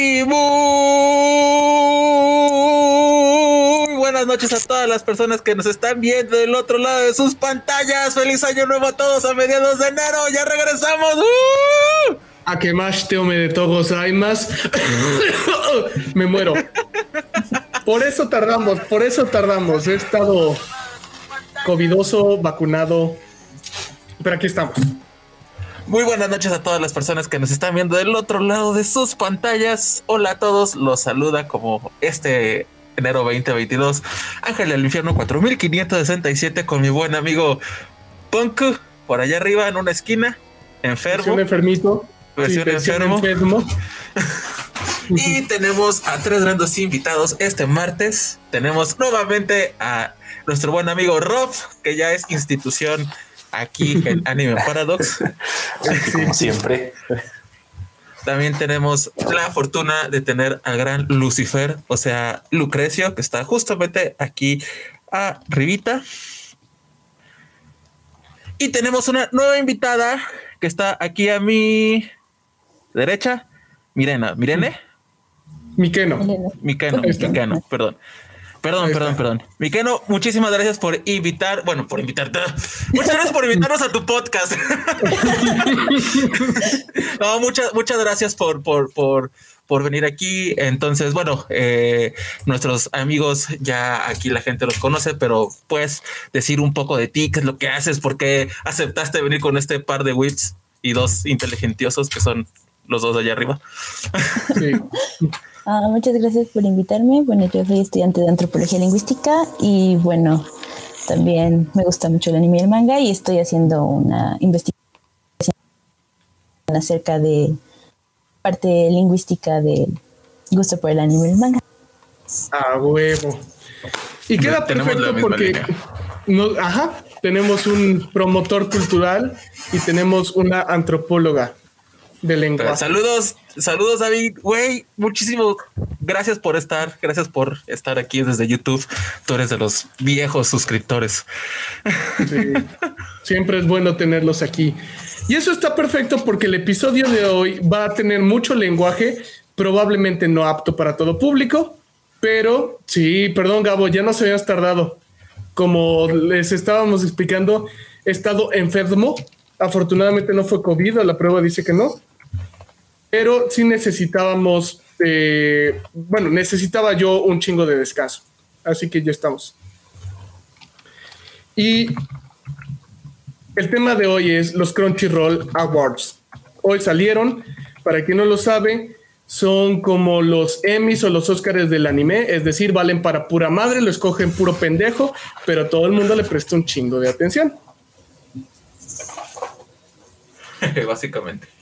Y muy buenas noches a todas las personas que nos están viendo del otro lado de sus pantallas. Feliz año nuevo a todos a mediados de enero. Ya regresamos. ¡Uh! A que más te de todos hay más. Me muero. Por eso tardamos, por eso tardamos. He estado covidoso, vacunado. Pero aquí estamos. Muy buenas noches a todas las personas que nos están viendo del otro lado de sus pantallas. Hola a todos, los saluda como este enero 2022 Ángel del Infierno 4567 con mi buen amigo Punk por allá arriba en una esquina, enfermo. Un enfermito. Versión enfermo. y tenemos a tres grandes invitados este martes. Tenemos nuevamente a nuestro buen amigo Rob, que ya es institución aquí en Anime Paradox. Como siempre. También tenemos la fortuna de tener al gran Lucifer, o sea, Lucrecio, que está justamente aquí arribita. Y tenemos una nueva invitada que está aquí a mi derecha, Mirena, Mirene. Miqueno. Miqueno, Miqueno, perdón. Perdón, perdón, perdón. Miqueno, muchísimas gracias por invitar, bueno, por invitarte. Muchas gracias por invitarnos a tu podcast. no, muchas, muchas gracias por, por, por, por venir aquí. Entonces, bueno, eh, nuestros amigos ya aquí la gente los conoce, pero puedes decir un poco de ti, qué es lo que haces, por qué aceptaste venir con este par de whips y dos inteligentiosos que son los dos de allá arriba. Sí. Ah, muchas gracias por invitarme. Bueno, yo soy estudiante de antropología lingüística y bueno, también me gusta mucho el anime y el manga y estoy haciendo una investigación acerca de parte lingüística del gusto por el anime y el manga. Ah, huevo. Y queda perfecto porque ajá, tenemos un promotor cultural y tenemos una antropóloga de lengua. Saludos, saludos David, güey, muchísimo gracias por estar, gracias por estar aquí desde YouTube. Tú eres de los viejos suscriptores. siempre es bueno tenerlos aquí. Y eso está perfecto porque el episodio de hoy va a tener mucho lenguaje, probablemente no apto para todo público, pero sí, perdón Gabo, ya nos habíamos tardado. Como les estábamos explicando, he estado enfermo. Afortunadamente no fue COVID, la prueba dice que no pero sí necesitábamos, eh, bueno, necesitaba yo un chingo de descanso. Así que ya estamos. Y el tema de hoy es los Crunchyroll Awards. Hoy salieron, para quien no lo sabe, son como los Emmys o los Oscars del anime, es decir, valen para pura madre, lo escogen puro pendejo, pero todo el mundo le presta un chingo de atención. Básicamente.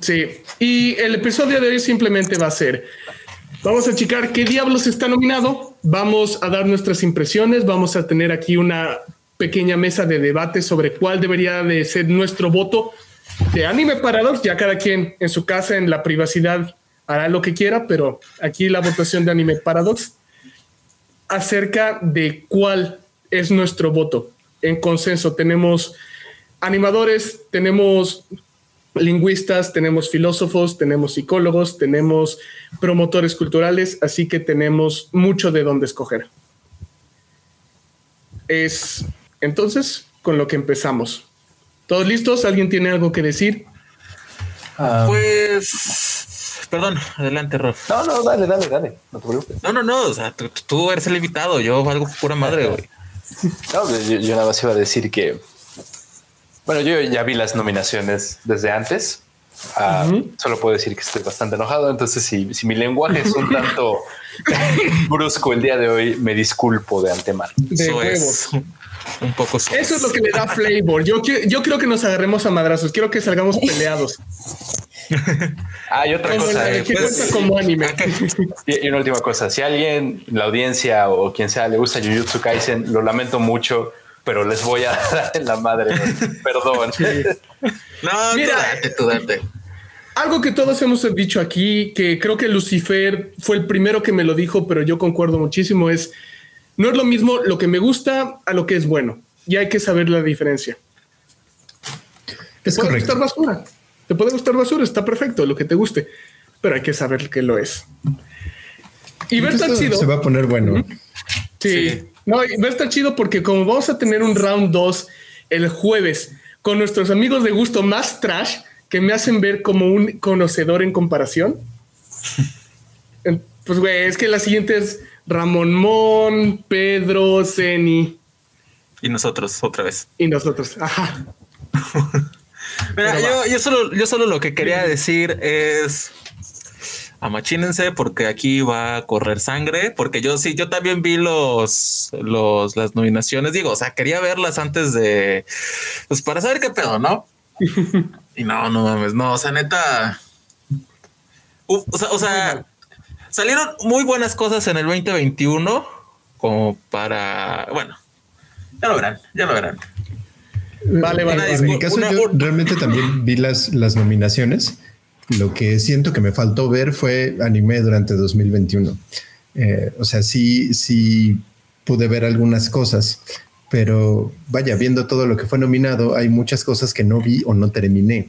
Sí, y el episodio de hoy simplemente va a ser, vamos a checar qué diablos está nominado, vamos a dar nuestras impresiones, vamos a tener aquí una pequeña mesa de debate sobre cuál debería de ser nuestro voto de Anime Paradox, ya cada quien en su casa, en la privacidad, hará lo que quiera, pero aquí la votación de Anime Paradox acerca de cuál es nuestro voto. En consenso tenemos animadores, tenemos lingüistas, tenemos filósofos, tenemos psicólogos, tenemos promotores culturales, así que tenemos mucho de dónde escoger. Es entonces con lo que empezamos. ¿Todos listos? ¿Alguien tiene algo que decir? Ah. pues, perdón, adelante, Rob. No, no, dale, dale, dale. No te preocupes. No, no, no. O sea, tú, eres el invitado. Yo valgo pura madre, güey. No, yo, yo nada más iba a decir que bueno, yo ya vi las nominaciones desde antes. Ah, solo puedo decir que estoy bastante enojado. Entonces, si, mi lenguaje es un tanto brusco el día de hoy, me disculpo de antemano. Eso es un poco. Eso es lo que le da flavor. Yo, yo creo que nos agarremos a madrazos. Quiero que salgamos peleados. Hay otra cosa. Eh, pues, como anime. Y, una última cosa. Si alguien, la audiencia o quien sea, le gusta Jujutsu Kaisen, lo lamento mucho pero les voy a dar en la madre. Perdón. No, Mira, tú date, Algo que todos hemos dicho aquí, que creo que Lucifer fue el primero que me lo dijo, pero yo concuerdo muchísimo, es no es lo mismo lo que me gusta a lo que es bueno. Y hay que saber la diferencia. Te puede gustar basura. Te puede gustar basura, está perfecto, lo que te guste. pero hay que saber que lo es. Y chido. Se va a poner bueno. Sí. No, va a estar chido porque como vamos a tener un round 2 el jueves con nuestros amigos de gusto más trash que me hacen ver como un conocedor en comparación. Pues güey, es que la siguiente es Ramón Mon, Pedro, Zeni. Y nosotros, otra vez. Y nosotros, ajá. Mira, yo, yo, solo, yo solo lo que quería decir es amachínense porque aquí va a correr sangre, porque yo sí, yo también vi los, los, las nominaciones, digo, o sea, quería verlas antes de, pues para saber qué pedo, ¿no? y no, no mames, no, o sea, neta, o sea, o sea, salieron muy buenas cosas en el 2021 como para, bueno, ya lo verán, ya lo verán. Vale, vale. En mi caso, yo realmente también vi las, las nominaciones lo que siento que me faltó ver fue anime durante 2021. Eh, o sea, sí, sí pude ver algunas cosas, pero vaya, viendo todo lo que fue nominado, hay muchas cosas que no vi o no terminé.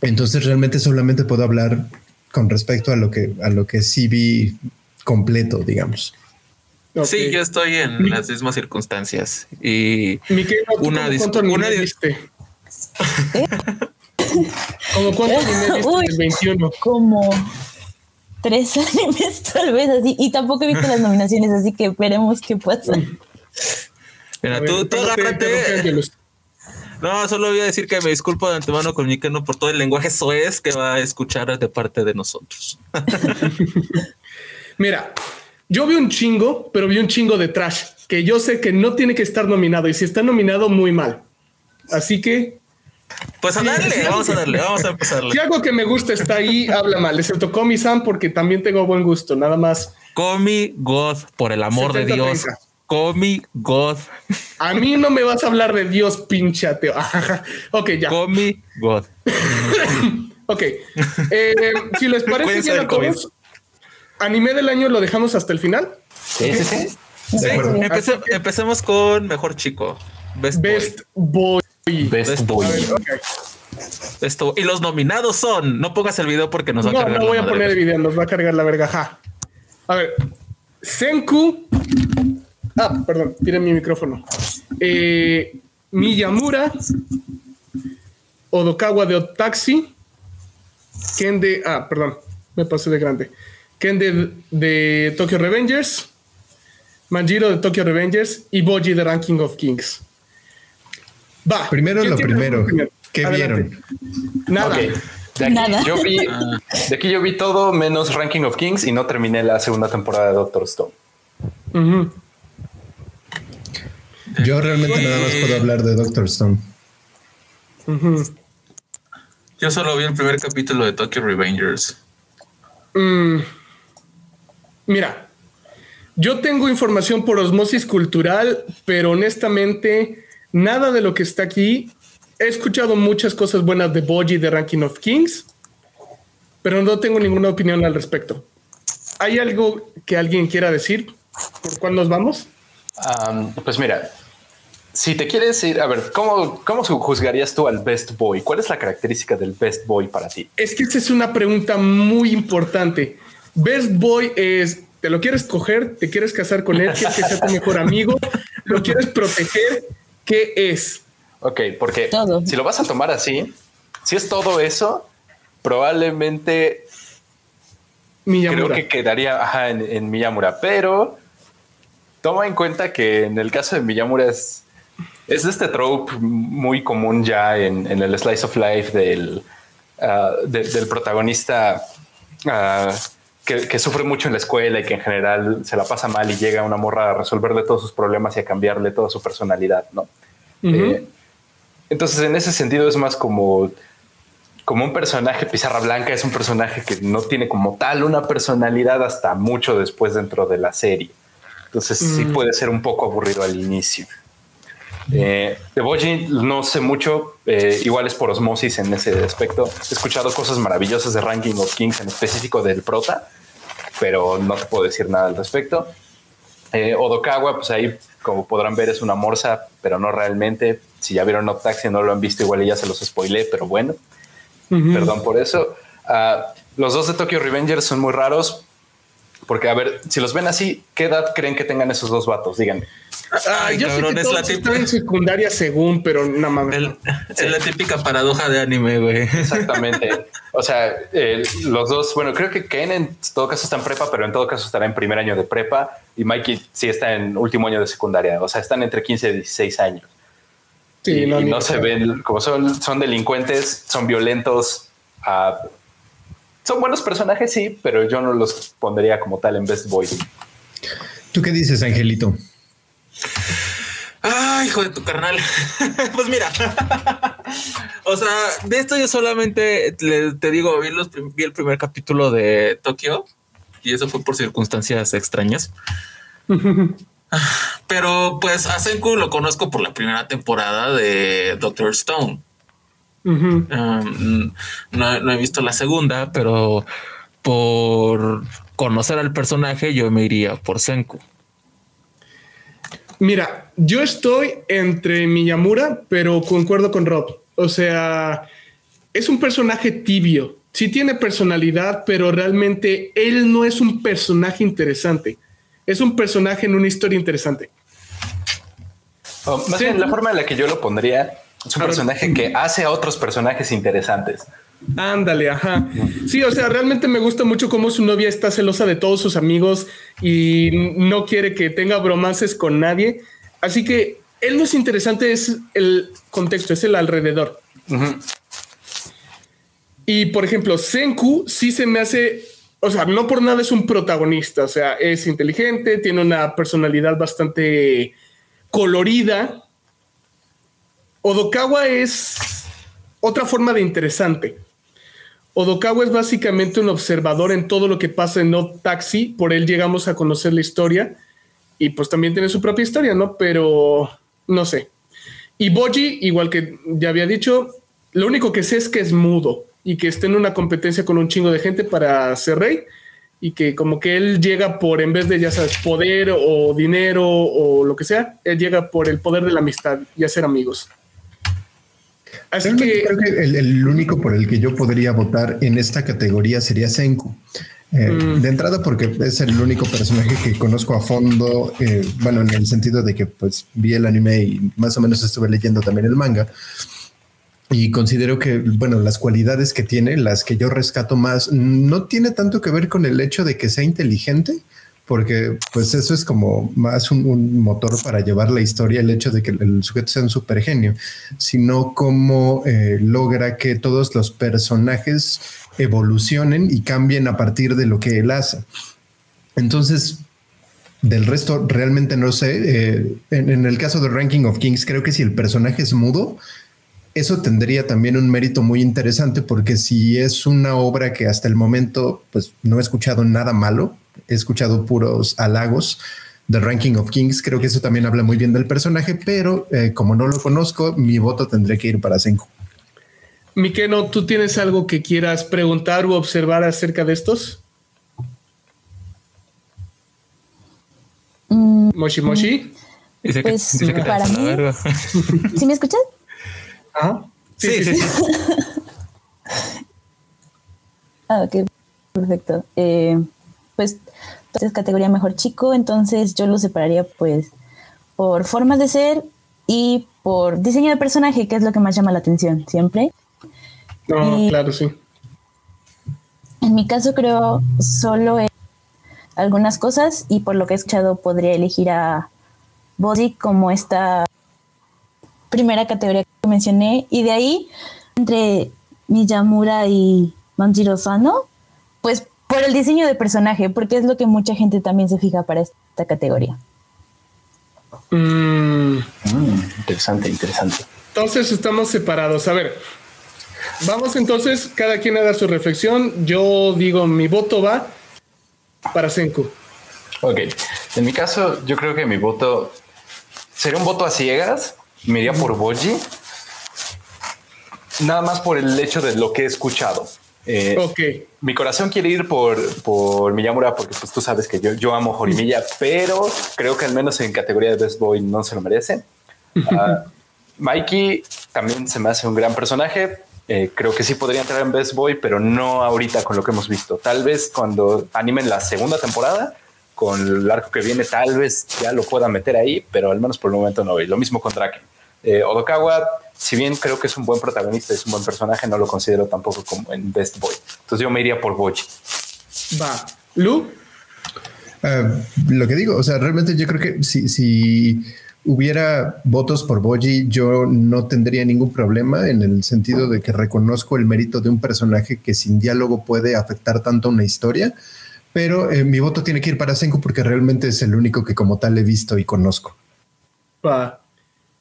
Entonces realmente solamente puedo hablar con respecto a lo que, a lo que sí vi completo, digamos. Sí, yo estoy en las mismas circunstancias y una, una, ¿Como cuántos animes viste el 21? Como tres animes tal vez así. Y tampoco he visto las nominaciones, así que veremos qué pasa. Mira, tú, tú agárrate. No, solo voy a decir que me disculpo de antemano con Mikeno por todo el lenguaje soez que va a escuchar de parte de nosotros. Mira, yo vi un chingo, pero vi un chingo de trash que yo sé que no tiene que estar nominado y si está nominado, muy mal. Así que pues a darle, vamos a darle, vamos a empezarle. Si algo que me gusta está ahí, habla mal, excepto Comi Sam, porque también tengo buen gusto, nada más. Comi God, por el amor de Dios. Comi God. A mí no me vas a hablar de Dios, pinchateo. ok, ya. Comi God. ok. Eh, si les parece bien a todos, anime del año lo dejamos hasta el final. Sí, sí, sí. empecemos con mejor chico. Best, boy. Best, Boy. Esto, y los nominados son. No pongas el video porque nos va a cargar. No voy a poner el video, nos va a cargar la verga. A ver, Senku. Ah, perdón, tiene mi micrófono. Eh, Miyamura, Odokawa de Otaxi, Ken de. Ah, perdón, me pasé de grande. Ken de, de Tokyo Revengers, Manjiro de Tokyo Revengers y Boji de Ranking of Kings. Va. Primero lo primero. ¿Qué vieron? Nada. De aquí, Yo vi, de aquí yo vi todo menos Ranking of Kings y no terminé la segunda temporada de Doctor Stone. Yo realmente nada más puedo hablar de Doctor Stone. Yo solo vi el primer capítulo de Tokyo Revengers. Mm. Mira, yo tengo información por osmosis cultural, pero honestamente Nada de lo que está aquí. He escuchado muchas cosas buenas de Boji de Ranking of Kings, pero no tengo ninguna opinión al respecto. ¿Hay algo que alguien quiera decir? ¿Por cuál nos vamos? pues mira, si te quieres ir, a ver, ¿cómo, ¿cómo juzgarías tú al Best Boy? ¿Cuál es la característica del Best Boy para ti? Es que esa es una pregunta muy importante. Best Boy es, ¿te lo quieres coger? ¿Te quieres casar con él? ¿Quieres que sea tu mejor amigo? ¿Lo quieres proteger? ¿Qué es? Ok, porque si lo vas a tomar así, si es todo eso, probablemente creo que quedaría en, Miyamura, pero toma en cuenta que en el caso de Miyamura es, es este trope muy común ya en, el slice of life del, ah, del protagonista ah, que, sufre mucho en la escuela y que en general se la pasa mal y llega una morra a resolverle todos sus problemas y a cambiarle toda su personalidad, ¿no? Eh, entonces, en ese sentido es más como, como un personaje pizarra blanca, es un personaje que no tiene como tal una personalidad hasta mucho después dentro de la serie. Entonces, sí puede ser un poco aburrido al inicio. Eh, de Boji no sé mucho, eh, igual es por osmosis en ese aspecto. He escuchado cosas maravillosas de Ranking of Kings, en específico del prota, pero no te puedo decir nada al respecto. Eh, Odokawa, pues ahí, como podrán ver, es una morsa, pero no realmente. Si ya vieron Taxi no lo han visto, igual ya se los spoilé, pero bueno, perdón por eso. Uh, los dos de Tokyo Revengers son muy raros porque, a ver, si los ven así, ¿qué edad creen que tengan esos dos vatos? Díganme. Ah, yo sé que es la típica en secundaria según, pero nada más. Es la típica paradoja de anime, güey. Exactamente. o sea, los dos, bueno, creo que Ken en todo caso está en prepa, pero en todo caso estará en primer año de prepa y Mikey sí está en último año de secundaria. O sea, están entre 15 y 16 años. Sí, y, no, no se ven como son, son delincuentes, son violentos. Uh, son buenos personajes, sí, pero yo no los pondría como tal en Best Boy. ¿Tú qué dices, Angelito? Ay, hijo de tu carnal. pues mira, o sea, de esto yo solamente te digo, vi, el primer capítulo de Tokio y eso fue por circunstancias extrañas. Pero pues a Senku lo conozco por la primera temporada de Doctor Stone. Um, no, he visto la segunda, pero por conocer al personaje yo me iría por Senku. Mira, yo estoy entre Miyamura, pero concuerdo con Rob. O sea, es un personaje tibio. Sí tiene personalidad, pero realmente él no es un personaje interesante. Es un personaje en una historia interesante. Oh, más bien, la forma en la que yo lo pondría es un personaje que hace a otros personajes interesantes. Ándale, ajá. Sí, o sea, realmente me gusta mucho cómo su novia está celosa de todos sus amigos y no quiere que tenga bromances con nadie. Así que él no es interesante, es el contexto, es el alrededor. Y por ejemplo, Senku sí se me hace, o sea, no por nada es un protagonista, o sea, es inteligente, tiene una personalidad bastante colorida, Odokawa es otra forma de interesante. Odokawa es básicamente un observador en todo lo que pasa en No Taxi, por él llegamos a conocer la historia y pues también tiene su propia historia, ¿no? Pero no sé. Y Boji, igual que ya había dicho, lo único que sé es que es mudo y que está en una competencia con un chingo de gente para ser rey y que como que él llega por, en vez de, ya sabes, poder o dinero o lo que sea, él llega por el poder de la amistad y hacer amigos. Así que creo que el, único por el que yo podría votar en esta categoría sería Senku. Eh, mm. De entrada, porque es el único personaje que conozco a fondo, eh, bueno, en el sentido de que pues vi el anime y más o menos estuve leyendo también el manga. Y considero que, bueno, las cualidades que tiene, las que yo rescato más, no tiene tanto que ver con el hecho de que sea inteligente, porque pues eso es como más un, motor para llevar la historia, el hecho de que el sujeto sea un super genio, sino cómo eh, logra que todos los personajes evolucionen y cambien a partir de lo que él hace. Entonces, del resto realmente no sé. Eh, en, en, el caso de Ranking of Kings, creo que si el personaje es mudo, eso tendría también un mérito muy interesante porque si es una obra que hasta el momento pues no he escuchado nada malo, he escuchado puros halagos de Ranking of Kings. Creo que eso también habla muy bien del personaje, pero eh, como no lo conozco, mi voto tendré que ir para Senku. Miqueno, ¿tú tienes algo que quieras preguntar o observar acerca de estos? Mm, Moshi Moshi. Pues para mí. ¿Sí me escuchas? Ah, sí, sí, sí. ah, ok, perfecto. Eh, pues es categoría mejor chico, entonces yo lo separaría pues por formas de ser y por diseño de personaje, que es lo que más llama la atención siempre. No, claro, sí. En mi caso creo solo algunas cosas y por lo que he escuchado podría elegir a Body como esta primera categoría que mencioné y de ahí entre Miyamura y Manjiro Sano, pues por el diseño de personaje, porque es lo que mucha gente también se fija para esta categoría. Mm. Mm, interesante, interesante. Entonces estamos separados. A ver, vamos entonces, cada quien haga su reflexión. Yo digo, mi voto va para Senku. Ok, en mi caso, yo creo que mi voto sería un voto a ciegas. Me iría por Boji. Nada más por el hecho de lo que he escuchado. Eh, ok. Mi corazón quiere ir por, por Miyamura porque pues tú sabes que yo, yo amo Jorimilla, pero creo que al menos en categoría de Best Boy no se lo merece. Ah, Mikey también se me hace un gran personaje, eh, creo que sí podría entrar en Best Boy, pero no ahorita con lo que hemos visto. Tal vez cuando animen la segunda temporada, con el arco que viene, tal vez ya lo pueda meter ahí, pero al menos por el momento no. Y lo mismo con Draken. Eh, Odokawa, si bien creo que es un buen protagonista, es un buen personaje, no lo considero tampoco como en Best Boy. Entonces yo me iría por Boji. Va. Lu. Eh, lo que digo, o sea, realmente yo creo que si, si hubiera votos por Boji, yo no tendría ningún problema en el sentido de que reconozco el mérito de un personaje que sin diálogo puede afectar tanto una historia, pero eh, mi voto tiene que ir para Senku porque realmente es el único que como tal he visto y conozco. Va.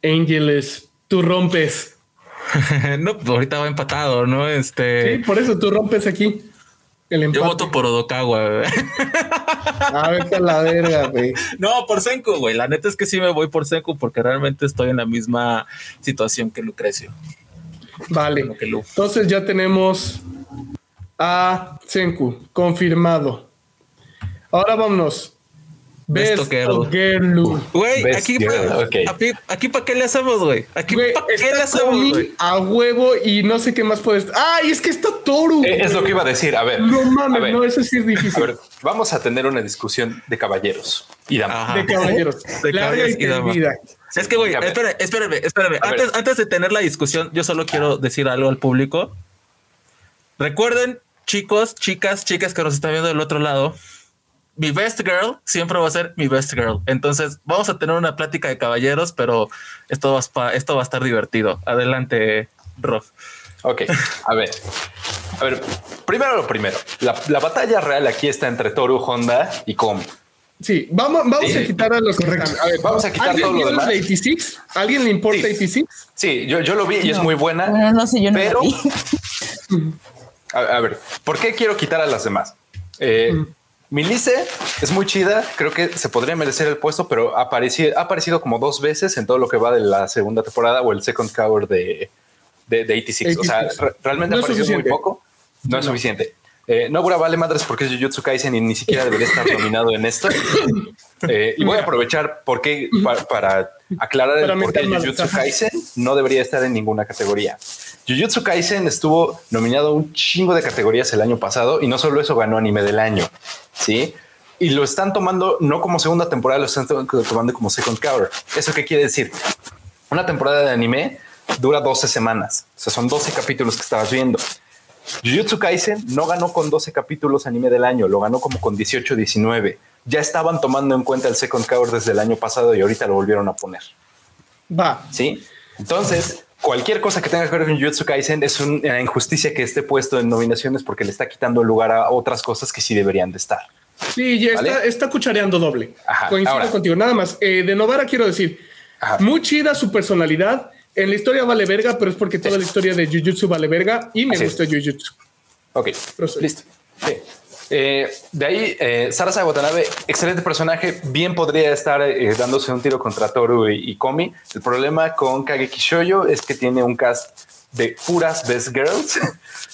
Ángeles, tú rompes. no, ahorita va empatado, ¿no? Este. Sí, por eso tú rompes aquí. Yo voto por Odokawa. A ver, a la verga, güey. No, por Senku, güey. La neta es que sí me voy por Senku porque realmente estoy en la misma situación que Lucrecio. Vale. Entonces ya tenemos a Senku confirmado. Ahora vámonos Best, Girl. Güey, aquí, aquí, para qué le hacemos, güey. Aquí para qué le hacemos, güey. A huevo y no sé qué más puedes. ¡Ay, es que está Toru! Eh, es lo que iba a decir. A ver. No mames, no, eso sí es difícil. A ver, vamos a tener una discusión de caballeros y damas. De caballeros. de caballeros y damas. Es que, güey, espérame, espérame, espérame. Antes, antes de tener la discusión, yo solo quiero decir algo al público. Recuerden, chicos, chicas, chicas que nos están viendo del otro lado, mi best girl siempre va a ser mi best girl. Entonces vamos a tener una plática de caballeros, pero esto va, a, esto va a estar divertido. Adelante, Rob. Ok, a ver. A ver, primero lo primero. La, batalla real aquí está entre Toru, Honda y Com. Sí, vamos, vamos a quitar a los correctos. A ver, vamos a quitar todo lo demás. 86? ¿Alguien le importa sí. 86? Sí, yo, yo lo vi y es muy buena. Bueno, no sé, yo no pero, a, ver, ¿por qué quiero quitar a las demás? Eh, mm. Milice es muy chida, creo que se podría merecer el puesto, pero ha aparecido, ha aparecido como dos veces en todo lo que va de la segunda temporada o el second cover de, de, 86. O sea, realmente ha aparecido muy poco. No, es suficiente. Eh, Nobura vale madres porque es Jujutsu Kaisen y ni siquiera debería estar nominado en esto. Eh, y voy a aprovechar porque, para, aclarar el por qué Jujutsu Kaisen no debería estar en ninguna categoría. Jujutsu Kaisen estuvo nominado a un chingo de categorías el año pasado y no solo eso ganó anime del año, ¿sí? Y lo están tomando no como segunda temporada, lo están tomando como second cover. ¿Eso qué quiere decir? Una temporada de anime dura 12 semanas, o sea, son 12 capítulos que estabas viendo. Jujutsu Kaisen no ganó con 12 capítulos anime del año, lo ganó como con 18, 19. Ya estaban tomando en cuenta el second cover desde el año pasado y ahorita lo volvieron a poner. Va. Sí. Entonces, cualquier cosa que tenga que ver con Jujutsu Kaisen es una injusticia que esté puesto en nominaciones porque le está quitando lugar a otras cosas que sí deberían de estar. Sí, ya está, cuchareando doble. Coincido contigo. Nada más. Eh, de Novara quiero decir, muy chida su personalidad. En la historia vale verga, pero es porque toda la historia de Jujutsu vale verga y me gusta Jujutsu. Ok, listo. Sí. Eh, de ahí, eh, Sarasa Watanabe, excelente personaje, bien podría estar eh, dándose un tiro contra Toru y, Komi. El problema con Kageki Shoujo es que tiene un cast de puras best girls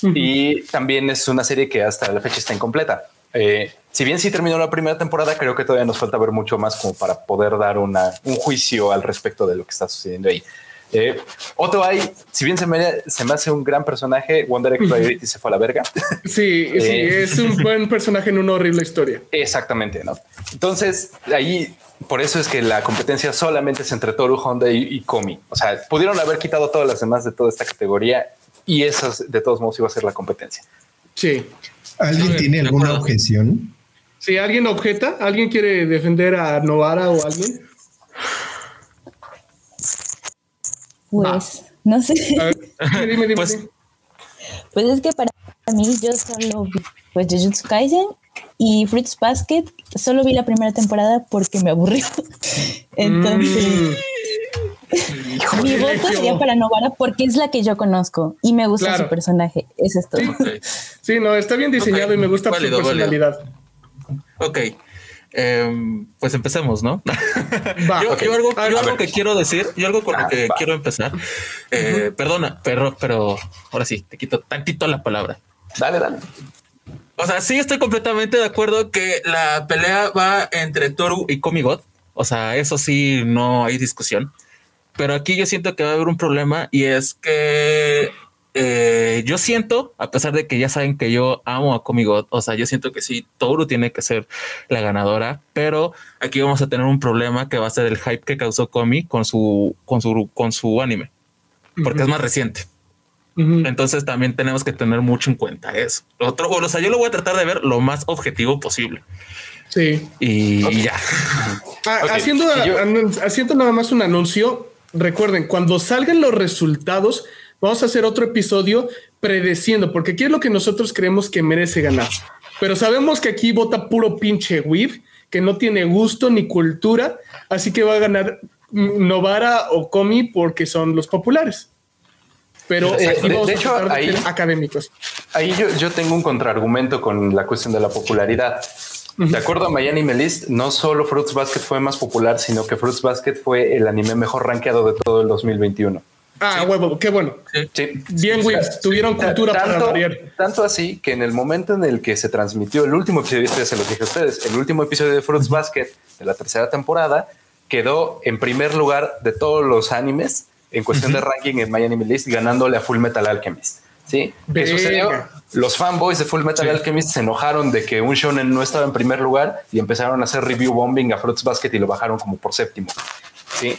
y también es una serie que hasta la fecha está incompleta. Eh, si bien sí terminó la primera temporada, creo que todavía nos falta ver mucho más como para poder dar una, un juicio al respecto de lo que está sucediendo ahí. Eh, Otto hay, si bien se me, se me hace un gran personaje, Wonder Egg se fue a la verga. Sí, sí, eh, es un buen personaje en una horrible historia. Exactamente, ¿no? Entonces, ahí, por eso es que la competencia solamente es entre Toru, Honda y, Komi. O sea, pudieron haber quitado todas las demás de toda esta categoría y esas de todos modos iba a ser la competencia. Sí. ¿Alguien tiene alguna objeción? Si alguien objeta, ¿alguien quiere defender a Novara o alguien? Pues, no sé. Pues, pues, es que para mí yo solo vi pues Jujutsu Kaisen y Fruits Basket. Solo vi la primera temporada porque me aburrió. Entonces, mm. mi voto sería para Novara porque es la que yo conozco y me gusta su personaje. Eso es todo. Sí, no, está bien diseñado y me gusta su personalidad. Ok. Em, pues empecemos, ¿no? yo, algo, que quiero decir, yo algo con lo que quiero empezar. Eh, perdona, pero, pero ahora sí, te quito tantito la palabra. Dale, dale. O sea, sí estoy completamente de acuerdo que la pelea va entre Toru y Komigot. O sea, eso sí, no hay discusión. Pero aquí yo siento que va a haber un problema y es que eh, yo siento, a pesar de que ya saben que yo amo a Comigot, o sea, yo siento que sí, Toru tiene que ser la ganadora, pero aquí vamos a tener un problema que va a ser el hype que causó Komi con su, con su, con su anime, porque es más reciente. Entonces también tenemos que tener mucho en cuenta eso. Otro, o sea, yo lo voy a tratar de ver lo más objetivo posible. Sí. Y ya. Ah, haciendo, haciendo nada más un anuncio, recuerden, cuando salgan los resultados, vamos a hacer otro episodio predeciendo, porque aquí es lo que nosotros creemos que merece ganar. Pero sabemos que aquí vota puro pinche Weeb, que no tiene gusto ni cultura, así que va a ganar Novara o Comi porque son los populares. Pero eh, de, hecho, ahí, académicos. Ahí yo, yo, tengo un contraargumento con la cuestión de la popularidad. De acuerdo a My Anime List, no solo Fruits Basket fue más popular, sino que Fruits Basket fue el anime mejor rankeado de todo el 2021. Ah, huevo, qué bueno. Sí. Bien, güey, tuvieron cultura tanto, para Tanto así que en el momento en el que se transmitió el último episodio, ya se los dije a ustedes, el último episodio de Fruits Basket de la tercera temporada quedó en primer lugar de todos los animes en cuestión de ranking en My Anime List, ganándole a Full Metal Alchemist. Sí, ¿qué sucedió? Los fanboys de Full Metal Alchemist se enojaron de que un shonen no estaba en primer lugar y empezaron a hacer review bombing a Fruits Basket y lo bajaron como por séptimo. Sí,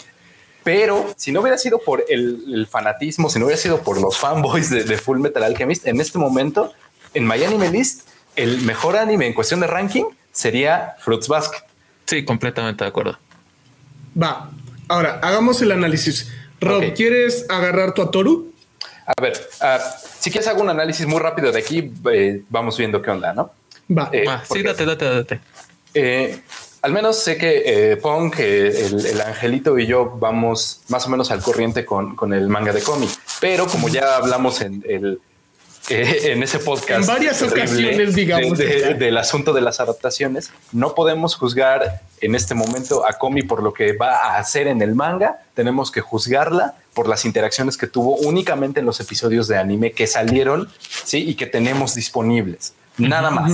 pero si no hubiera sido por el, fanatismo, si no hubiera sido por los fanboys de, Full Metal Alchemist, en este momento en My Anime List, el mejor anime en cuestión de ranking sería Fruits Basket. Sí, completamente de acuerdo. Va. Ahora, hagamos el análisis. Rob, ¿quieres agarrar tu a Toru? A ver, uh, si quieres hago un análisis muy rápido de aquí, eh, vamos viendo qué onda, ¿no? Va. Eh, sí, date, date, date. Eh, al menos sé que Pong, el, el, angelito y yo vamos más o menos al corriente con, con el manga de cómic, pero como ya hablamos en el en ese podcast. En varias ocasiones, digamos. del asunto de las adaptaciones, no podemos juzgar en este momento a Komi por lo que va a hacer en el manga. Tenemos que juzgarla por las interacciones que tuvo únicamente en los episodios de anime que salieron ¿sí? y que tenemos disponibles. Nada más.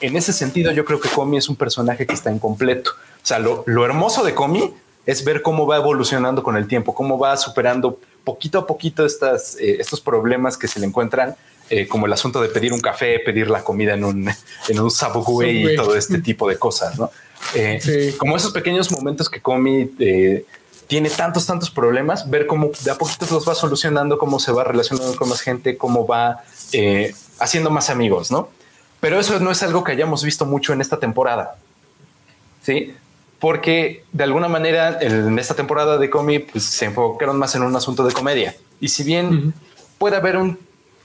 En ese sentido, yo creo que Komi es un personaje que está incompleto. O sea, lo, hermoso de Komi es ver cómo va evolucionando con el tiempo, cómo va superando poquito a poquito estas, eh, estos problemas que se le encuentran, eh, como el asunto de pedir un café, pedir la comida en un, en un subway y todo este tipo de cosas, ¿no? Eh, como esos pequeños momentos que Comi tiene tantos, tantos problemas, ver cómo de a poquito los va solucionando, cómo se va relacionando con más gente, cómo va haciendo más amigos, ¿no? Pero eso no es algo que hayamos visto mucho en esta temporada. Sí, porque de alguna manera en esta temporada de cómic pues, se enfocaron más en un asunto de comedia. Y si bien puede haber un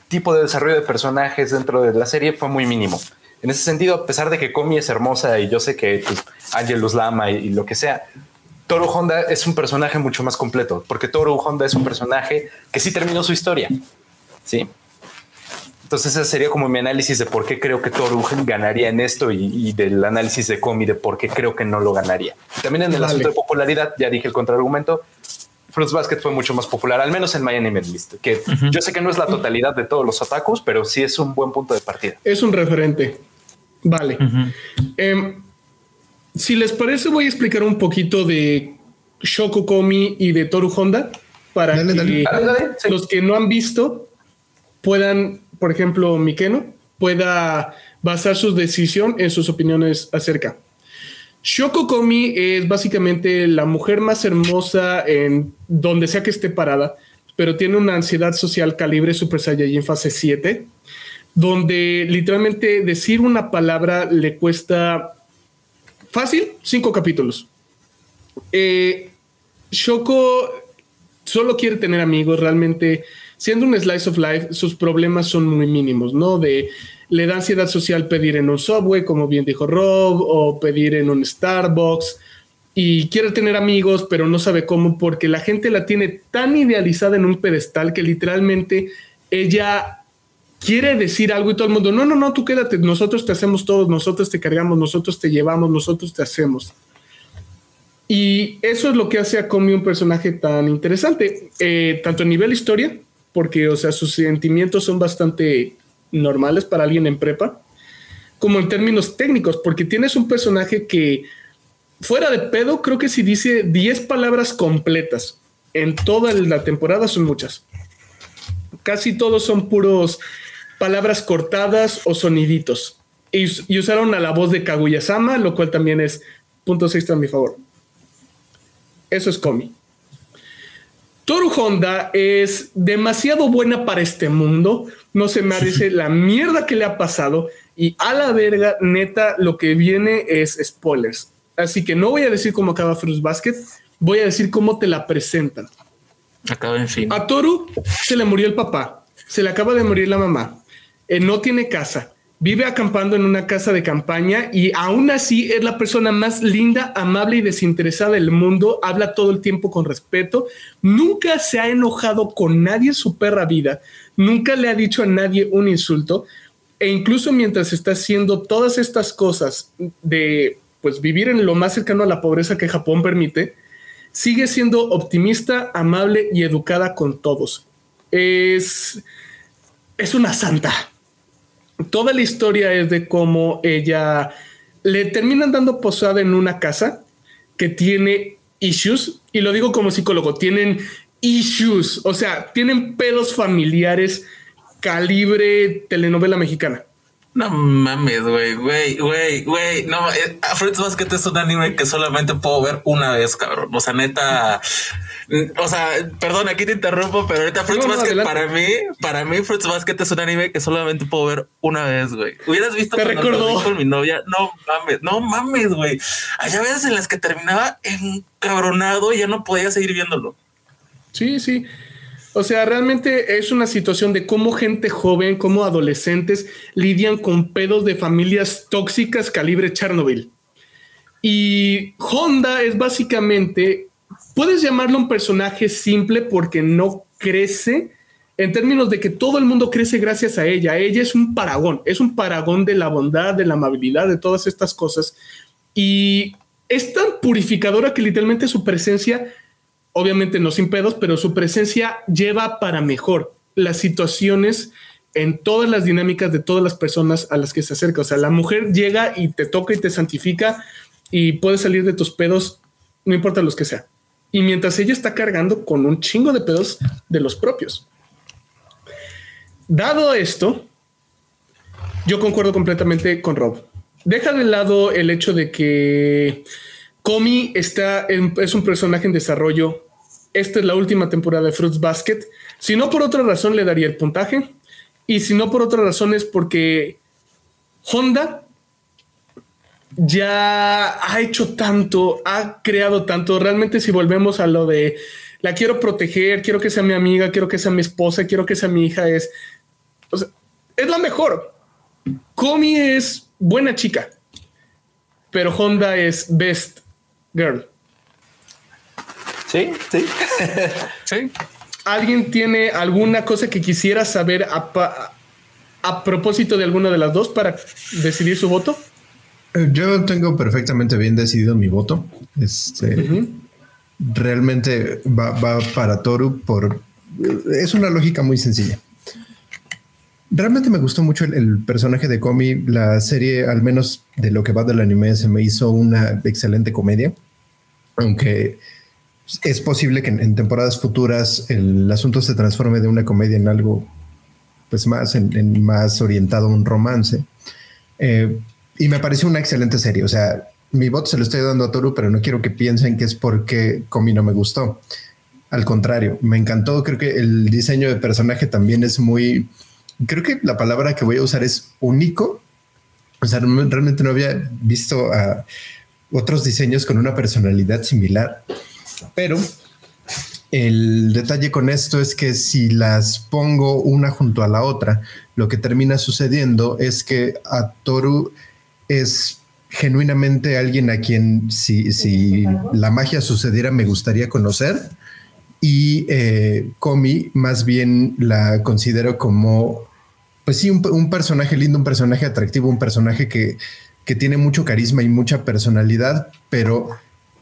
tipo de desarrollo de personajes dentro de la serie, fue muy mínimo. En ese sentido, a pesar de que Comi es hermosa y yo sé que pues, Angelus Lama y, lo que sea, Toru Honda es un personaje mucho más completo, porque Toru Honda es un personaje que sí terminó su historia. Sí, entonces ese sería como mi análisis de por qué creo que Toru ganaría en esto y, del análisis de Comi de por qué creo que no lo ganaría. También en el asunto de popularidad, ya dije el contraargumento, Fruits Basket fue mucho más popular, al menos en My Anime List, que yo sé que no es la totalidad de todos los atacos, pero sí es un buen punto de partida. Es un referente. Vale. Em, si les parece, voy a explicar un poquito de Shoko Komi y de Toru Honda para que los que no han visto puedan por ejemplo, Mikeno, pueda basar su decisión en sus opiniones acerca. Shoko Komi es básicamente la mujer más hermosa en donde sea que esté parada, pero tiene una ansiedad social calibre Super Saiyajin fase 7, donde literalmente decir una palabra le cuesta fácil cinco capítulos. Eh, Shoko solo quiere tener amigos, realmente siendo un slice of life, sus problemas son muy mínimos, ¿no? De le da ansiedad social pedir en un subway, como bien dijo Rob, o pedir en un Starbucks. Y quiere tener amigos, pero no sabe cómo, porque la gente la tiene tan idealizada en un pedestal que literalmente ella quiere decir algo y todo el mundo, no, no, no, tú quédate, nosotros te hacemos todo, nosotros te cargamos, nosotros te llevamos, nosotros te hacemos. Y eso es lo que hace a Comi un personaje tan interesante, eh, tanto a nivel historia porque, o sea, sus sentimientos son bastante normales para alguien en prepa, como en términos técnicos, porque tienes un personaje que, fuera de pedo, creo que si dice 10 palabras completas en toda la temporada son muchas. Casi todos son puros palabras cortadas o soniditos. Y, usaron a la voz de Kaguya-sama, lo cual también es puntos extra a mi favor. Eso es Komi. Toru Honda es demasiado buena para este mundo. No se me merece la mierda que le ha pasado. Y a la verga, neta, lo que viene es spoilers. Así que no voy a decir cómo acaba Fruits Basket, voy a decir cómo te la presentan. Acaba en fin. A Toru se le murió el papá, se le acaba de morir la mamá, eh, no tiene casa, vive acampando en una casa de campaña y aún así es la persona más linda, amable y desinteresada del mundo, habla todo el tiempo con respeto, nunca se ha enojado con nadie en su perra vida, nunca le ha dicho a nadie un insulto e incluso mientras está haciendo todas estas cosas de pues vivir en lo más cercano a la pobreza que Japón permite, sigue siendo optimista, amable y educada con todos. Es, es una santa. Toda la historia es de cómo ella le terminan dando posada en una casa que tiene issues, y lo digo como psicólogo, tienen issues, o sea, tienen pedos familiares calibre telenovela mexicana. No mames, güey, güey, güey, güey. No, eh, Fruits Basket es un anime que solamente puedo ver una vez, cabrón. O sea, neta. O sea, perdón, aquí te interrumpo, pero ahorita Fruits Basket para mí, para mí Fruits Basket es un anime que solamente puedo ver una vez, güey. Hubieras visto te recordó con mi novia. No mames, no mames, güey. Había veces en las que terminaba encabronado y ya no podía seguir viéndolo. Sí, sí. O sea, realmente es una situación de cómo gente joven, cómo adolescentes lidian con pedos de familias tóxicas calibre Chernobyl. Y Honda es básicamente, puedes llamarlo un personaje simple porque no crece en términos de que todo el mundo crece gracias a ella. Ella es un paragón, es un paragón de la bondad, de la amabilidad, de todas estas cosas. Y es tan purificadora que literalmente su presencia obviamente no sin pedos, pero su presencia lleva para mejor las situaciones en todas las dinámicas de todas las personas a las que se acerca. O sea, la mujer llega y te toca y te santifica y puedes salir de tus pedos, no importa los que sea. Y mientras ella está cargando con un chingo de pedos de los propios. Dado esto, yo concuerdo completamente con Rob. Deja de lado el hecho de que Comi está es un personaje en desarrollo. Esta es la última temporada de Fruits Basket. Si no por otra razón le daría el puntaje. Y si no por otra razón es porque Honda ya ha hecho tanto, ha creado tanto. Realmente si volvemos a lo de la quiero proteger, quiero que sea mi amiga, quiero que sea mi esposa, quiero que sea mi hija, es, es la mejor. Comi es buena chica, pero Honda es best Girl. Sí, sí. sí. ¿Alguien tiene alguna cosa que quisiera saber a, propósito de alguna de las dos para decidir su voto? Eh, yo tengo perfectamente bien decidido mi voto. Este realmente va, va, para Toru por es una lógica muy sencilla. Realmente me gustó mucho el, personaje de Komi. La serie, al menos de lo que va del anime, se me hizo una excelente comedia. Aunque es posible que en, temporadas futuras el asunto se transforme de una comedia en algo pues más, en, más orientado a un romance. Eh, y me pareció una excelente serie. O sea, mi voto se lo estoy dando a Toru, pero no quiero que piensen que es porque Komi no me gustó. Al contrario, me encantó. Creo que el diseño de personaje también es muy creo que la palabra que voy a usar es único. O sea, realmente no había visto otros diseños con una personalidad similar, pero el detalle con esto es que si las pongo una junto a la otra, lo que termina sucediendo es que a Toru es genuinamente alguien a quien si, si la magia sucediera me gustaría conocer. Y eh, más bien la considero como pues sí, un, personaje lindo, un personaje atractivo, un personaje que, tiene mucho carisma y mucha personalidad, pero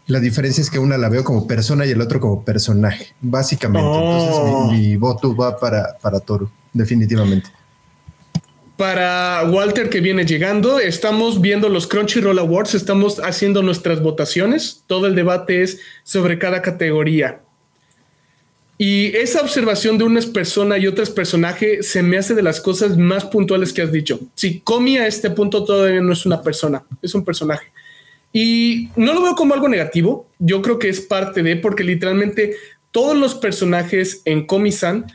la diferencia es que una la veo como persona y el otro como personaje, básicamente. Entonces mi, oh. voto va para, para Toro, definitivamente. Para Walter que viene llegando, estamos viendo los Crunchyroll Awards, estamos haciendo nuestras votaciones, todo el debate es sobre cada categoría. Y esa observación de unas persona y otras personajes se me hace de las cosas más puntuales que has dicho. Si Comi a este punto todavía no es una persona, es un personaje. Y no lo veo como algo negativo. Yo creo que es parte de, porque literalmente todos los personajes en Comi-san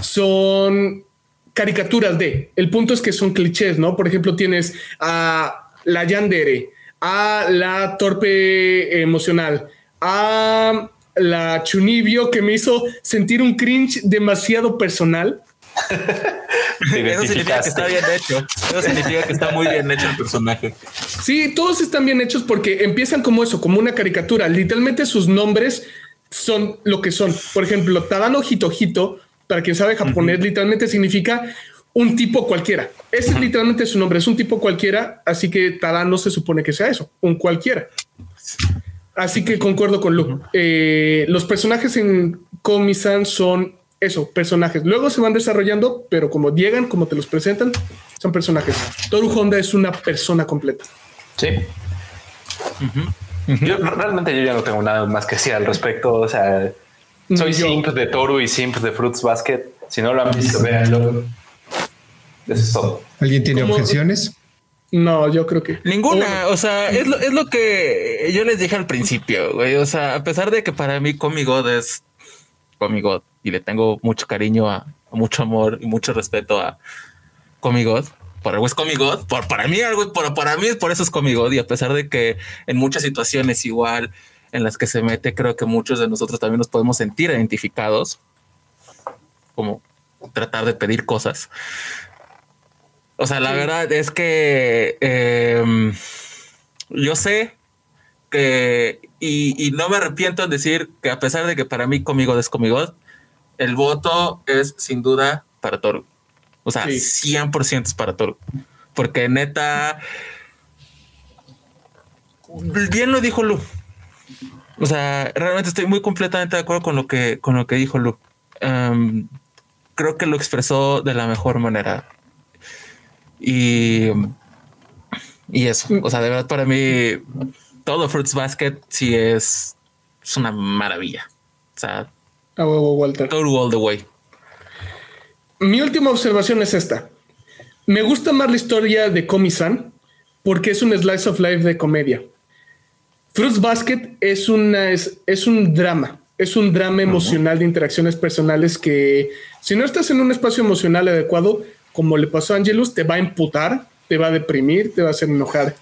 son caricaturas de. El punto es que son clichés, ¿no? Por ejemplo, tienes a la Yandere, a la torpe emocional, a la Chunibio que me hizo sentir un cringe demasiado personal. Eso significa que está bien hecho. Eso significa que está muy bien hecho el personaje. Sí, todos están bien hechos porque empiezan como eso, como una caricatura. Literalmente sus nombres son lo que son. Por ejemplo, Tadano Hitohito, para quien sabe japonés, literalmente significa un tipo cualquiera. Ese es literalmente su nombre, es un tipo cualquiera, así que Tadano se supone que sea eso, un cualquiera. Así que concuerdo con Lu. Eh, los personajes en Komi-san son eso, personajes. Luego se van desarrollando, pero como llegan, como te los presentan, son personajes. Toru Honda es una persona completa. Sí. Yo realmente yo ya no tengo nada más que decir al respecto. O sea, soy simp de Toru y simp de Fruits Basket. Si no lo han visto, véanlo. Eso es todo. ¿Alguien tiene objeciones? No, yo creo que ninguna. O sea, es lo, es lo que yo les dije al principio, güey. O sea, a pesar de que para mí Comic God es Comic God y le tengo mucho cariño, a, mucho amor y mucho respeto a Comic God. Por algo es Comic God. Por, para mí, algo, por, para mí, por eso es Comic God. Y a pesar de que en muchas situaciones igual en las que se mete, creo que muchos de nosotros también nos podemos sentir identificados, como tratar de pedir cosas. O sea, la verdad es que em, yo sé que, y, no me arrepiento en decir que a pesar de que para mí conmigo es conmigo, el voto es sin duda para Toro. O sea, 100% es para Toro. Porque neta, bien lo dijo Lu. O sea, realmente estoy muy completamente de acuerdo con lo que, con lo que dijo Lu. Em, creo que lo expresó de la mejor manera. Y, y eso, o sea, de verdad para mí todo Fruits Basket sí es, es una maravilla. O sea, todo all the way. Mi última observación es esta. Me gusta más la historia de Komi-san porque es un slice of life de comedia. Fruits Basket es, una, es, es un drama, es un drama emocional de interacciones personales que si no estás en un espacio emocional adecuado, como le pasó a Angelus, te va a emputar, te va a deprimir, te va a hacer enojar.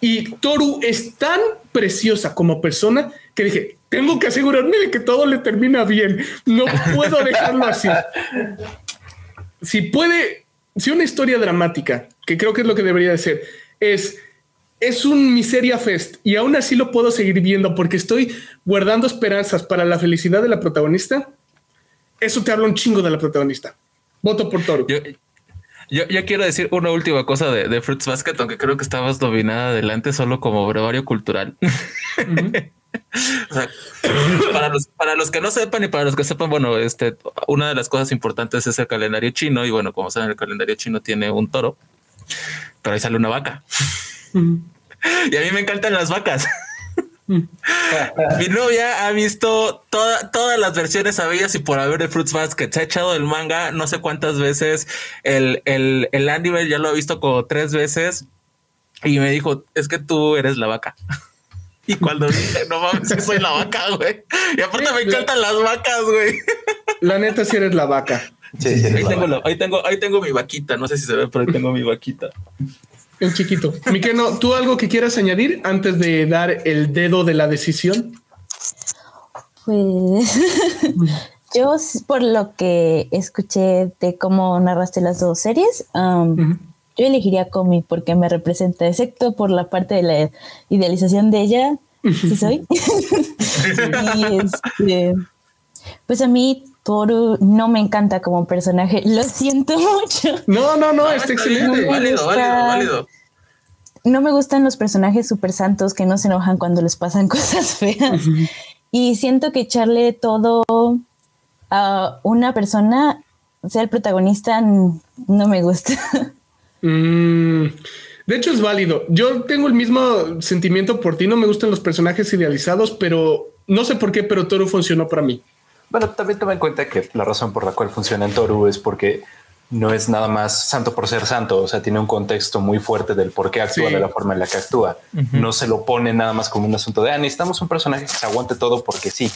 Y Toru es tan preciosa como persona que dije, tengo que asegurarme de que todo le termina bien. No puedo dejarlo así. Si puede, si una historia dramática, que creo que es lo que debería de ser, es es un miseria fest y aún así lo puedo seguir viendo porque estoy guardando esperanzas para la felicidad de la protagonista. Eso te habla un chingo de la protagonista. Voto por Toru. Yo, quiero decir una última cosa de, Fruits Basket, aunque creo que estabas dominada adelante solo como brevario cultural. para, los, para los que no sepan y para los que sepan, bueno, este, una de las cosas importantes es el calendario chino y bueno, como saben, el calendario chino tiene un toro, pero ahí sale una vaca. Y a mí me encantan las vacas. Mi novia ha visto todas las versiones habidas y por haber de Fruits Basket. Se ha echado el manga no sé cuántas veces. El, el, el anime ya lo ha visto como tres veces. Y me dijo, es que tú eres la vaca. Y cuando dije, no mames, soy la vaca, güey. Y aparte me encantan las vacas, güey. La neta, si eres la vaca. ahí, tengo ahí, tengo, ahí tengo mi vaquita. No sé si se ve, pero ahí tengo mi vaquita. En chiquito. Miqueno, ¿tú algo que quieras añadir antes de dar el dedo de la decisión? Pues yo, por lo que escuché de cómo narraste las dos series, um, yo elegiría Comi porque me representa, excepto por la parte de la idealización de ella, sí soy. y este, pues a mí Toru no me encanta como personaje, lo siento mucho. No, no, no, está excelente. válido, válido, válido. No me gustan los personajes super santos que no se enojan cuando les pasan cosas feas. Y siento que echarle todo a una persona, sea el protagonista, no me gusta. Mm, de hecho, es válido. Yo tengo el mismo sentimiento por ti. No me gustan los personajes idealizados, pero no sé por qué, pero Toru funcionó para mí. bueno, también toma en cuenta que la razón por la cual funciona en Toru es porque no es nada más santo por ser santo, o sea, tiene un contexto muy fuerte del por qué actúa de la forma en la que actúa. No se lo pone nada más como un asunto de, ah, necesitamos un personaje que se aguante todo porque sí,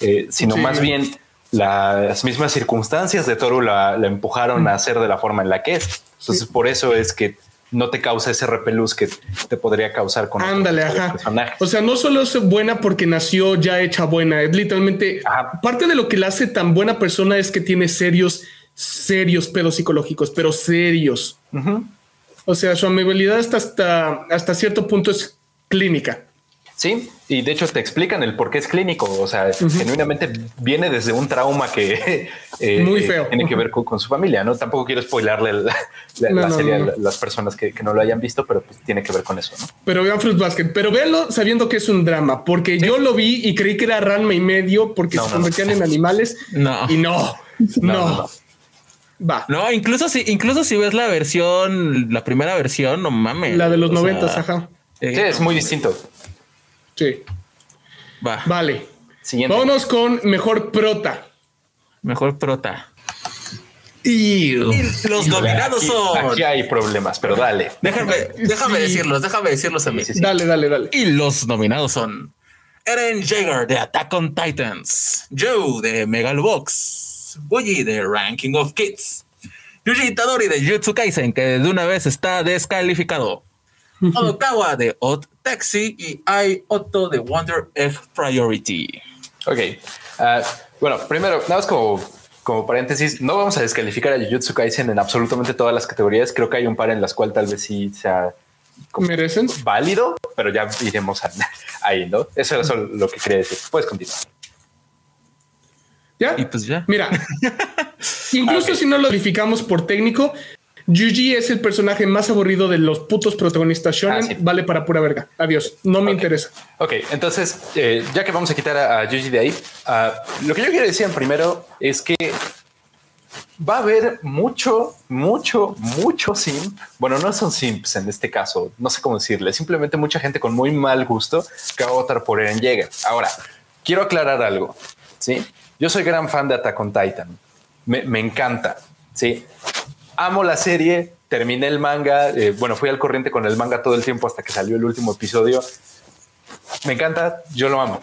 eh, sino más bien las mismas circunstancias de Toru la, empujaron a hacer de la forma en la que es. Entonces, por eso es que no te causa ese repelús que te podría causar con Ándale, ajá. O sea, no solo es buena porque nació ya hecha buena, es literalmente parte de lo que la hace tan buena persona es que tiene serios, serios pedos psicológicos, pero serios. O sea, su amabilidad hasta, hasta, hasta cierto punto es clínica. Sí, y de hecho te explican el por qué es clínico. O sea, genuinamente viene desde un trauma que eh, Muy feo. tiene que ver con, su familia. No tampoco quiero spoilarle la, serie a las personas que, no lo hayan visto, pero pues tiene que ver con eso. ¿no? Pero vean Fruit Basket, pero véanlo sabiendo que es un drama, porque yo lo vi y creí que era Ranma y medio porque se convertían en animales. No, y no, no. Va. No, incluso si, incluso si ves la versión, la primera versión, no mames. La de los noventas, ajá. sí, es muy distinto. Sí. Va. Vale. Siguiente. Vámonos con mejor prota. Mejor prota. Y, los nominados son. Aquí hay problemas, pero dale. Déjame, déjame decirlos, déjame decirlos a mí. dale, dale, dale. Y los nominados son Eren Jaeger de Attack on Titans, Joe de Megalobox, Boyi de Ranking of Kids, Yuji Itadori de Jutsu Kaisen, que de una vez está descalificado. Odokawa de Odd Taxi y I Otto de Wonder F Priority. Ok. Ah, bueno, primero, nada más como, como paréntesis, no vamos a descalificar a Jujutsu Kaisen en absolutamente todas las categorías. Creo que hay un par en las cuales tal vez sí sea merecen válido, pero ya iremos ahí, ¿no? Eso es lo que quería decir. Puedes continuar. ¿Ya? Y pues ya. Mira, incluso si no lo calificamos por técnico, Yuji es el personaje más aburrido de los putos protagonistas shonen. Ah, vale para pura verga. Adiós. No me interesa. Ok, entonces, eh, ya que vamos a quitar a, Yuji de ahí, uh, lo que yo quiero decir primero es que va a haber mucho, mucho, mucho simp. Bueno, no son simps en este caso, no sé cómo decirle, simplemente mucha gente con muy mal gusto que va a votar por Eren Yeager. Ahora, quiero aclarar algo. Sí, yo soy gran fan de Attack on Titan. Me, me encanta. Sí, amo la serie, terminé el manga, eh, bueno, fui al corriente con el manga todo el tiempo hasta que salió el último episodio. Me encanta, yo lo amo.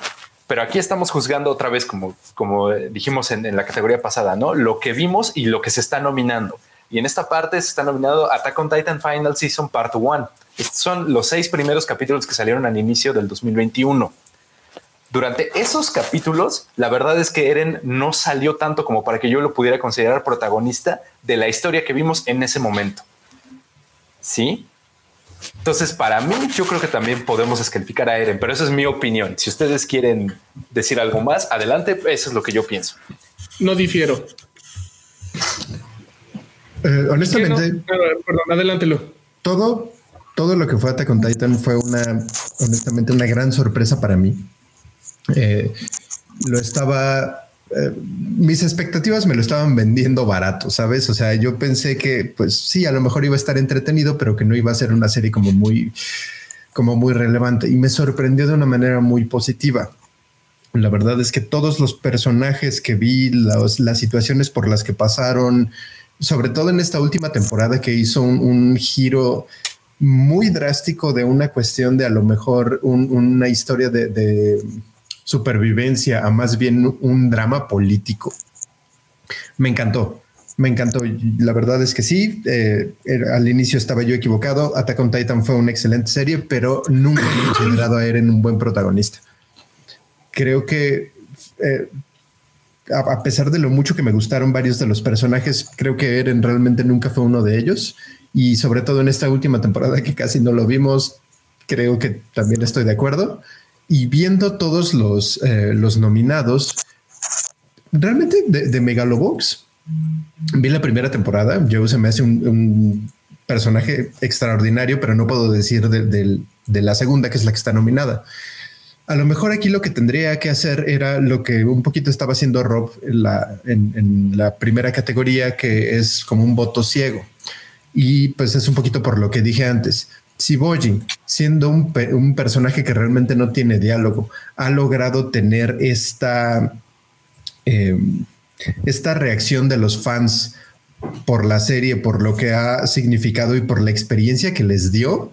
Pero aquí estamos juzgando otra vez, como, como dijimos en, la categoría pasada, ¿no? Lo que vimos y lo que se está nominando. Y en esta parte se está nominado Attack on Titan Final Season Part 1. Estos son los seis primeros capítulos que salieron al inicio del 2021. Durante esos capítulos, la verdad es que Eren no salió tanto como para que yo lo pudiera considerar protagonista de la historia que vimos en ese momento. ¿Sí? Entonces, para mí, yo creo que también podemos descalificar a Eren, pero esa es mi opinión. Si ustedes quieren decir algo más, adelante, eso es lo que yo pienso. No difiero. Eh, honestamente, perdón, adelántelo. Todo, todo lo que fue Attack on Titan fue una, honestamente, una gran sorpresa para mí. Eh, lo estaba, eh, mis expectativas me lo estaban vendiendo barato, ¿sabes? O sea, yo pensé que, pues sí, a lo mejor iba a estar entretenido, pero que no iba a ser una serie como muy, como muy relevante. Y me sorprendió de una manera muy positiva. La verdad es que todos los personajes que vi, las situaciones por las que pasaron, sobre todo en esta última temporada que hizo un, giro muy drástico de una cuestión de a lo mejor una historia de supervivencia a más bien un drama político. Me encantó, me encantó. La verdad es que sí, eh, al inicio estaba yo equivocado. Attack on Titan fue una excelente serie, pero nunca he considerado a Eren un buen protagonista. Creo que eh, a, pesar de lo mucho que me gustaron varios de los personajes, creo que Eren realmente nunca fue uno de ellos. Y sobre todo en esta última temporada que casi no lo vimos, creo que también estoy de acuerdo y viendo todos los, eh, los nominados, realmente de, Megalobox, vi la primera temporada. Joe se me hace un, personaje extraordinario, pero no puedo decir de, la segunda, que es la que está nominada. A lo mejor aquí lo que tendría que hacer era lo que un poquito estaba haciendo Rob en la, en la primera categoría, que es como un voto ciego. Y pues es un poquito por lo que dije antes si Boji, siendo un, personaje que realmente no tiene diálogo, ha logrado tener esta, em, esta reacción de los fans por la serie, por lo que ha significado y por la experiencia que les dio,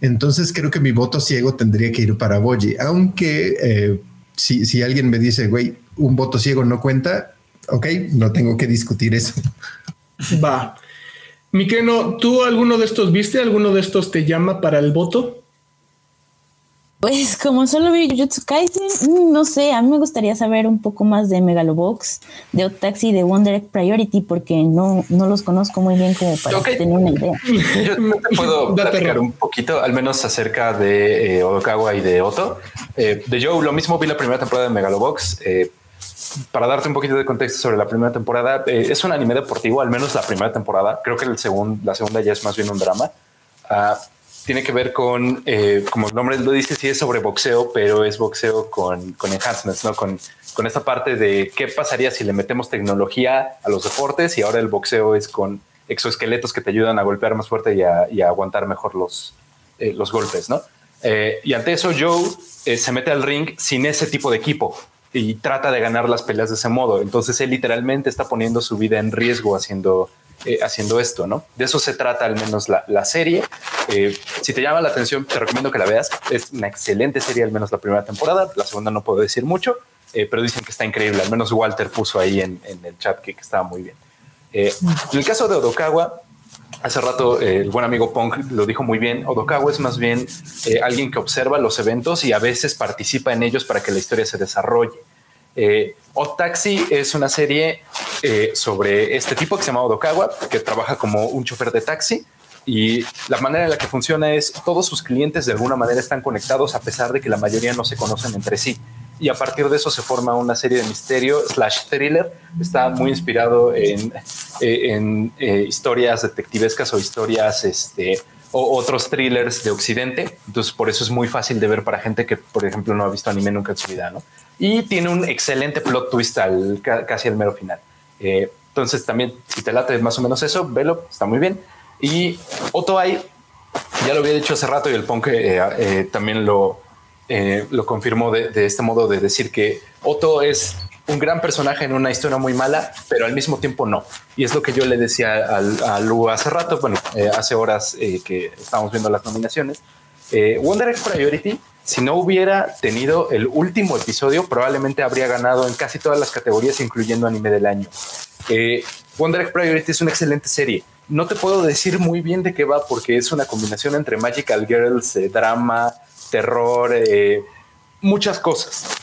entonces creo que mi voto ciego tendría que ir para Boji, aunque eh, si, si alguien me dice, güey, un voto ciego no cuenta, ok, no tengo que discutir eso. Va. Mikeno, ¿tú alguno de estos viste? ¿Alguno de estos te llama para el voto? Pues como solo vi Jujutsu Kaisen, mm, no sé, a mí me gustaría saber un poco más de Megalobox, de Otaxi y de Wonder Egg Priority, porque no, no los conozco muy bien como para tener una idea. Yo te puedo platicar un poquito, al menos acerca de eh, Odokawa y de Otto. Eh, de Joe, lo mismo vi la primera temporada de Megalobox. Eh, para darte un poquito de contexto sobre la primera temporada, es un anime deportivo, al menos la primera temporada. Creo que el segundo, la segunda ya es más bien un drama. Uh, tiene que ver con, eh, como el nombre lo dice, sí es sobre boxeo, pero es boxeo con, con enhancements, ¿no? Con, con esta parte de qué pasaría si le metemos tecnología a los deportes y ahora el boxeo es con exoesqueletos que te ayudan a golpear más fuerte y a, aguantar mejor los, eh, los golpes, ¿no? Eh, y ante eso Joe se mete al ring sin ese tipo de equipo y trata de ganar las peleas de ese modo. Entonces él literalmente está poniendo su vida en riesgo haciendo eh, haciendo esto, ¿no? De eso se trata al menos la, serie. Eh, si te llama la atención, te recomiendo que la veas. Es una excelente serie, al menos la primera temporada. La segunda no puedo decir mucho, eh, pero dicen que está increíble. Al menos Walter puso ahí en, el chat que, estaba muy bien. en el caso de Odokawa, Hace rato el buen amigo Punk lo dijo muy bien. Odokawa es más bien alguien que observa los eventos y a veces participa en ellos para que la historia se desarrolle. Eh, Taxi es una serie eh, sobre este tipo que se llama Odokawa, que trabaja como un chofer de taxi. Y la manera en la que funciona es todos sus clientes de alguna manera están conectados a pesar de que la mayoría no se conocen entre sí. Y a partir de eso se forma una serie de misterio slash thriller. Está muy inspirado en, eh, en historias detectivescas o historias este, o otros thrillers de Occidente. Entonces, por eso es muy fácil de ver para gente que, por ejemplo, no ha visto anime nunca en su vida, ¿no? Y tiene un excelente plot twist al casi al mero final. Eh, entonces, también, si te late más o menos eso, velo, está muy bien. Y Otto Ai, ya lo había dicho hace rato y el Punk eh, eh, también lo, lo confirmó de, de, este modo de decir que Otto es un gran personaje en una historia muy mala, pero al mismo tiempo no. Y es lo que yo le decía a Lu hace rato, bueno, eh, hace horas eh, que estábamos viendo las nominaciones. Eh, Wonder Egg Priority, si no hubiera tenido el último episodio, probablemente habría ganado en casi todas las categorías, incluyendo anime del año. Wonder Egg Priority es una excelente serie. No te puedo decir muy bien de qué va porque es una combinación entre Magical Girls, drama, terror, muchas cosas.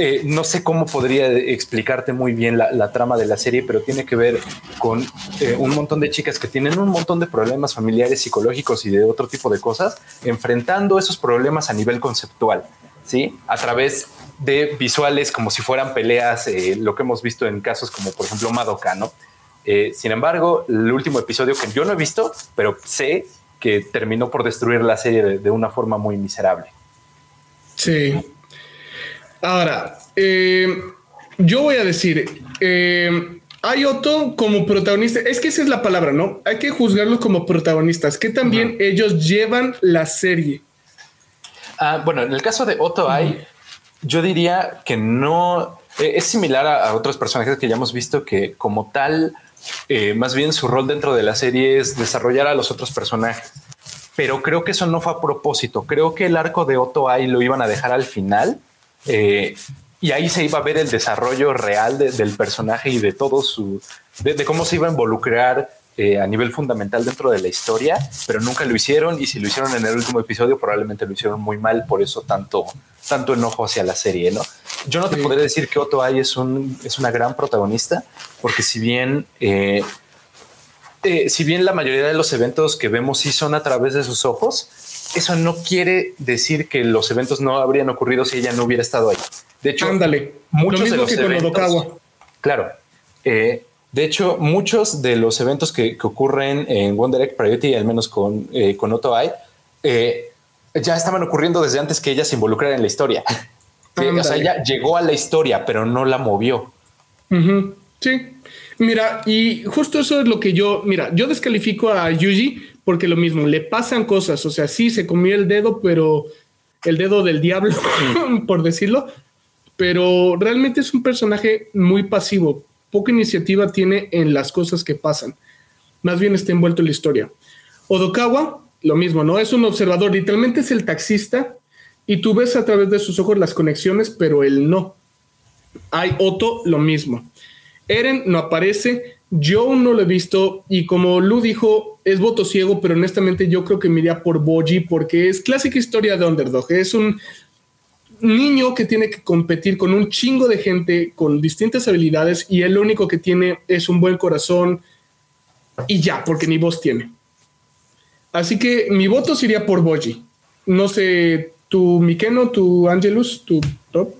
Eh, no sé cómo podría explicarte muy bien la, trama de la serie, pero tiene que ver con eh, un montón de chicas que tienen un montón de problemas familiares, psicológicos y de otro tipo de cosas, enfrentando esos problemas a nivel conceptual, ¿sí? A través de visuales como si fueran peleas, eh, lo que hemos visto en casos como por ejemplo Madoka, ¿no? sin embargo, el último episodio que yo no he visto, pero sé que terminó por destruir la serie de una forma muy miserable. Sí, Ahora, eh, yo voy a decir, eh, hay Otto como protagonista, es que esa es la palabra, ¿no? Hay que juzgarlos como protagonistas, que también ellos llevan la serie. Ah, bueno, en el caso de Otto hay, yo diría que no, eh, es similar a, otros personajes que ya hemos visto que como tal, más bien su rol dentro de la serie es desarrollar a los otros personajes. Pero creo que eso no fue a propósito. Creo que el arco de Otto Ai lo iban a dejar al final eh, y ahí se iba a ver el desarrollo real del personaje y de todo su, de, cómo se iba a involucrar eh, a nivel fundamental dentro de la historia, pero nunca lo hicieron y si lo hicieron en el último episodio probablemente lo hicieron muy mal, por eso tanto, tanto enojo hacia la serie, ¿no? Yo no te podría decir que Otto Ai es, un, es una gran protagonista, porque si bien... Eh, si bien la mayoría de los eventos que vemos sí son a través de sus ojos, eso no quiere decir que los eventos no habrían ocurrido si ella no hubiera estado ahí. De hecho, Ándale, muchos de los eventos, Claro. Eh, de hecho, muchos de los eventos que, ocurren en Wonder Egg Priority, al menos con, eh, con Otto Ai, eh, ya estaban ocurriendo desde antes que ella se involucrara en la historia. o sea, ella llegó a la historia, pero no la movió. Sí. Mira, y justo eso es lo que yo, mira, yo descalifico a Yuji porque lo mismo, le pasan cosas, o sea, sí se comió el dedo, pero el dedo del diablo, por decirlo, pero realmente es un personaje muy pasivo. Poca iniciativa tiene en las cosas que pasan. Más bien está envuelto en la historia. Odokawa, lo mismo, ¿no? Es un observador, literalmente es el taxista y tú ves a través de sus ojos las conexiones, pero él no. Hay Otto, lo mismo. Eren no aparece, yo no lo he visto y como Lu dijo, es voto ciego, pero honestamente yo creo que me por Boji porque es clásica historia de Underdog. Es un niño que tiene que competir con un chingo de gente con distintas habilidades y él lo único que tiene es un buen corazón y ya, porque ni voz tiene. Así que mi voto sería por Boji. No sé, tu Mikeno, tu Angelus, tu top.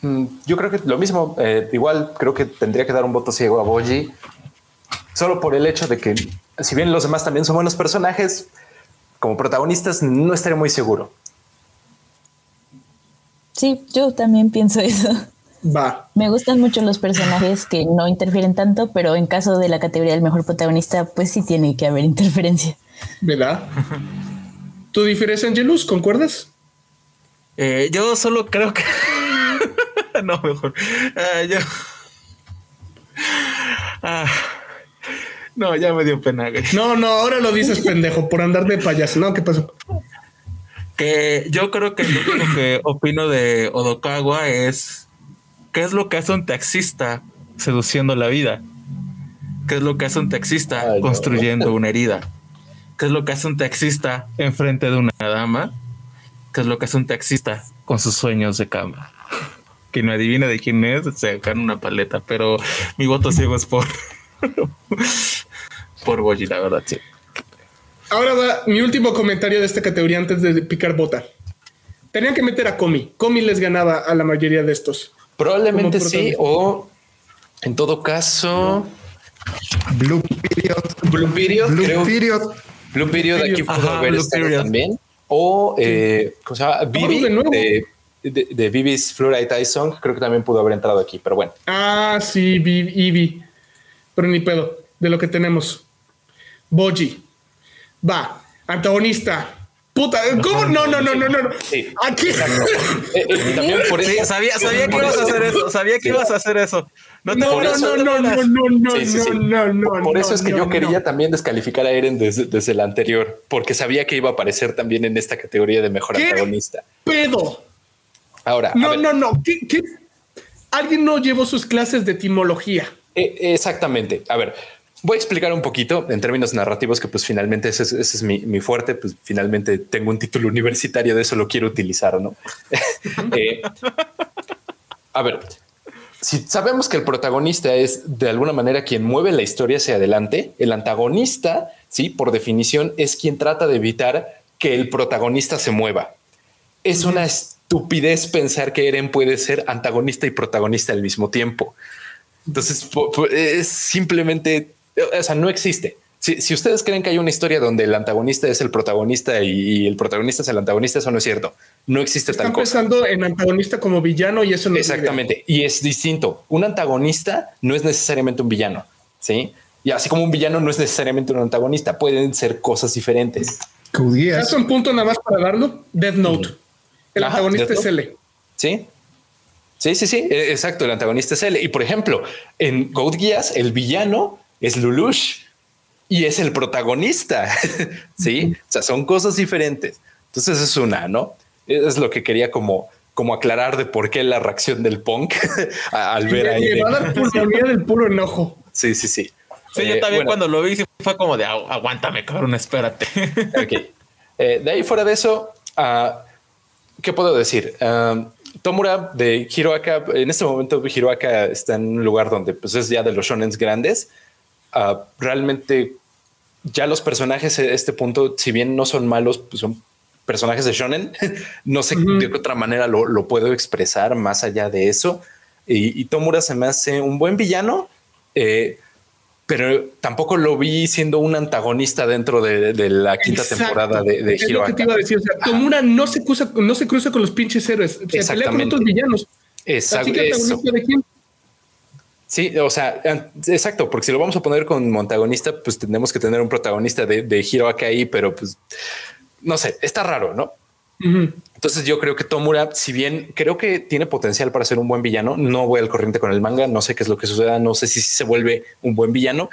Mm, yo creo que lo mismo. Eh, igual creo que tendría que dar un voto ciego a Boji solo por el hecho de que, si bien los demás también son buenos personajes, como protagonistas no estaré muy seguro. Sí, yo también pienso eso. Va. Me gustan mucho los personajes que no interfieren tanto, pero en caso de la categoría del mejor protagonista, pues sí tiene que haber interferencia. ¿Verdad? ¿Tu diferencia, Angelus? ¿Concuerdas? Eh, yo solo creo que. no, mejor. Ah, yo. Ah. No, ya me dio pena. No, no, ahora lo dices pendejo por andar de payaso. No, ¿qué pasó? Que yo creo que lo que opino de Odokawa es qué es lo que hace un taxista seduciendo la vida. ¿Qué es lo que hace un taxista construyendo una herida? ¿Qué es lo que hace un taxista enfrente de una dama? ¿Qué es lo que hace un taxista con sus sueños de cama? Que no adivina de quién es, se gana una paleta, pero mi voto ciego es por por Boji, la verdad, sí. Ahora va mi último comentario de esta categoría antes de picar bota. Tenían que meter a Comi. Comi les ganaba a la mayoría de estos. Probablemente sí, o en todo caso. Blue Period. Blue Period. Blue Period. Blue Period aquí pudo haber estado también. O, eh, ¿cómo se llama? Vivi de, de, de, Vivi's Fluorite Song. Creo que también pudo haber entrado aquí, pero bueno. Ah, sí, Vivi pero ni pedo de lo que tenemos. Boji. Va, antagonista. Puta, ¿cómo? No, no, no, no, no. Sí, Aquí. Sabía, sabía que ibas a hacer eso. Sabía que ibas a hacer eso. No, no, no, no, no, no, no, no, Por eso es que yo quería también descalificar a Eren desde, el anterior, porque sabía que iba a aparecer también en esta categoría de mejor antagonista. Pedo. Ahora. No, no, no. ¿Qué, ¿Qué? Alguien no llevó sus clases de etimología. Eh, exactamente. A ver, voy a explicar un poquito en términos narrativos que pues finalmente ese es, mi, fuerte, pues finalmente tengo un título universitario de eso, lo quiero utilizar, ¿no? Eh, a ver, si sabemos que el protagonista es de alguna manera quien mueve la historia hacia adelante, el antagonista, sí, por definición, es quien trata de evitar que el protagonista se mueva. Es una estupidez pensar que Eren puede ser antagonista y protagonista al mismo tiempo. Entonces, es simplemente, o sea, no existe. Si, ustedes creen que hay una historia donde el antagonista es el protagonista y, el protagonista es el antagonista, eso no es cierto. No existe tal cosa. Están pensando en antagonista como villano y eso no Exactamente. y es distinto. Un antagonista no es necesariamente un villano. Sí. Y así como un villano no es necesariamente un antagonista, pueden ser cosas diferentes. ¿Es un punto nada más para darlo? Death Note. El antagonista es L. Sí. Sí, sí, sí, e, exacto. El antagonista es él. Y por ejemplo, en Code Geass, el villano es Lulush y es el protagonista. sí, o sea, son cosas diferentes. Entonces es una, ¿no? Es lo que quería como, como aclarar de por qué la reacción del punk al ver ahí. va a dar del puro enojo. Sí, sí, sí. Sí, yo eh, también cuando lo vi fue como de aguántame, cabrón, espérate. ok. Eh, de ahí fuera de eso, uh, ¿qué puedo decir? Uh, Tomura de Hiroaka, en este momento Hiroaka está en un lugar donde pues, es ya de los shonens grandes. Ah, realmente ya los personajes a este punto, si bien no son malos, pues son personajes de shonen. no sé de qué otra manera lo, puedo expresar más allá de eso. Y, Tomura se me hace un buen villano. Eh, pero tampoco lo vi siendo un antagonista dentro de, la quinta temporada de, de Hero te iba a decir. O sea, Tomura no se cruza, no se cruza con los pinches héroes. Se pelea con otros villanos. Exacto. de quién? Sí, o sea, exacto, porque si lo vamos a poner con antagonista, pues tenemos que tener un protagonista de, de Hero ahí, pero pues no sé, está raro, ¿no? Entonces yo creo que Tomura, si bien creo que tiene potencial para ser un buen villano, no voy al corriente con el manga, no sé qué es lo que suceda, no sé si se vuelve un buen villano.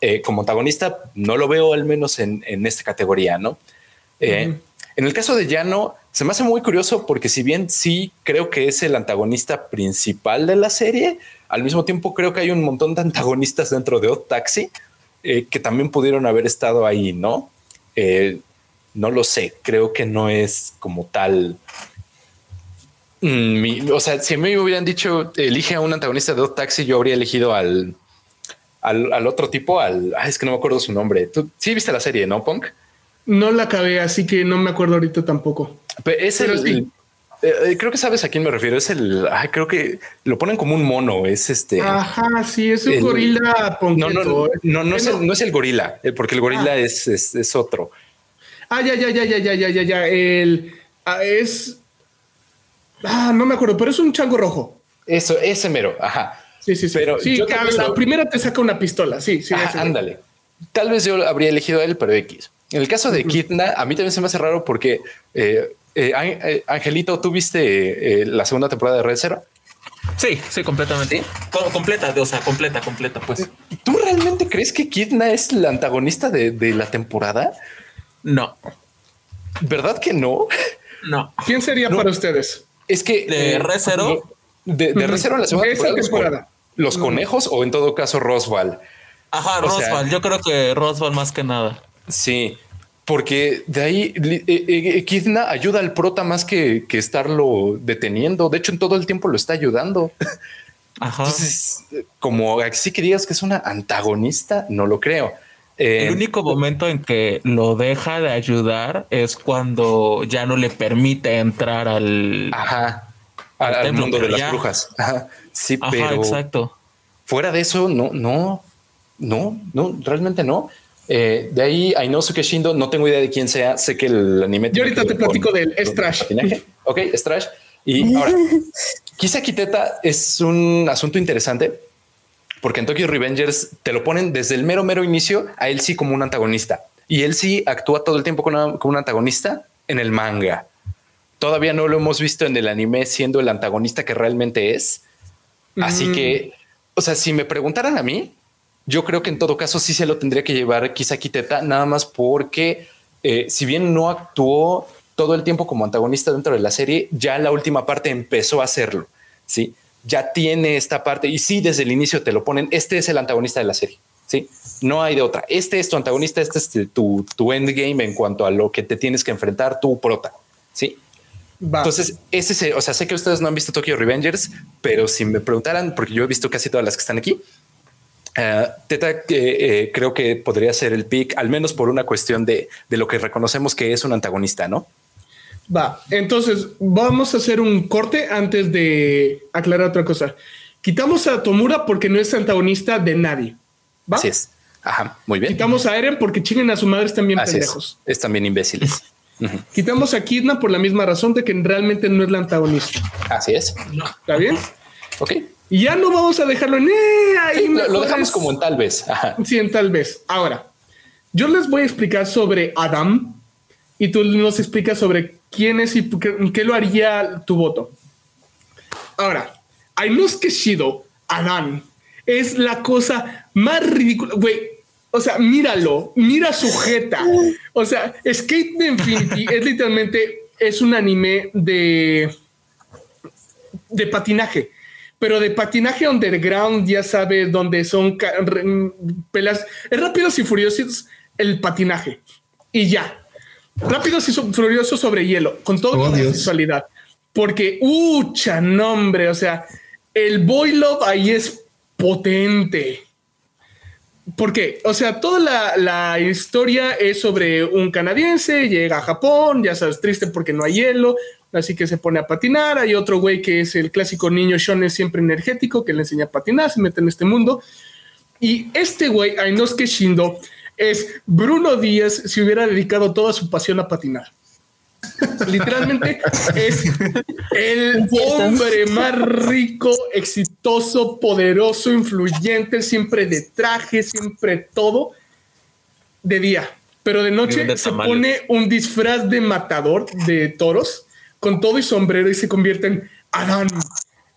Eh, como antagonista, no lo veo al menos en, esta categoría, ¿no? Eh, en el caso de Yano, se me hace muy curioso porque si bien sí creo que es el antagonista principal de la serie, al mismo tiempo creo que hay un montón de antagonistas dentro de Odd Taxi eh, que también pudieron haber estado ahí, ¿no? no lo sé, creo que no es como tal. Mm, o sea, si a mí me hubieran dicho elige a un antagonista de Dot Taxi, yo habría elegido al, al, otro tipo, al es que no me acuerdo su nombre. Tú sí viste la serie, no Punk? No la acabé, así que no me acuerdo ahorita tampoco. Pero es el, eh, eh, creo que sabes a quién me refiero. Es el, creo que lo ponen como un mono. Es este. Ajá, sí, es un gorila. No, no, no, no, no, es el, no es el gorila, porque el gorila ah. es, es, es, otro. Ah, ya, ya, ya, ya, ya, ya, ya, ya. El ah, es. Ah, no me acuerdo, pero es un chango rojo. Eso, ese mero. Ajá. Sí, sí, sí. Pero sí, la primera te saca una pistola. Sí, sí. ándale. Tal vez yo habría elegido a él, pero X. En el caso de Kidna, a mí también se me hace raro porque eh, eh, eh Angelito, ¿tú viste eh, la segunda temporada de Red Zero? Sí, sí, completamente. completa, o sea, completa, completa, pues. ¿Tú realmente crees que Kidna es la antagonista de, de la temporada? No. ¿Verdad que no? No. ¿Quién sería para ustedes? Es que de eh, Recero. De, de Recero la segunda temporada. Los conejos o en todo caso Roswell. Ajá, Roswell. Yo creo que Roswell más que nada. Sí, porque de ahí eh, eh, Kidna ayuda al prota más que, que, estarlo deteniendo. De hecho, en todo el tiempo lo está ayudando. Ajá. Entonces, como así que digas que es una antagonista, no lo creo. Eh, el único momento en que lo deja de ayudar es cuando ya no le permite entrar al, Ajá, al, mundo de las brujas. Ajá, sí, pero exacto. Fuera de eso, no, no, no, no, realmente no. Eh, de ahí, Ainosuke Shindo, no tengo idea de quién sea. Sé que el anime. Yo ahorita te platico del Strash. Ok, Strash. Y ahora, Kisa Kiteta es un asunto interesante porque en Tokyo Revengers te lo ponen desde el mero, mero inicio a él sí como un antagonista. Y él sí actúa todo el tiempo como, un antagonista en el manga. Todavía no lo hemos visto en el anime siendo el antagonista que realmente es. Así que, o sea, si me preguntaran a mí, yo creo que en todo caso sí se lo tendría que llevar quizá Kiteta, nada más porque eh, si bien no actuó todo el tiempo como antagonista dentro de la serie, ya la última parte empezó a hacerlo. Sí, ya tiene esta parte y sí, desde el inicio te lo ponen. Este es el antagonista de la serie. Sí, no hay de otra. Este es tu antagonista, este es tu, tu endgame en cuanto a lo que te tienes que enfrentar, tu prota. Sí. Entonces, ese es, o sea, sé que ustedes no han visto Tokyo Revengers, pero si me preguntaran, porque yo he visto casi todas las que están aquí, uh, Teta eh, creo que podría ser el pick, al menos por una cuestión de, de lo que reconocemos que es un antagonista, ¿no? Va, entonces vamos a hacer un corte antes de aclarar otra cosa. Quitamos a Tomura porque no es antagonista de nadie. ¿Va? Así es. Ajá, muy bien. Quitamos a Eren porque chinguen a su madre están bien pendejos. Es. Están bien imbéciles. Quitamos a Kidna por la misma razón de que realmente no es la antagonista. Así es. ¿Está bien? Ok. Y ya no vamos a dejarlo en eh, ahí. lo, dejamos como en tal vez. Sí, en tal vez. Ahora, yo les voy a explicar sobre Adam y tú nos explicas sobre quién es y qué, lo haría tu voto. Ahora, Ainosuke Shido, Adán, es la cosa más ridícula. Güey, o sea, míralo, mira su jeta. O sea, Skate de Infinity es literalmente, es un anime de, de patinaje pero de patinaje underground, ya sabes, donde son pelas, es rápidos y furiosos el patinaje y ya. Rápidos y furiosos sobre hielo, con toda la sexualidad. Porque, ucha, nombre, o sea, el boy love ahí es potente. ¿Por qué? O sea, toda la, la, historia es sobre un canadiense, llega a Japón, ya sabes, triste porque no hay hielo, así que se pone a patinar. Hay otro güey que es el clásico niño shonen siempre energético que le enseña a patinar, se mete en este mundo. Y este güey, Ainosuke Shindo, es Bruno Díaz si hubiera dedicado toda su pasión a patinar. Literalmente es el hombre más rico, exitoso, poderoso, influyente, siempre de traje, siempre todo de día. pero de noche se pone un disfraz de matador de toros con todo y sombrero y se convierte en Adán,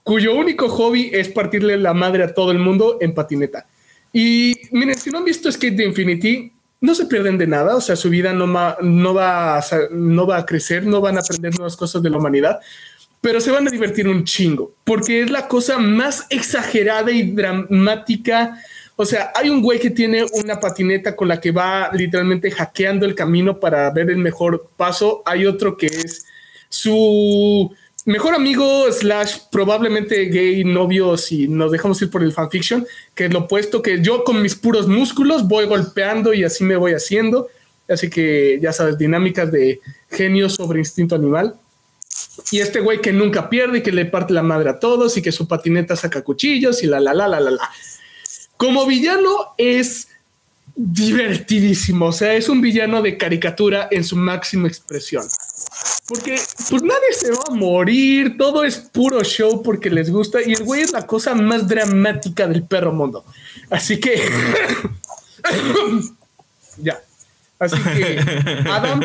cuyo único hobby es partirle la madre a todo el mundo en patineta. Y miren, si no han visto Skate de Infinity, no se pierden de nada, o sea, su vida no, no, va a, no va a crecer, no van a aprender nuevas cosas de la humanidad, pero se van a divertir un chingo, porque es la cosa más exagerada y dramática. O sea, hay un güey que tiene una patineta con la que va literalmente hackeando el camino para ver el mejor paso. Hay otro que es su mejor amigo slash probablemente gay novio si nos dejamos ir por el fanfiction, que es lo opuesto que yo con mis puros músculos voy golpeando y así me voy haciendo. Así que ya sabes, dinámicas de genio sobre instinto animal. Y este güey que nunca pierde y que le parte la madre a todos y que su patineta saca cuchillos y la la la la la la. Como villano es divertidísimo, o sea, es un villano de caricatura en su máxima expresión. Porque pues nadie se va a morir, todo es puro show porque les gusta y el güey es la cosa más dramática del perro mundo. Así que ya. Así que Adam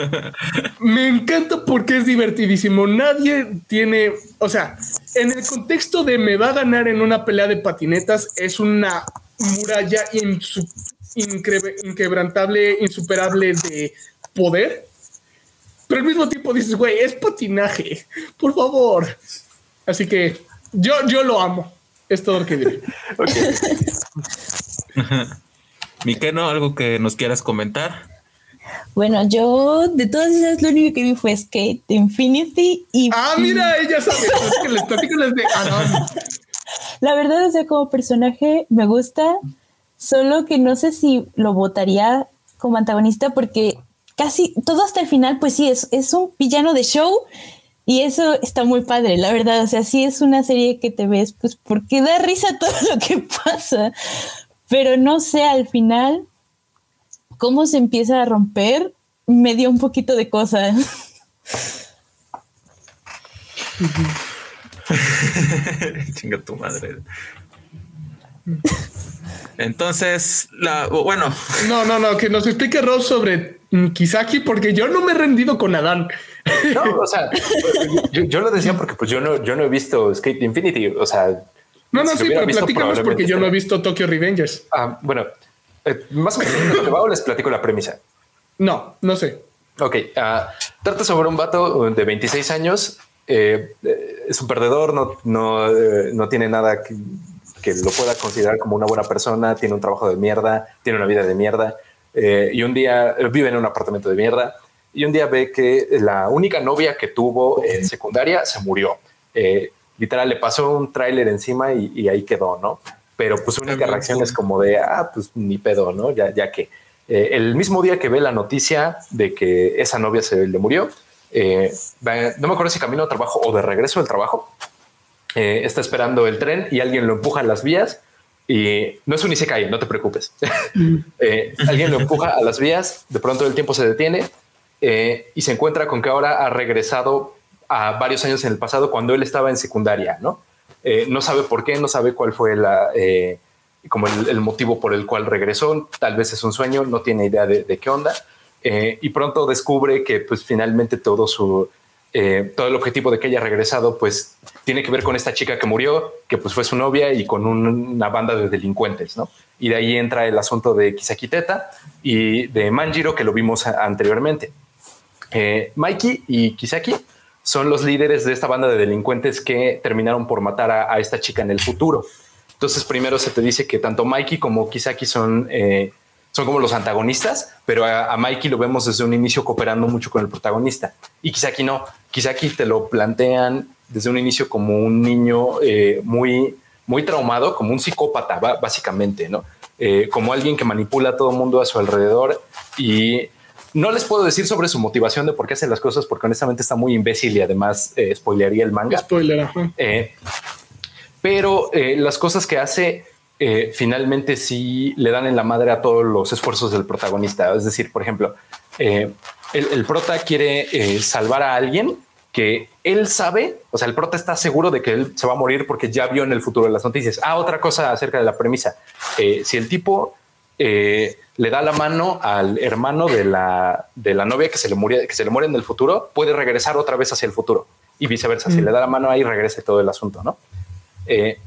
me encanta porque es divertidísimo. Nadie tiene, o sea, en el contexto de me va a ganar en una pelea de patinetas es una muralla inquebrantable, insuperable de poder pero al mismo tiempo dices, güey, es patinaje, por favor. Así que yo, yo lo amo. Es todo lo que diré. Miqueno, ¿algo que nos quieras comentar? Bueno, yo de todas esas lo único que vi fue Skate Infinity y... Ah, mira, ella sabe, que les platico las de... Ah, La verdad, o sea, como personaje me gusta, solo que no sé si lo votaría como antagonista porque casi todo hasta el final, pues sí, es, es un villano de show y eso está muy padre, la verdad. O sea, sí es una serie que te ves, pues porque da risa todo lo que pasa, pero no sé, al final, cómo se empieza a romper, me dio un poquito de cosas. Chinga tu madre. Entonces, la, bueno. No, no, no, que nos explique Ross sobre Kisaki, porque yo no me he rendido con Adán. No, o sea, yo, lo decía porque pues yo no, yo no he visto Skate Infinity, o sea. No, no, sí, pero platícanos porque yo no he visto Tokyo Revengers. Ah, bueno, eh, más o menos lo que va les platico la premisa. No, no sé. Ok, uh, trata sobre un vato de 26 años, eh, es un perdedor, no, no, no tiene nada que que lo pueda considerar como una buena persona, tiene un trabajo de mierda, tiene una vida de mierda, eh, y un día vive en un apartamento de mierda, y un día ve que la única novia que tuvo en secundaria se murió. Eh, literal, le pasó un tráiler encima y, ahí quedó, ¿no? Pero pues su única reacción es como de, ah, pues ni pedo, ¿no? Ya, ya que eh, el mismo día que ve la noticia de que esa novia se le murió, no me acuerdo si camino a trabajo o de regreso del trabajo, eh, está esperando el tren y alguien lo empuja a las vías y no es un cae, no te preocupes. Mm. Eh, alguien lo empuja a las vías, de pronto el tiempo se detiene eh, y se encuentra con que ahora ha regresado a varios años en el pasado cuando él estaba en secundaria, ¿no? no sabe por qué, no sabe cuál fue la, como el, motivo por el cual regresó, tal vez es un sueño, no tiene idea de, de qué onda. y pronto descubre que pues finalmente todo su, eh, todo el objetivo de que haya regresado, pues tiene que ver con esta chica que murió, que pues fue su novia y con una banda de delincuentes, ¿no? Y de ahí entra el asunto de Kisaki Teta y de Manjiro, que lo vimos anteriormente. Eh, Mikey y Kisaki son los líderes de esta banda de delincuentes que terminaron por matar a, esta chica en el futuro. Entonces, primero se te dice que tanto Mikey como Kisaki son eh, son como los antagonistas, pero a, Mikey lo vemos desde un inicio cooperando mucho con el protagonista. Y quizá aquí no, quizá aquí te lo plantean desde un inicio como un niño eh, muy, muy traumado, como un psicópata, básicamente, ¿no? Eh, como alguien que manipula a todo el mundo a su alrededor y no les puedo decir sobre su motivación de por qué hace las cosas, porque honestamente está muy imbécil y además eh, spoilearía el manga. Spoiler, pero las cosas que hace eh, finalmente sí le dan en la madre a todos los esfuerzos del protagonista. Es decir, por ejemplo, eh, el, prota quiere eh, salvar a alguien que él sabe, o sea, el prota está seguro de que él se va a morir porque ya vio en el futuro las noticias. Ah, otra cosa acerca de la premisa. si el tipo eh, le da la mano al hermano de la, de la novia que se le muere, que se le muere en el futuro, puede regresar otra vez hacia el futuro y viceversa. Si mm. le da la mano ahí, regrese todo el asunto, ¿no? Eh,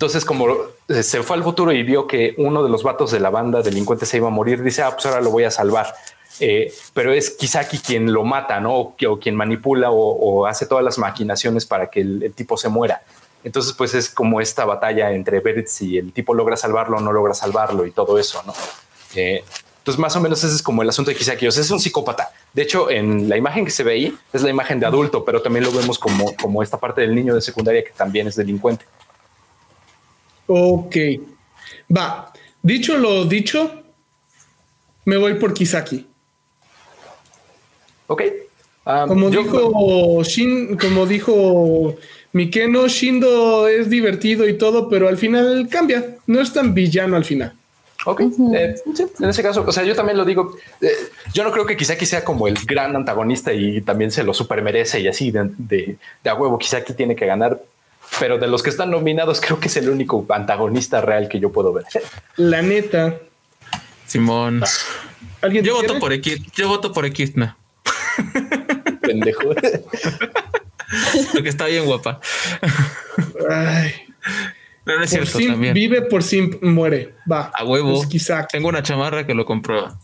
entonces, como se fue al futuro y vio que uno de los vatos de la banda delincuente se iba a morir, dice, ah, pues ahora lo voy a salvar. Eh, pero es Kisaki quien lo mata, ¿no? O, quien manipula o, hace todas las maquinaciones para que el, tipo se muera. Entonces, pues es como esta batalla entre ver si el tipo logra salvarlo o no logra salvarlo y todo eso, ¿no? Eh, entonces, más o menos ese es como el asunto de Kisaki. O sea, es un psicópata. De hecho, en la imagen que se ve ahí es la imagen de adulto, pero también lo vemos como, como esta parte del niño de secundaria que también es delincuente. Ok. Va. Dicho lo dicho, me voy por Kisaki. Ok. Um, como dijo Shin, como dijo Mikeno, Shindo es divertido y todo, pero al final cambia. No es tan villano al final. Ok, eh, en ese caso, o sea, yo también lo digo. Eh, yo no creo que Kisaki sea como el gran antagonista y también se lo super merece y así de, de, de a huevo. Kisaki tiene que ganar, pero de los que están nominados, creo que es el único antagonista real que yo puedo ver. La neta. Simón. ¿Alguien yo voto por X. Yo voto por X. Pendejo. Porque está bien guapa. Ay. No, es cierto también. Vive por Simp, muere. Va. A huevo. quizá. Tengo una chamarra que lo comprueba.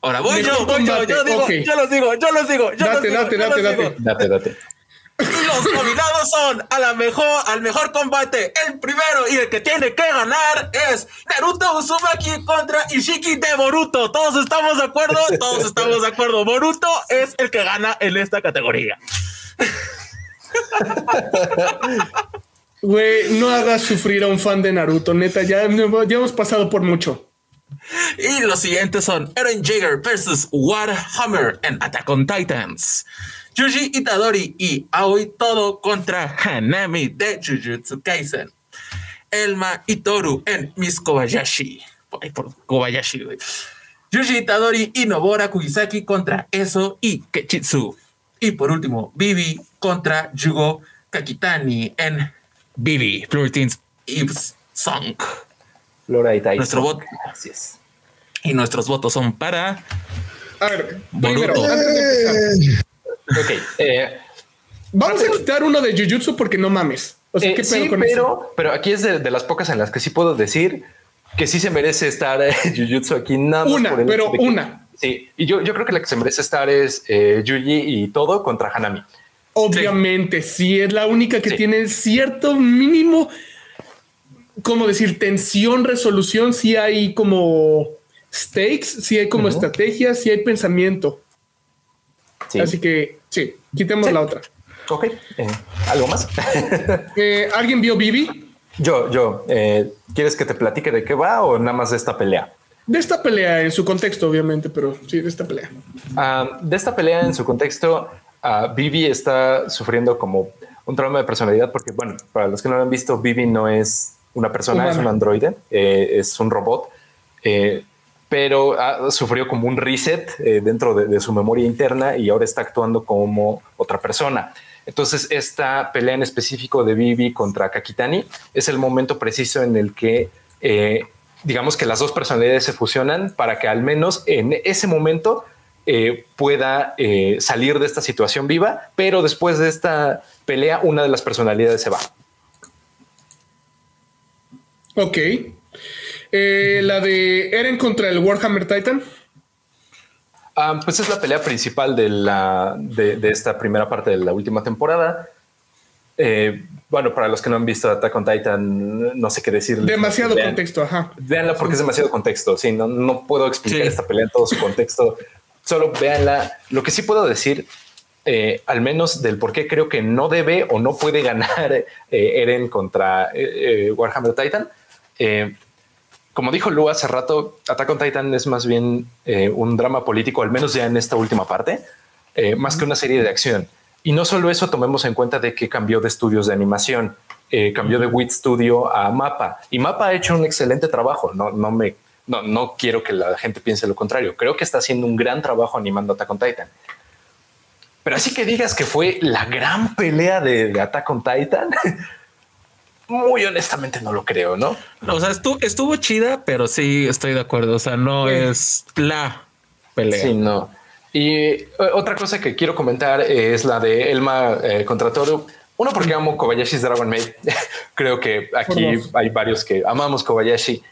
Ahora voy yo, voy yo, yo digo, yo los digo, yo los digo, yo date, los date, digo, date, date, date, date. Y los nominados son a la mejor, al mejor combate. El primero y el que tiene que ganar es Naruto Uzumaki contra Ishiki de Boruto. Todos estamos de acuerdo, todos estamos de acuerdo. Boruto es el que gana en esta categoría. Güey, no hagas sufrir a un fan de Naruto, neta, ya, ya hemos pasado por mucho. Y los siguientes son Eren Jaeger versus Warhammer en Attack on Titans. Yuji Itadori y Aoi Todo contra Hanami de Jujutsu Kaisen. Elma Itoru en Miss Kobayashi. por Kobayashi, Yuji Itadori y Nobora Kugisaki contra Eso y Kechitsu. Y por último, Bibi contra Yugo Kakitani en Bibi, Florentines Eve's Song. Flora y Nuestro voto. Gracias. Y nuestros votos son para. A ver, primero, antes de empezar. Ok. Eh, Vamos a quitar uno de Jujutsu porque no mames. O sea, ¿qué eh, sí, con pero, pero aquí es de, las pocas en las que sí puedo decir que sí se merece estar eh, Jujutsu aquí. Nada más una, pero una. Sí, y yo, yo creo que la que se merece estar es eh, Yuji y todo contra Hanami. Obviamente, sí, es la única que tiene cierto mínimo, como decir, tensión, resolución, si hay como stakes, si hay como estrategias, si hay pensamiento. Así que sí, quitemos la otra. Ok, eh, ¿algo más? Eh, ¿Alguien vio Bibi? Yo, yo. Eh, ¿Quieres que te platique de qué va o nada más de esta pelea? De esta pelea en su contexto, obviamente, pero sí, de esta pelea. Ah, de esta pelea en su contexto, uh, Vivi está sufriendo como un trauma de personalidad porque, bueno, para los que no lo han visto, Vivi no es una persona, es un androide, es un robot pero sufrió como un reset eh, dentro de, su memoria interna y ahora está actuando como otra persona. Entonces, esta pelea en específico de Vivi contra Kakitani es el momento preciso en el que, eh, digamos que las dos personalidades se fusionan para que al menos en ese momento eh, pueda salir de esta situación viva, pero después de esta pelea, una de las personalidades se va. Ok. Eh, la de Eren contra el Warhammer Titan. Ah, pues es la pelea principal de, la, de, esta primera parte de la última temporada. Eh, bueno, para los que no han visto Attack on Titan, no sé qué decir. Demasiado contexto, ajá. Véanla porque es demasiado contexto. Sí, no, no puedo explicar esta pelea en todo su contexto. Solo véanla. Lo que sí puedo decir, eh, al menos del por qué creo que no debe o no puede ganar Eren contra Warhammer Titan, como dijo Lu hace rato, Attack on Titan es más bien eh, un drama político, al menos ya en esta última parte, eh, más que una serie de acción. Y no solo eso, tomemos en cuenta de que cambió de estudios de animación, eh, cambió de WIT Studio a Mapa. Y Mapa ha hecho un excelente trabajo. No, no me, no, no quiero que la gente piense lo contrario. Creo que está haciendo un gran trabajo animando Attack on Titan. Pero así que digas que fue la gran pelea de, de Attack on Titan, muy honestamente no lo creo, ¿no? o sea, estuvo, estuvo chida, pero sí estoy de acuerdo. O sea, no es la pelea. Sí, no. Y eh, otra cosa que quiero comentar es la de Elma eh, contra Toru. Uno, porque amo Kobayashi's Dragon Maid. Creo que aquí hay varios que amamos Kobayashi.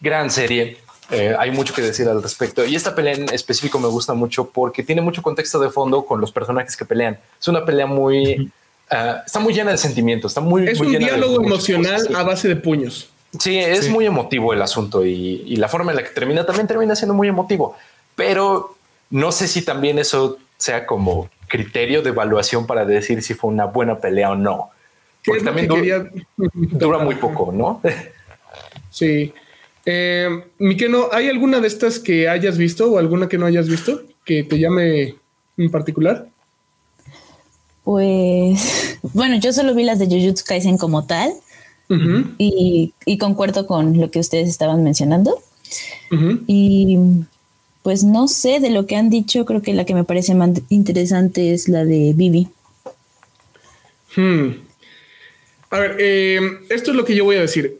Gran serie. Eh, hay mucho que decir al respecto. Y esta pelea en específico me gusta mucho porque tiene mucho contexto de fondo con los personajes que pelean. Es una pelea muy... Ah, está muy llena de sentimientos. Está muy, es un diálogo emocional a base de puños. Sí, es muy emotivo el asunto y, y, la forma en la que termina también termina siendo muy emotivo. Pero no sé si también eso sea como criterio de evaluación para decir si fue una buena pelea o no. Porque también dura muy poco, ¿no? Sí. Eh, Miqueno, ¿hay alguna de estas que hayas visto o alguna que no hayas visto que te llame en particular? Pues, bueno, yo solo vi las de Jujutsu Kaisen como tal y, concuerdo con lo que ustedes estaban mencionando. Y pues no sé de lo que han dicho, creo que la que me parece más interesante es la de Vivi. Hmm. A ver, eh, esto es lo que yo voy a decir.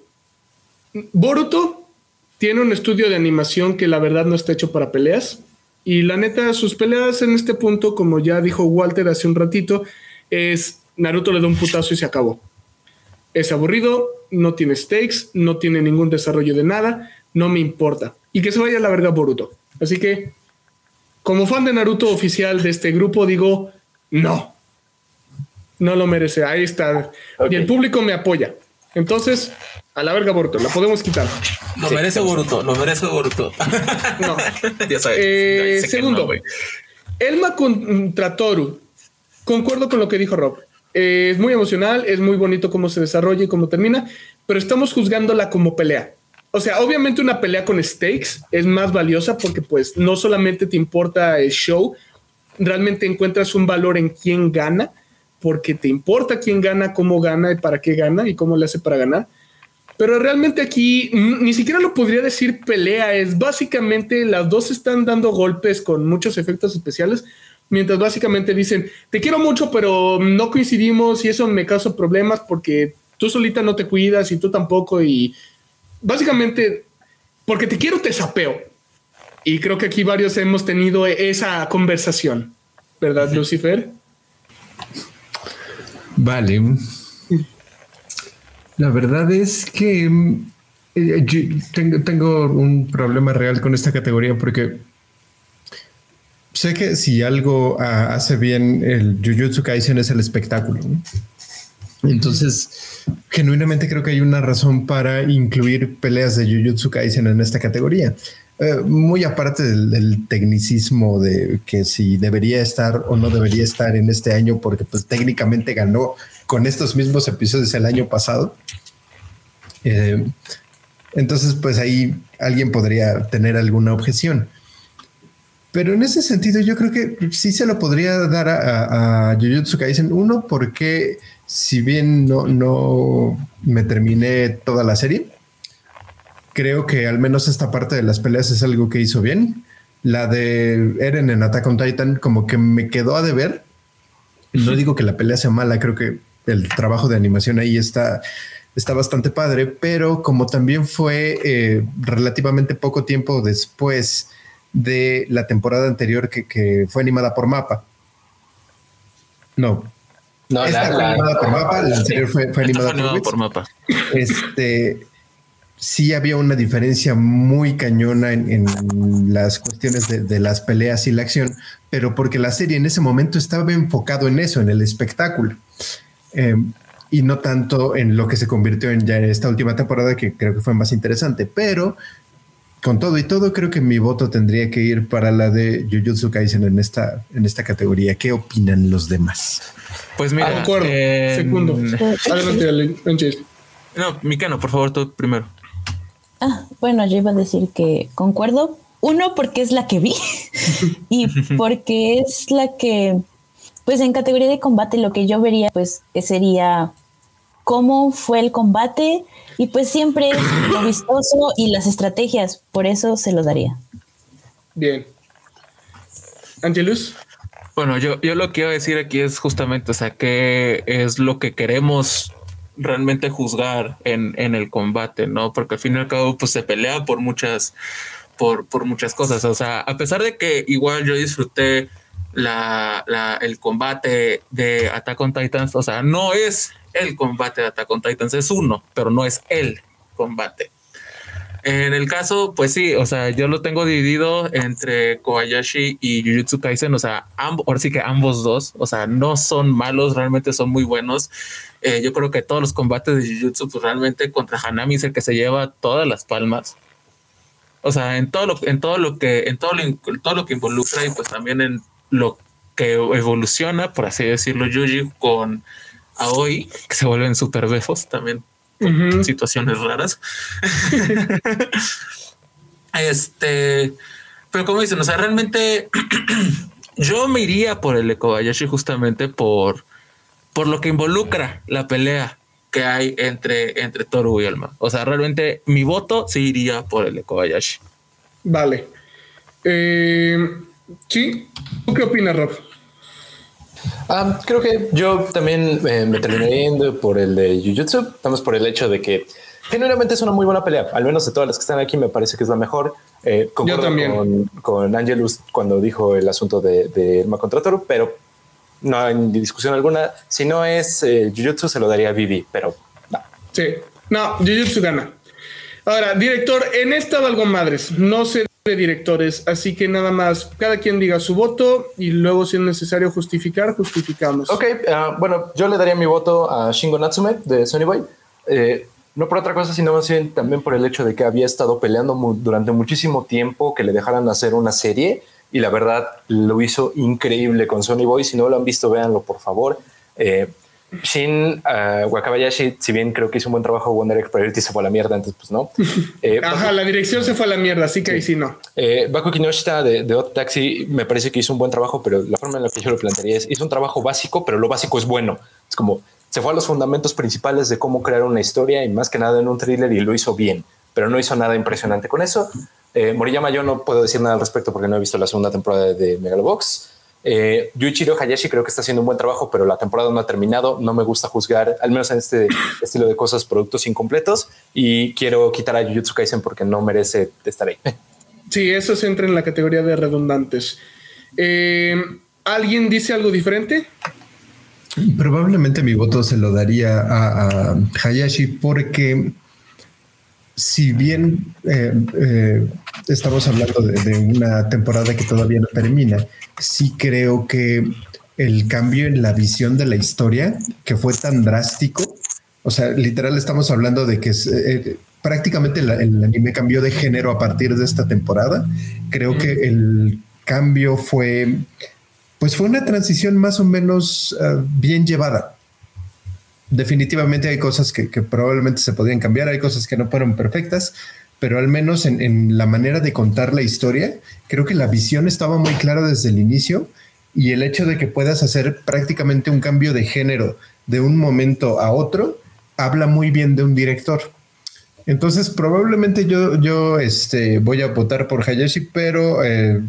Boruto tiene un estudio de animación que la verdad no está hecho para peleas. Y la neta, sus peleas en este punto, como ya dijo Walter hace un ratito, es Naruto le da un putazo y se acabó. Es aburrido, no tiene stakes, no tiene ningún desarrollo de nada, no me importa. Y que se vaya a la verga Boruto. Así que, como fan de Naruto oficial de este grupo, digo, no. No lo merece. Ahí está. Y el público me apoya. Entonces, a la verga Boruto, la podemos quitar. Lo merece Boruto, lo merece Boruto. no. Eh, segundo, Elma contra Toru. Concuerdo con lo que dijo Rob. Eh, es muy emocional, es muy bonito cómo se desarrolla y cómo termina, pero estamos juzgándola como pelea. O sea, obviamente una pelea con stakes es más valiosa porque pues no solamente te importa el show, realmente encuentras un valor en quién gana, porque te importa quién gana, cómo gana y para qué gana y cómo le hace para ganar. Pero realmente aquí ni siquiera lo podría decir pelea, es básicamente las dos están dando golpes con muchos efectos especiales, mientras básicamente dicen, te quiero mucho, pero no coincidimos y eso me causa problemas porque tú solita no te cuidas y tú tampoco y básicamente, porque te quiero te sapeo. Y creo que aquí varios hemos tenido esa conversación, ¿verdad, Lucifer? Vale. La verdad es que eh, tengo, un problema real con esta categoría porque sé que si algo ah, hace bien el Jujutsu Kaisen es el espectáculo. Entonces, genuinamente creo que hay una razón para incluir peleas de Jujutsu Kaisen en esta categoría. Eh, muy aparte del, tecnicismo de que si debería estar o no debería estar en este año, porque pues técnicamente ganó con estos mismos episodios el año pasado. Eh, entonces, pues ahí alguien podría tener alguna objeción. Pero en ese sentido, yo creo que sí se lo podría dar a, a Jujutsu Kaisen. Uno, porque si bien no, no me terminé toda la serie, creo que al menos esta parte de las peleas es algo que hizo bien. La de Eren en Attack on Titan, como que me quedó a deber. No digo que la pelea sea mala, creo que el trabajo de animación ahí está, está bastante padre, pero como también fue eh, relativamente poco tiempo después de la temporada anterior que, fue animada por Mapa. No. No, Esta fue animada por Mapa, la anterior fue, animada por, Mapa. Este sí había una diferencia muy cañona en, las cuestiones de, las peleas y la acción, pero porque la serie en ese momento estaba enfocado en eso, en el espectáculo. Em, y no tanto en lo que se convirtió en ya esta última temporada, que creo que fue más interesante. Pero con todo y todo, creo que mi voto tendría que ir para la de Jujutsu Kaisen en esta, en esta categoría. ¿Qué opinan los demás? Pues mira, ah, Segundo. Adelante, No, Mikano, por favor, tú primero. Ah, bueno, yo iba a decir que concuerdo. Uno, porque es la que vi y porque es la que pues en categoría de combate lo que yo vería pues que sería cómo fue el combate y pues siempre es lo vistoso y las estrategias, por eso se lo daría. Bien. Angelus. Bueno, yo, yo lo que quiero decir aquí es justamente, o sea, qué es lo que queremos realmente juzgar en, en el combate, ¿no? Porque al fin y al cabo, pues se pelea por muchas, por, por muchas cosas. O sea, a pesar de que igual yo disfruté la, la, el combate de Attack on Titans, o sea, no es el combate de Attack on Titans, es uno, pero no es el combate. En el caso, pues sí, o sea, yo lo tengo dividido entre Kobayashi y Jujutsu Kaisen, o sea, ahora sí que ambos dos, o sea, no son malos, realmente son muy buenos. Eh, yo creo que todos los combates de Jujutsu, pues realmente contra Hanami es el que se lleva todas las palmas. O sea, en todo lo, en todo lo que, en todo lo, todo lo que involucra y pues también en lo que evoluciona, por así decirlo, Yuji con Aoi, que se vuelven super befos también situaciones raras. este, pero como dicen, o sea, realmente yo me iría por el Ekobayashi justamente por, por lo que involucra la pelea que hay entre, entre Toru y Elma. O sea, realmente mi voto sí iría por el Ekobayashi. Vale. Eh, sí, qué opinas, Rob? Ah, creo que yo también eh, me terminé yendo por el de Jujutsu. Estamos por el hecho de que genuinamente es una muy buena pelea. Al menos de todas las que están aquí, me parece que es la mejor. Eh, yo también. Con, con, Angelus cuando dijo el asunto de, de Irma contra Toru, pero no hay discusión alguna. Si no es eh, Jujutsu, se lo daría a Vivi, pero no. Sí, no, Jujutsu gana. Ahora, director, en esta valgo madres. No sé de directores, así que nada más, cada quien diga su voto y luego si es necesario justificar, justificamos. Ok, ah, bueno, yo le daría mi voto a Shingo Natsume de Sony Boy. Eh, no por otra cosa, sino más bien también por el hecho de que había estado peleando durante muchísimo tiempo que le dejaran hacer una serie y la verdad lo hizo increíble con Sony Boy. Si no lo han visto, véanlo por favor. Eh, Shin uh, Wakabayashi, si bien creo que hizo un buen trabajo, Wonder Egg Priority se fue a la mierda, entonces pues no. Eh, Ajá, la dirección se fue a la mierda, así que ahí sí no. Eh, Baku Kinoshita de, de Hot Taxi me parece que hizo un buen trabajo, pero la forma en la que yo lo plantearía es, hizo un trabajo básico, pero lo básico es bueno. Es como, se fue a los fundamentos principales de cómo crear una historia y más que nada en un thriller y lo hizo bien, pero no hizo nada impresionante con eso. Eh, Moriyama yo no puedo decir nada al respecto porque no he visto la segunda temporada de Megalobox. Eh, Yuichiro Hayashi creo que está haciendo un buen trabajo, pero la temporada no ha terminado. No me gusta juzgar, al menos en este estilo de cosas, productos incompletos. Y quiero quitar a Jujutsu Kaisen porque no merece estar ahí. Sí, eso se entra en la categoría de redundantes. Eh, ¿Alguien dice algo diferente? Probablemente mi voto se lo daría a, Hayashi porque si bien eh, eh, estamos hablando de, una temporada que todavía no termina, sí creo que el cambio en la visión de la historia, que fue tan drástico, o sea, literal estamos hablando de que eh, prácticamente el anime cambió de género a partir de esta temporada. Creo que el cambio fue, pues fue una transición más o menos bien llevada. Definitivamente hay cosas que, que, probablemente se podrían cambiar, hay cosas que no fueron perfectas, pero al menos en, la manera de contar la historia, creo que la visión estaba muy clara desde el inicio y el hecho de que puedas hacer prácticamente un cambio de género de un momento a otro, habla muy bien de un director. Entonces, probablemente yo, yo este, voy a votar por Hayashi, pero eh,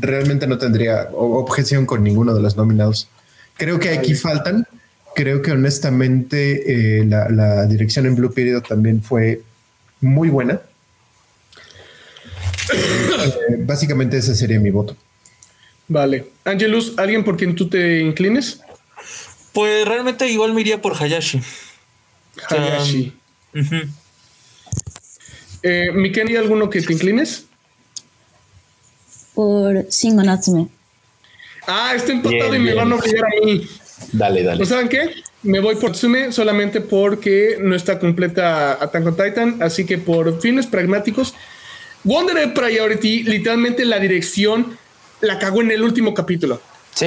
realmente no tendría objeción con ninguno de los nominados. Creo que aquí faltan. Creo que honestamente eh, la, la, dirección en Blue Period también fue muy buena. Eh, básicamente ese sería mi voto. Vale. Angelus, ¿alguien por quien tú te inclines? Pues realmente igual me iría por Hayashi. Hayashi. Eh, ¿hay alguno que te inclines? Por Shingo Natsume. Ah, está empatado y me van a obligar a mí. Dale, dale. saben qué? Me voy por Tsume solamente porque no está completa Attack on Titan, así que por fines pragmáticos, Wonder Priority, literalmente la dirección la cagó en el último capítulo. Sí.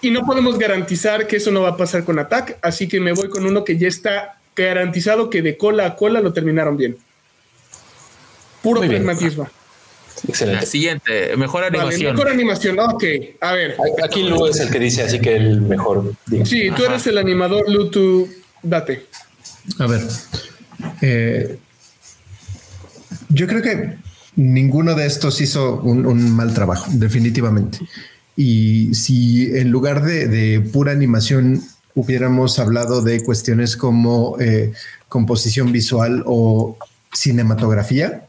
Y no podemos garantizar que eso no va a pasar con Attack, así que me voy con uno que ya está garantizado que de cola a cola lo terminaron bien. Puro pragmatismo. Excelente. La siguiente, mejor animación. mejor animación, ok. A ver. Aquí Lu es el que dice, así que el mejor. Sí, tú eres el animador, Lu, tú date. A ver. Eh, yo creo que ninguno de estos hizo un, mal trabajo, definitivamente. Y si en lugar de, pura animación hubiéramos hablado de cuestiones como eh, composición visual o cinematografía,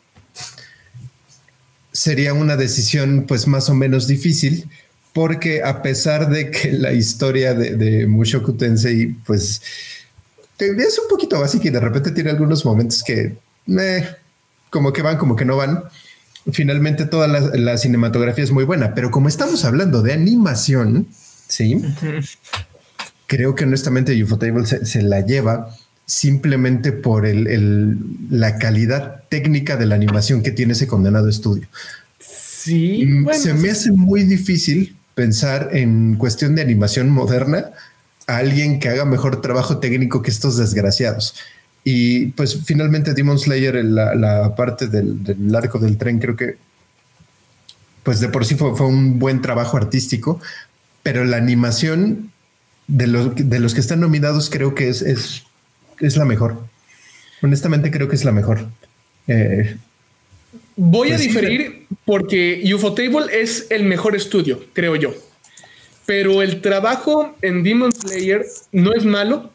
sería una decisión pues más o menos difícil porque a pesar de que la historia de, de Mushoku Tensei pues es un poquito básica y de repente tiene algunos momentos que eh, como que van, como que no van. Finalmente toda la, cinematografía es muy buena, pero como estamos hablando de animación, sí, creo que honestamente Ufotable se, se la lleva simplemente por el, la calidad técnica de la animación que tiene ese condenado estudio. Sí, mm, se me hace muy difícil pensar en cuestión de animación moderna a alguien que haga mejor trabajo técnico que estos desgraciados. Y pues finalmente Demon Slayer, la, la parte del, arco del tren, creo que pues de por sí fue, fue un buen trabajo artístico, pero la animación de los, de los que están nominados creo que es, es es la mejor. Honestamente creo que es la mejor. Eh, Voy a pues diferir porque Ufotable es el mejor estudio, creo yo. Pero el trabajo en Demon Slayer no es malo,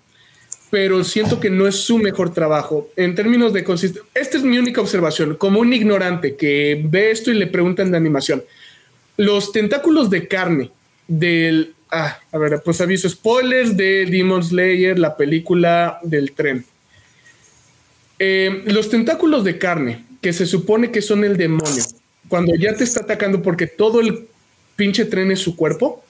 pero siento que no es su mejor trabajo. En términos de consistencia, esta es mi única observación, como un ignorante que ve esto y le preguntan de animación. Los tentáculos de carne del Ah, a ver, pues aviso spoilers de Demon Slayer, la película del tren. Eh, los tentáculos de carne, que se supone que son el demonio, cuando ya te está atacando porque todo el pinche tren es su cuerpo,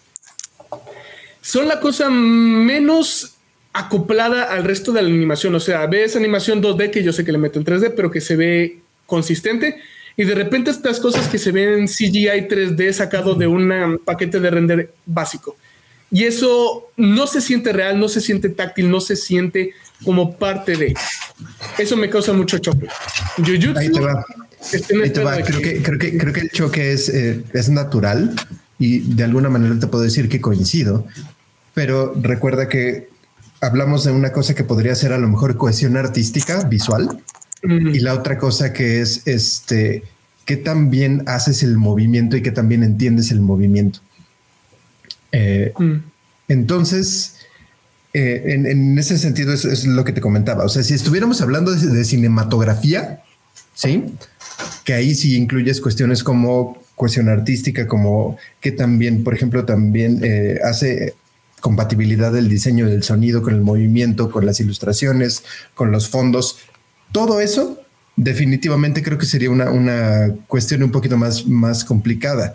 son la cosa menos acoplada al resto de la animación. O sea, ves animación 2D que yo sé que le meto en 3D, pero que se ve consistente. Y de repente estas cosas que se ven en CGI 3D sacado de un paquete de render básico. Y eso no se siente real, no se siente táctil, no se siente como parte de. Eso me causa mucho choque. Ahí te va. Ahí te va. Creo, que, creo, que, creo que el choque es, eh, es natural y de alguna manera te puedo decir que coincido, pero recuerda que hablamos de una cosa que podría ser a lo mejor cohesión artística visual y la otra cosa que es este que también haces el movimiento y que también entiendes el movimiento. Eh, mm. Entonces, eh, en, ese sentido es, lo que te comentaba. O sea, si estuviéramos hablando de, cinematografía, sí, que ahí sí incluyes cuestiones como cuestión artística, como que también, por ejemplo, también eh, hace compatibilidad del diseño del sonido con el movimiento, con las ilustraciones, con los fondos. Todo eso definitivamente creo que sería una, una cuestión un poquito más, más complicada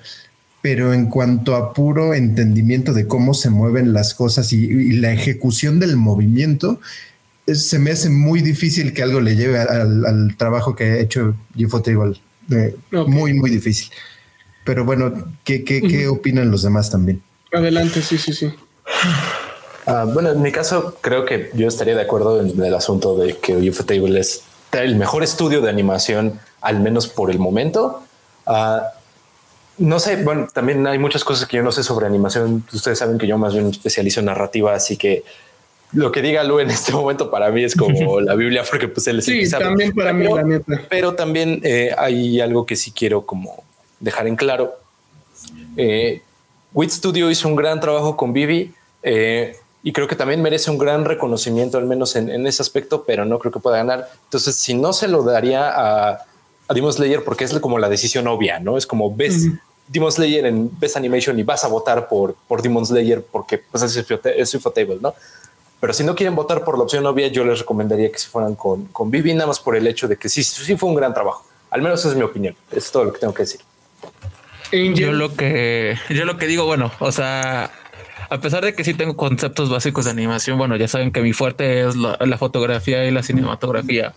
pero en cuanto a puro entendimiento de cómo se mueven las cosas y, la ejecución del movimiento, se me hace muy difícil que algo le lleve al, trabajo que ha hecho Ufotable. Eh, Muy, muy difícil. Pero bueno, ¿qué, qué, opinan los demás también? Adelante, sí, sí, sí. Ah, bueno, en mi caso, creo que yo estaría de acuerdo en el asunto de que Ufotable es el mejor estudio de animación, al menos por el momento. Uh, no sé, bueno, también hay muchas cosas que yo no sé sobre animación. Ustedes saben que yo más bien especializo en narrativa, así que lo que diga Lu en este momento para mí es como la Biblia, porque pues él es sí, también para mí, la neta. Pero también eh, hay algo que sí quiero como dejar en claro. Eh, Wit Studio hizo un gran trabajo con Vivi eh, y creo que también merece un gran reconocimiento, al menos en, ese aspecto, pero no creo que pueda ganar. Entonces, si no se lo daría a, a Demon Slayer, porque es como la decisión obvia, no es como ves, Demon Slayer en Best Animation y vas a votar por, por Demon Slayer porque pues, es Ufotable, ¿no? Pero si no quieren votar por la opción obvia, yo les recomendaría que se fueran con, con Vivi, nada más por el hecho de que sí, sí fue un gran trabajo. Al menos esa es mi opinión. Es todo lo que tengo que decir. Yo lo que, yo lo que digo, bueno, o sea, a pesar de que sí tengo conceptos básicos de animación, bueno, ya saben que mi fuerte es la, la fotografía y la cinematografía.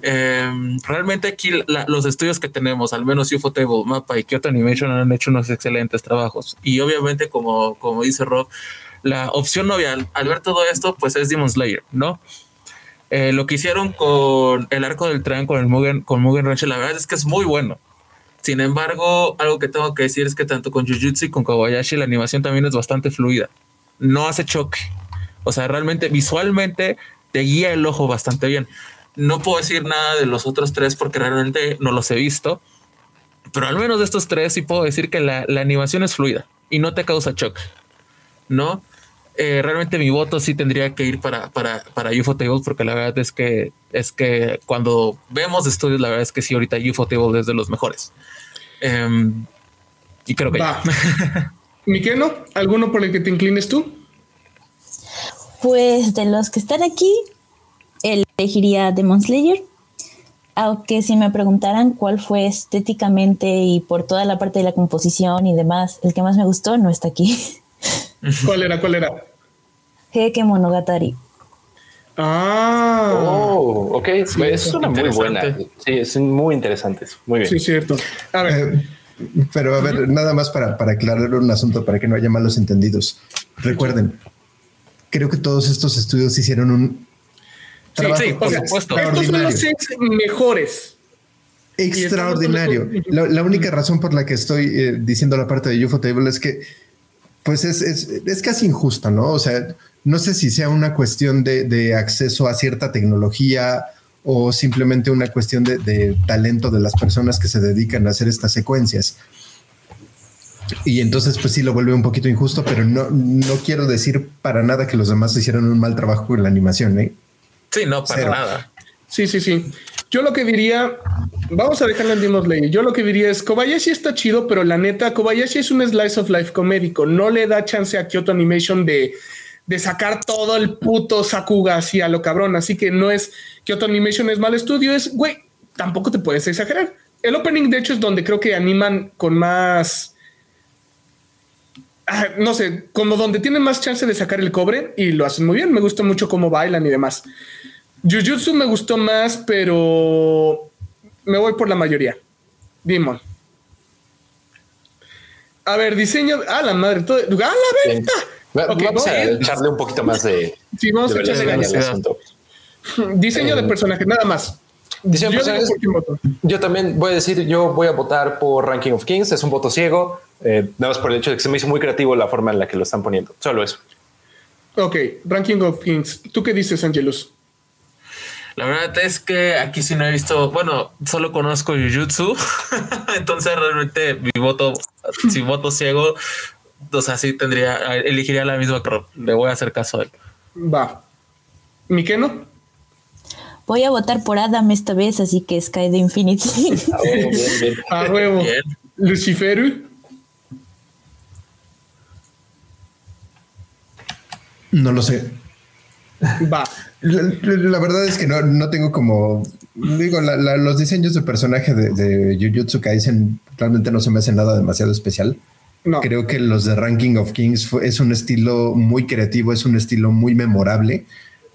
Em, realmente aquí los estudios que tenemos, al menos Ufotable, Mapa y Kyoto Animation han hecho unos excelentes trabajos. Y obviamente, como, como dice Rob, la opción novia al, ver todo esto, pues es Demon Slayer, ¿no? Eh, lo que hicieron con el arco del tren, con el Mugen, con Mugen Ranch, la verdad es que es muy bueno. Sin embargo, algo que tengo que decir es que tanto con Jujutsu y con Kawayashi la animación también es bastante fluida. No hace choque. O sea, realmente visualmente te guía el ojo bastante bien. No puedo decir nada de los otros tres porque realmente no los he visto, pero al menos de estos tres sí puedo decir que la, animación es fluida y no te causa shock, ¿no? eh, realmente mi voto sí tendría que ir para, para, para UFO Tables, porque la verdad es que es que cuando vemos estudios, la verdad es que sí, ahorita UFO Tables es de los mejores. Em, y creo que Va. Miqueno, ¿alguno por el que te inclines tú? Pues de los que están aquí, elegiría Demon Slayer. Aunque si me preguntaran cuál fue estéticamente y por toda la parte de la composición y demás, el que más me gustó no está aquí. ¿Cuál era? ¿Cuál era? Heike Monogatari. Ah. Oh, ok. es una muy buena. Sí, es muy interesante. Muy bien. Sí, cierto. A ver. Eh, pero a ver, nada más para, para aclarar un asunto, para que no haya malos entendidos. Recuerden, creo que todos estos estudios hicieron un trabajo sí, por supuesto. Estos son los seis mejores. Extraordinario. La, la, única razón por la que estoy eh, diciendo la parte de UFO Table es que pues es, es, es, casi injusta, ¿no? O sea, no sé si sea una cuestión de, de acceso a cierta tecnología o simplemente una cuestión de, de, talento de las personas que se dedican a hacer estas secuencias. Y entonces, pues sí, lo vuelve un poquito injusto, pero no, no quiero decir para nada que los demás hicieron un mal trabajo con la animación. ¿eh? Sí, no, para Cero. nada. Sí, sí, sí. Yo lo que diría, vamos a dejarlo en Demon Slayer. Yo lo que diría es Kobayashi está chido, pero la neta, Kobayashi es un slice of life comédico. No le da chance a Kyoto Animation de, de sacar todo el puto Sakuga así a lo cabrón. Así que no es Kyoto Animation es mal estudio, es güey, tampoco te puedes exagerar. El opening, de hecho, es donde creo que animan con más. Ah, no sé, como donde tienen más chance de sacar el cobre y lo hacen muy bien. Me gusta mucho cómo bailan y demás. Jujutsu me gustó más, pero me voy por la mayoría. Demon. A ver, diseño. Ah, la madre. Todo, ¡Ah, la venta! Okay, vamos a echarle un poquito más de. Sí, vamos a echarle al asunto. Diseño eh, de personaje, nada más. Diseño de personajes. Yo también voy a decir, yo voy a votar por Ranking of Kings. Es un voto ciego. Eh, nada más por el hecho de que se me hizo muy creativo la forma en la que lo están poniendo. Solo eso. Ok, Ranking of Kings. ¿Tú qué dices, Angelus? La verdad es que aquí sí no he visto, bueno, solo conozco Jujutsu, entonces realmente mi voto, si voto ciego, o sea, sí tendría, elegiría la misma, pero le voy a hacer caso a él. Va. ¿Miqueno? Voy a votar por Adam esta vez, así que Sky de Infinity. A huevo, bien, bien. A huevo. Luciferu. No lo sé. Va. La, la, verdad es que no, no tengo como. Digo, la, la, los diseños de personaje de, de Jujutsu Kaisen realmente no se me hace nada demasiado especial. No. Creo que los de Ranking of Kings fue, es un estilo muy creativo, es un estilo muy memorable.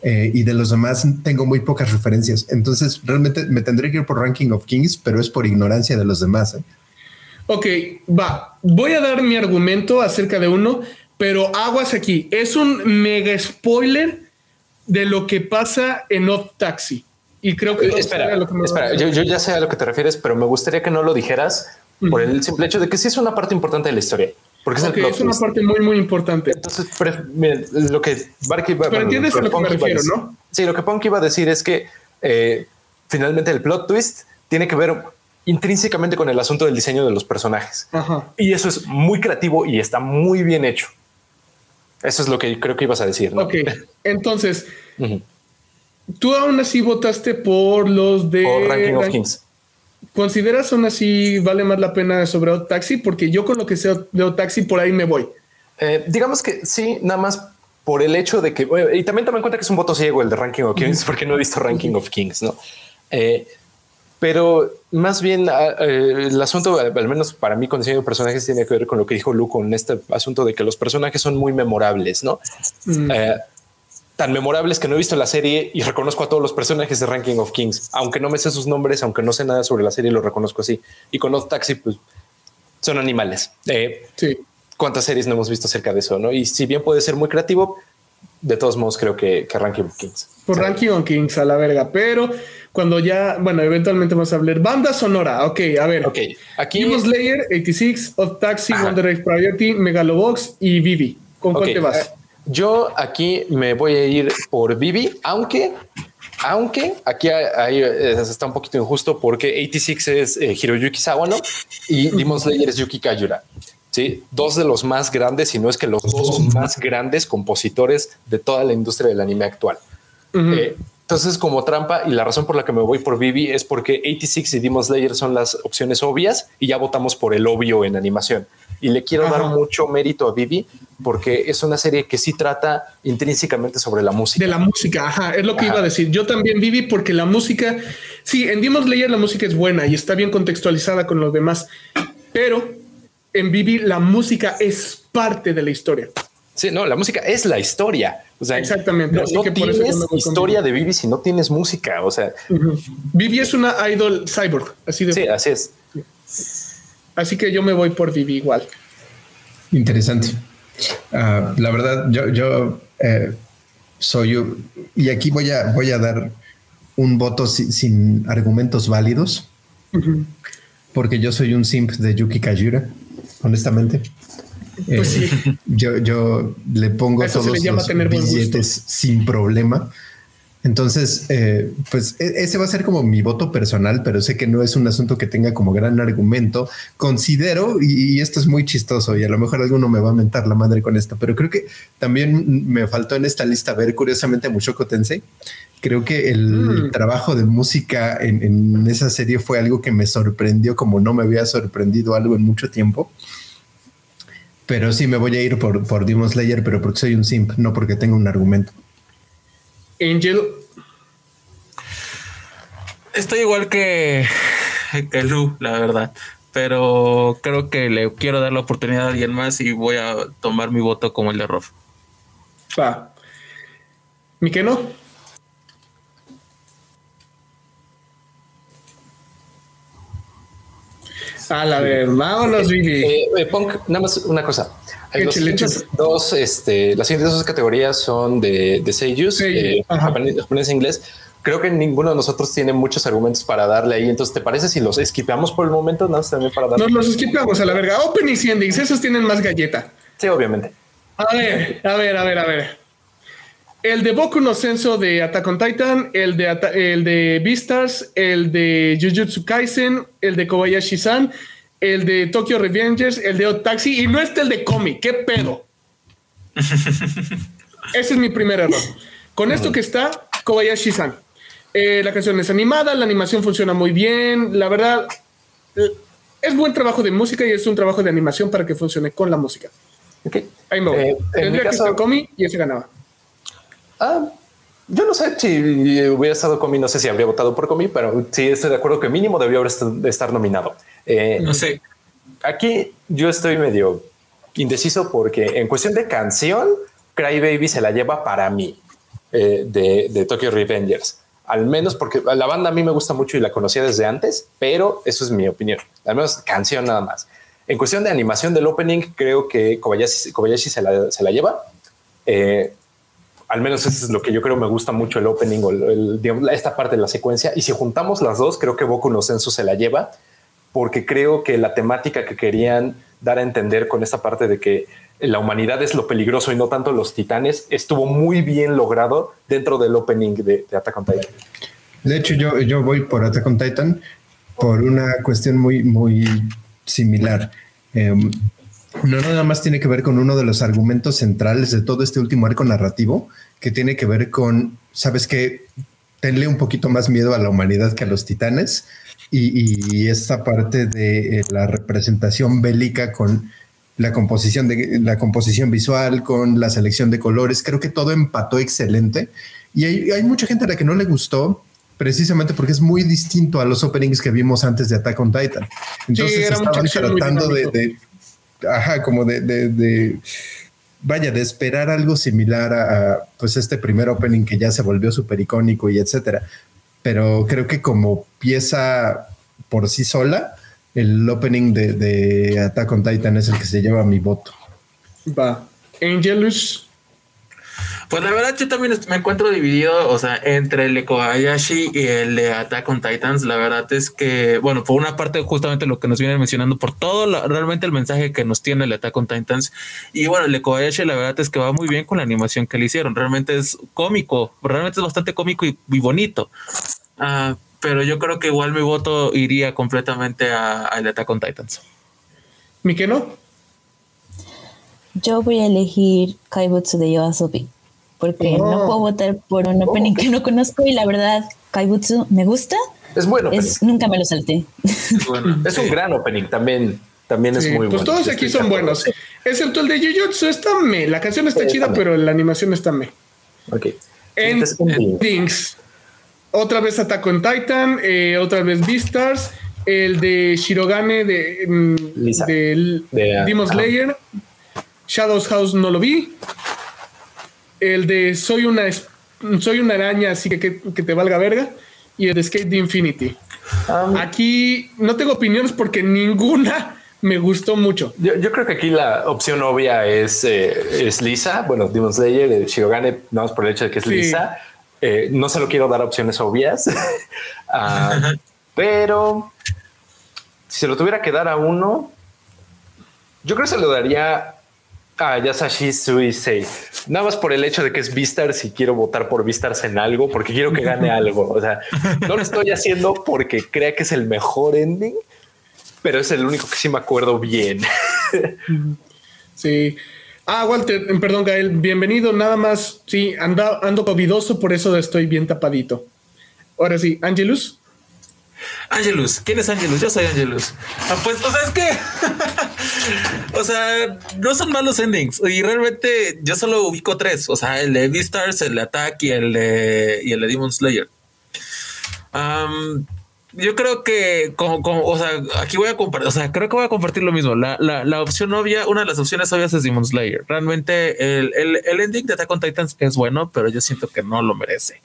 Eh, y de los demás tengo muy pocas referencias. Entonces, realmente me tendré que ir por Ranking of Kings, pero es por ignorancia de los demás. ¿eh? Ok, va. Voy a dar mi argumento acerca de uno, pero aguas aquí. Es un mega spoiler de lo que pasa en Odd Taxi. Y creo que... Espera, lo que espera yo, yo, ya sé a lo que te refieres, pero me gustaría que no lo dijeras uh -huh. por el simple hecho de que sí es una parte importante de la historia. Porque okay, es, es una parte muy, muy importante. Entonces, miren, lo que Barky Pero bueno, entiendes a lo que me refiero, ¿no? Sí, lo que Punk iba a decir es que eh, finalmente el plot twist tiene que ver intrínsecamente con el asunto del diseño de los personajes. Ajá. Y eso es muy creativo y está muy bien hecho. Eso es lo que creo que ibas a decir. ¿no? Ok, entonces, uh -huh. tú aún así votaste por los de... Por Ranking of Kings. ¿Consideras aún así vale más la pena sobre Odd Taxi? Porque yo con lo que sé de Odd Taxi por ahí me voy. Eh, digamos que sí, nada más por el hecho de que, y también tome en cuenta que es un voto ciego el de Ranking of Kings, porque no he visto Ranking of Kings, ¿no? Eh, pero más bien eh, el asunto, al menos para mí con diseño de personajes, tiene que ver con lo que dijo Lu con este asunto de que los personajes son muy memorables, ¿no? Mm. Eh, tan memorables que no he visto la serie y reconozco a todos los personajes de Ranking of Kings, aunque no me sé sus nombres, aunque no sé nada sobre la serie, lo reconozco así. Y con Odd Taxi, pues son animales. Eh, sí. ¿Cuántas series no hemos visto acerca de eso? ¿no? Y si bien puede ser muy creativo, de todos modos creo que, que Ranking of Kings. Por. Ranking of Kings a la verga, pero cuando ya, bueno, eventualmente vamos a hablar. Banda sonora, ok, a ver. Ok, aquí. Demon Slayer, 86, Odd Taxi, Ajá. Wonder Egg Priority, Megalobox y Vivi. ¿Con okay. cuál te vas? Uh, yo aquí me voy a ir por Vivi, aunque, aunque aquí hay, hay, está un poquito injusto porque 86 es eh, Hiroyuki Sawano y Demon Slayer es Yuki Kayura. Sí, dos de los más grandes, si no es que los dos más grandes compositores de toda la industria del anime actual. Eh, entonces, como trampa, y la razón por la que me voy por Vivi es porque 86 y Demon Slayer son las opciones obvias y ya votamos por el obvio en animación. Y le quiero dar mucho mérito a Vivi porque es una serie que sí trata intrínsecamente sobre la música. De la música, ajá, es lo que iba a decir. Yo también Vivi porque la música, sí, en Demon Slayer la música es buena y está bien contextualizada con los demás, pero en Vivi la música es parte de la historia. Sí, no, la música es la historia. O sea, exactamente. No, tienes historia de Vivi si no tienes música. O sea, Vivi es una idol cyborg. Así de. Sí, así es. Así que yo me voy por Vivi igual. Interesante. Ah, la verdad, yo, yo eh, soy y aquí voy a voy a dar un voto sin, argumentos válidos, porque yo soy un simp de Yuki Kajura, honestamente. Pues eh, yo, yo le pongo todos los billetes sin problema. Entonces, eh, pues e, ese va a ser como mi voto personal, pero sé que no es un asunto que tenga como gran argumento. Considero, y, esto es muy chistoso, y a lo mejor alguno me va a mentar la madre con esto, pero creo que también me faltó en esta lista ver curiosamente mucho Tensei. Creo que el mm. trabajo de música en, en, esa serie fue algo que me sorprendió como no me había sorprendido algo en mucho tiempo. Pero sí me voy a ir por, por Demon Slayer, pero porque soy un simp, no porque tengo un argumento. Angel. Estoy igual que, que Lu, la verdad. Pero creo que le quiero dar la oportunidad a alguien más y voy a tomar mi voto como el de Rof. Va. ¿Mi que no? A la ver, vámonos, Vivi. Eh, eh, Punk, nada más una cosa. Los dos, este, las siguientes dos categorías son de, de Seiyus, eh, japonés, e inglés. Creo que ninguno de nosotros tiene muchos argumentos para darle ahí. Entonces, ¿te parece si los esquipeamos por el momento? No, también para darle. Nos los esquipeamos a la verga. Open y endings, esos tienen más galleta. Sí, obviamente. A ver, a ver, a ver, a ver. El de Boku no Senso de Attack on Titan, el de, el de Beastars, el de Jujutsu Kaisen, el de Kobayashi-san, el de Tokyo Revengers, el de Taxi y no está el de Komi. ¿Qué pedo? Ese es mi primer error. Con esto que está, Kobayashi-san. Eh, la canción es animada, la animación funciona muy bien. La verdad, es buen trabajo de música y es un trabajo de animación para que funcione con la música. Okay. Ahí me voy. Eh, Tendría que estar Komi y ese ganaba. Ah, yo no sé si hubiera estado Komi, no sé si habría votado por Komi, pero sí estoy de acuerdo que mínimo debió estar nominado. Eh, no sé. Aquí yo estoy medio indeciso porque en cuestión de canción, Cry Baby se la lleva para mí eh, de, de Tokyo Revengers. Al menos porque la banda a mí me gusta mucho y la conocía desde antes, pero eso es mi opinión. Al menos canción nada más. En cuestión de animación del opening, creo que Kobayashi, se, la, se la lleva. Eh, al menos eso es lo que yo creo me gusta mucho el opening o esta parte de la secuencia. Y si juntamos las dos, creo que Boku no Senso se la lleva, porque creo que la temática que querían dar a entender con esta parte de que la humanidad es lo peligroso y no tanto los titanes, estuvo muy bien logrado dentro del opening de, Attack on Titan. De hecho, yo, yo voy por Attack on Titan por una cuestión muy, muy similar. Em, no nada más tiene que ver con uno de los argumentos centrales de todo este último arco narrativo, que tiene que ver con, sabes que tenle un poquito más miedo a la humanidad que a los titanes. Y, esta parte de eh, la representación bélica con la composición de la composición visual, con la selección de colores, creo que todo empató excelente. Y hay, mucha gente a la que no le gustó precisamente porque es muy distinto a los openings que vimos antes de Attack on Titan. Entonces estaban tratando de, ajá, como de, de, vaya, de esperar algo similar a, pues este primer opening que ya se volvió súper icónico y etcétera. Pero creo que como pieza por sí sola, el opening de, de Attack on Titan es el que se lleva mi voto. Va. Angelus pues la verdad, yo también me encuentro dividido, o sea, entre el de Kobayashi y el de Attack on Titans. La verdad es que, bueno, por una parte, justamente lo que nos viene mencionando, por todo realmente el mensaje que nos tiene el Attack on Titans. Y bueno, el de Kobayashi, la verdad es que va muy bien con la animación que le hicieron. Realmente es cómico, realmente es bastante cómico y, bonito. Ah, pero yo creo que igual mi voto iría completamente a, a Attack on Titans. ¿Mi que no? Yo voy a elegir Kaibutsu de Yoasobi porque no puedo votar por un opening que no conozco y la verdad Kaibutsu me gusta. Es bueno. nunca me lo salté. Es, un gran opening también. También es muy pues bueno. Todos aquí son buenos, excepto el de Jujutsu está me. La canción está chida, pero la animación está me. Ok. En Things. Otra vez Attack on Titan, eh, otra vez Beastars, el de Shirogane de, mm, de, de Demon Slayer, Shadows House no lo vi, el de Soy una soy una araña, así que, que, te valga verga, y el de Skate de Infinity. Ah, aquí no tengo opiniones porque ninguna me gustó mucho. Yo, creo que aquí la opción obvia es, eh, es Lisa. Bueno, Demon Slayer, de Shirogane, no por el hecho de que es Lisa. Eh, no se lo quiero dar opciones obvias, ah, pero si se lo tuviera que dar a uno, yo creo que se lo daría a Yasashi Suisei. Nada más por el hecho de que es Vistars y quiero votar por Vistars en algo, porque quiero que gane algo. O sea, no lo estoy haciendo porque crea que es el mejor ending, pero es el único que sí me acuerdo bien. Sí. Ah, Walter, perdón, Gael, bienvenido. Nada más, sí, ando, ando covidoso, por eso estoy bien tapadito. Ahora sí, Angelus. Angelus, ¿quién es Angelus? Yo soy Angelus. Ah, pues, o sea, es que, o sea, no son malos endings y realmente yo solo ubico tres, o sea, el de Beastars, el de Attack y el de, y el de Demon Slayer. yo creo que, o sea, aquí voy a compartir, o sea, creo que voy a compartir lo mismo. La, la, opción obvia, una de las opciones obvias es Demon Slayer. Realmente el, el, ending de Attack on Titans es bueno, pero yo siento que no lo merece.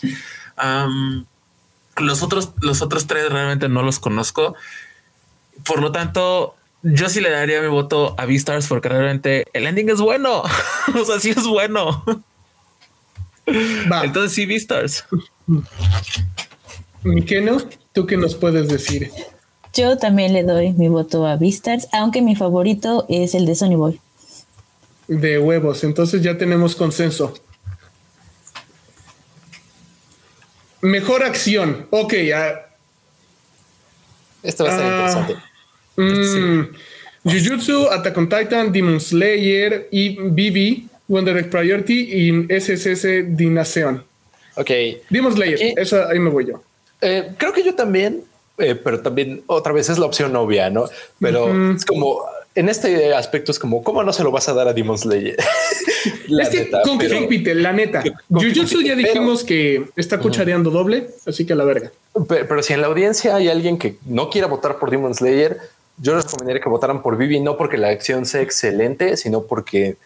Los otros, los otros tres realmente no los conozco. Por lo tanto, yo sí le daría mi voto a Beastars porque realmente el ending es bueno. o sea, sí es bueno. Entonces sí, Beastars. Mikeno, ¿tú qué nos puedes decir? Yo también le doy mi voto a Beastars, aunque mi favorito es el de Sony Boy. De huevos, entonces ya tenemos consenso. Mejor acción. Ok. Esto va a ser ah, interesante. Mm, Jujutsu, Attack on Titan, Demon Slayer y BB, Wonder Egg Priority y SSS Dinaceon. Ok. Demon Slayer, eso ahí me voy yo. Eh, creo que yo también, eh, pero también otra vez es la opción obvia, ¿no? Pero es como en este aspecto es como, ¿cómo no se lo vas a dar a Demon Slayer? es que con compite, la neta. Jujutsu ya dijimos que está cuchareando doble, así que a la verga. Pero, si en la audiencia hay alguien que no quiera votar por Demon Slayer, yo les recomendaría que votaran por Vivi, no porque la acción sea excelente, sino porque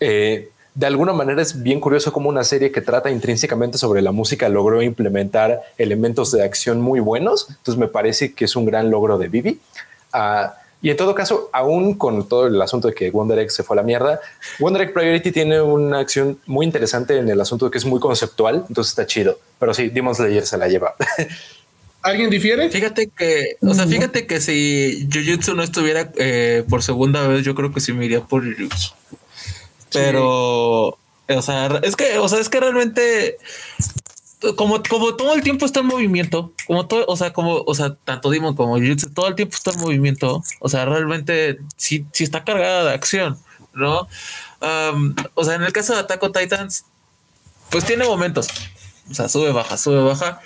eh, de alguna manera es bien curioso cómo una serie que trata intrínsecamente sobre la música logró implementar elementos de acción muy buenos. Entonces me parece que es un gran logro de Vivi. Uh, y en todo caso, aún con todo el asunto de que Wonder Egg se fue a la mierda, Wonder Egg Priority tiene una acción muy interesante en el asunto de que es muy conceptual, entonces está chido. Pero sí, Demon Slayer se la lleva. ¿Alguien difiere? Fíjate que, o sea, fíjate que si Jujutsu no estuviera eh, por segunda vez, yo creo que sí me iría por Jujutsu. Pero, o sea, es que, o sea, es que realmente como, como todo el tiempo está en movimiento, como todo, o sea, como, o sea, tanto Demon como Jujutsu, todo el tiempo está en movimiento, o sea, realmente sí, sí está cargada de acción, ¿no? o sea, en el caso de Attack on Titans, pues tiene momentos, o sea, sube, baja, sube, baja,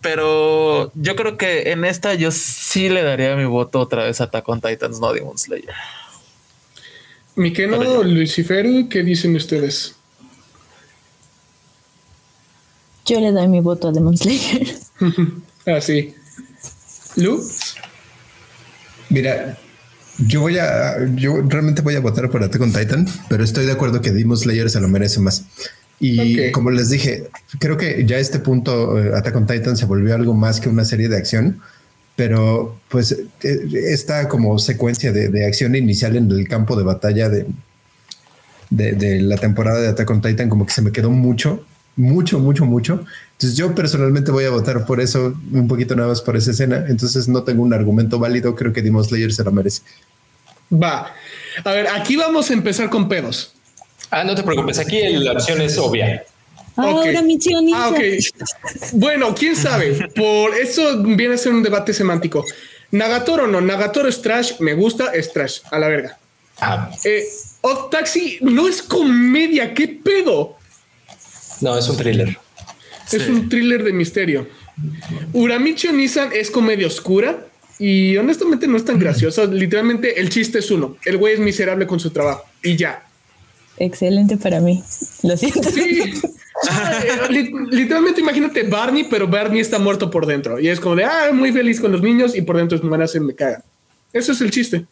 pero yo creo que en esta yo sí le daría mi voto otra vez a Attack on Titans, no Demon Slayer. Miqueno, Lucifer, ¿qué dicen ustedes? Yo le doy mi voto a Demon Slayer. Así. ¿Lu? Mira, yo voy a, yo realmente voy a votar por Attack on Titan, pero estoy de acuerdo que Demon Slayer se lo merece más. Y como les dije, creo que ya a este punto eh, Attack on Titan se volvió algo más que una serie de acción, pero pues eh, esta como secuencia de, acción inicial en el campo de batalla de, de, de, la temporada de Attack on Titan como que se me quedó mucho mucho, mucho, mucho. Entonces yo personalmente voy a votar por eso, un poquito nada más por esa escena. Entonces no tengo un argumento válido, creo que Demon Slayer se lo merece. Va. A ver, aquí vamos a empezar con pedos. Ah, no te preocupes, aquí la opción es obvia. Ahora okay. Ah, ok. Bueno, quién sabe. Por eso viene a ser un debate semántico. Nagatoro o no, Nagatoro es trash, me gusta, es trash, a la verga. Ah. Eh, Taxi no es comedia, ¿qué pedo? No, es un thriller. Es un thriller de misterio. Uramichi Nissan es comedia oscura y honestamente no es tan graciosa. Literalmente el chiste es uno. El güey es miserable con su trabajo y ya. Excelente para mí. Lo siento. Sí. Eh, literalmente imagínate Barney, pero Barney está muerto por dentro y es como de ah, muy feliz con los niños y por dentro es van se me caga. Eso es el chiste.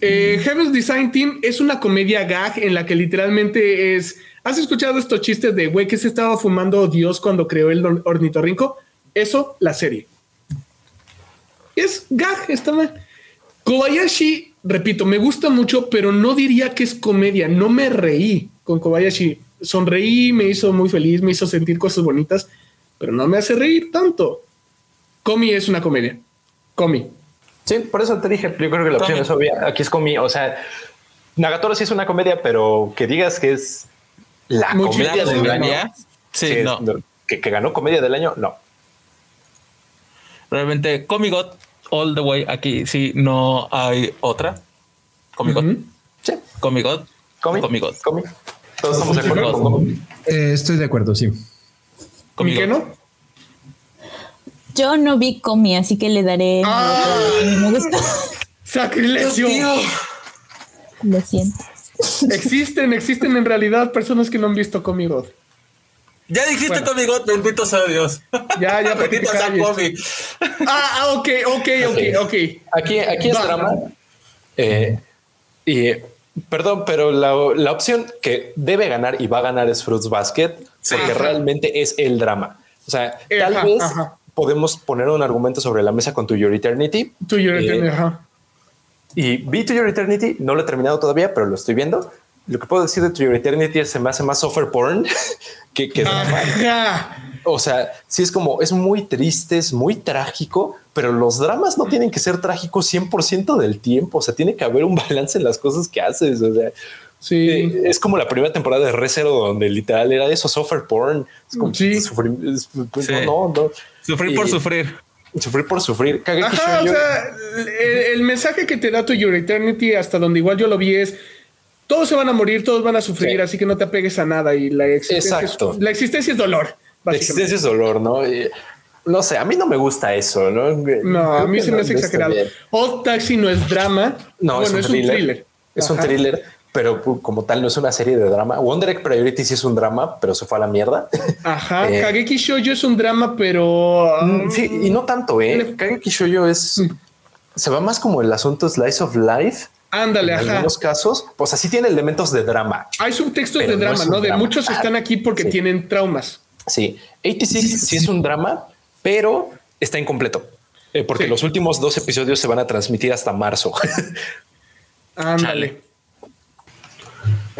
Eh, Heaven's Design Team es una comedia gag en la que literalmente es. ¿Has escuchado estos chistes de güey que se estaba fumando Dios cuando creó el ornitorrinco? Eso, la serie. Es gag, está mal. Kobayashi, repito, me gusta mucho, pero no diría que es comedia. No me reí con Kobayashi. Sonreí, me hizo muy feliz, me hizo sentir cosas bonitas, pero no me hace reír tanto. Comi es una comedia. Comi. Sí, por eso te dije, yo creo que la opción es obvia. Aquí es Comi, o sea, Nagatoro sí es una comedia, pero que digas que es la comedia del año. Sí, no. Que, ganó comedia del año, no. Realmente, Comi God, all the way aquí, sí, no hay otra. Comi God. Sí. Comi God. Comi. God. Comi. Todos estamos de acuerdo. Eh, estoy de acuerdo, sí. ¿Comi qué no? Yo no vi Comi, así que le daré. ¡Ah! Me gusta. ¡Sacrilegio! Lo siento. Existen, existen en realidad personas que no han visto Comi God. Ya dijiste Comi God, bendito sea Dios. Ya, ya, bendito sea Comi. Ah, ah, ok, ok, ok, ok. Aquí, aquí es drama. Eh, y perdón, pero la, la, opción que debe ganar y va a ganar es Fruits Basket, porque realmente es el drama. O sea, tal vez podemos poner un argumento sobre la mesa con To Your Eternity. To Your eh, Eternity, ajá. Y vi To Your Eternity, no lo he terminado todavía, pero lo estoy viendo. Lo que puedo decir de To Your Eternity es se me hace más software porn que, que O sea, sí es como, es muy triste, es muy trágico, pero los dramas no tienen que ser trágicos 100% del tiempo. O sea, tiene que haber un balance en las cosas que haces. O sea, Sí. Eh, es como la primera temporada de Recero donde literal era eso, software porn. Es como sí. sufrir, pues, no, no, Sufrir por sufrir. Sufrir por sufrir. Ajá, o sea, el, mensaje que te da tu Your Eternity, hasta donde igual yo lo vi, es todos se van a morir, todos van a sufrir, así que no te apegues a nada. Y la existencia, Es, la existencia es dolor. La existencia es dolor, ¿no? no sé, a mí no me gusta eso, ¿no? No, a mí se me hace exagerado. Old Taxi no es drama. No, es, un thriller. Es un thriller pero como tal no es una serie de drama. Wonder Egg Priority sí es un drama, pero se fue a la mierda. Ajá, eh, Kageki Shoujo es un drama, pero... Mm, sí, y no tanto, ¿eh? Kageki Shoujo es... Mm. Se va más como el asunto Slice of Life. Ándale, en algunos casos, pues así tiene elementos de drama. Hay subtextos de drama, ¿no? De muchos están aquí porque tienen traumas. Sí, 86 sí es un drama, pero está incompleto. Eh, porque los últimos dos episodios se van a transmitir hasta marzo. Ándale.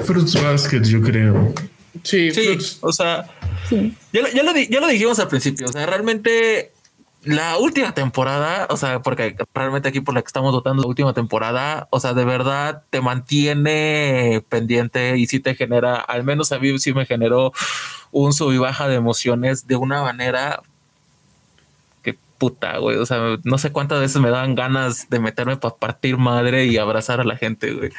Fruits Basket, yo creo. Sí, sí o sea, Ya, lo, ya, lo, dijimos al principio. O sea, realmente la última temporada, o sea, porque realmente aquí por la que estamos dotando la última temporada, o sea, de verdad te mantiene pendiente y sí te genera, al menos a mí sí me generó un sub y baja de emociones de una manera que puta, güey. O sea, no sé cuántas veces me dan ganas de meterme para partir madre y abrazar a la gente, güey.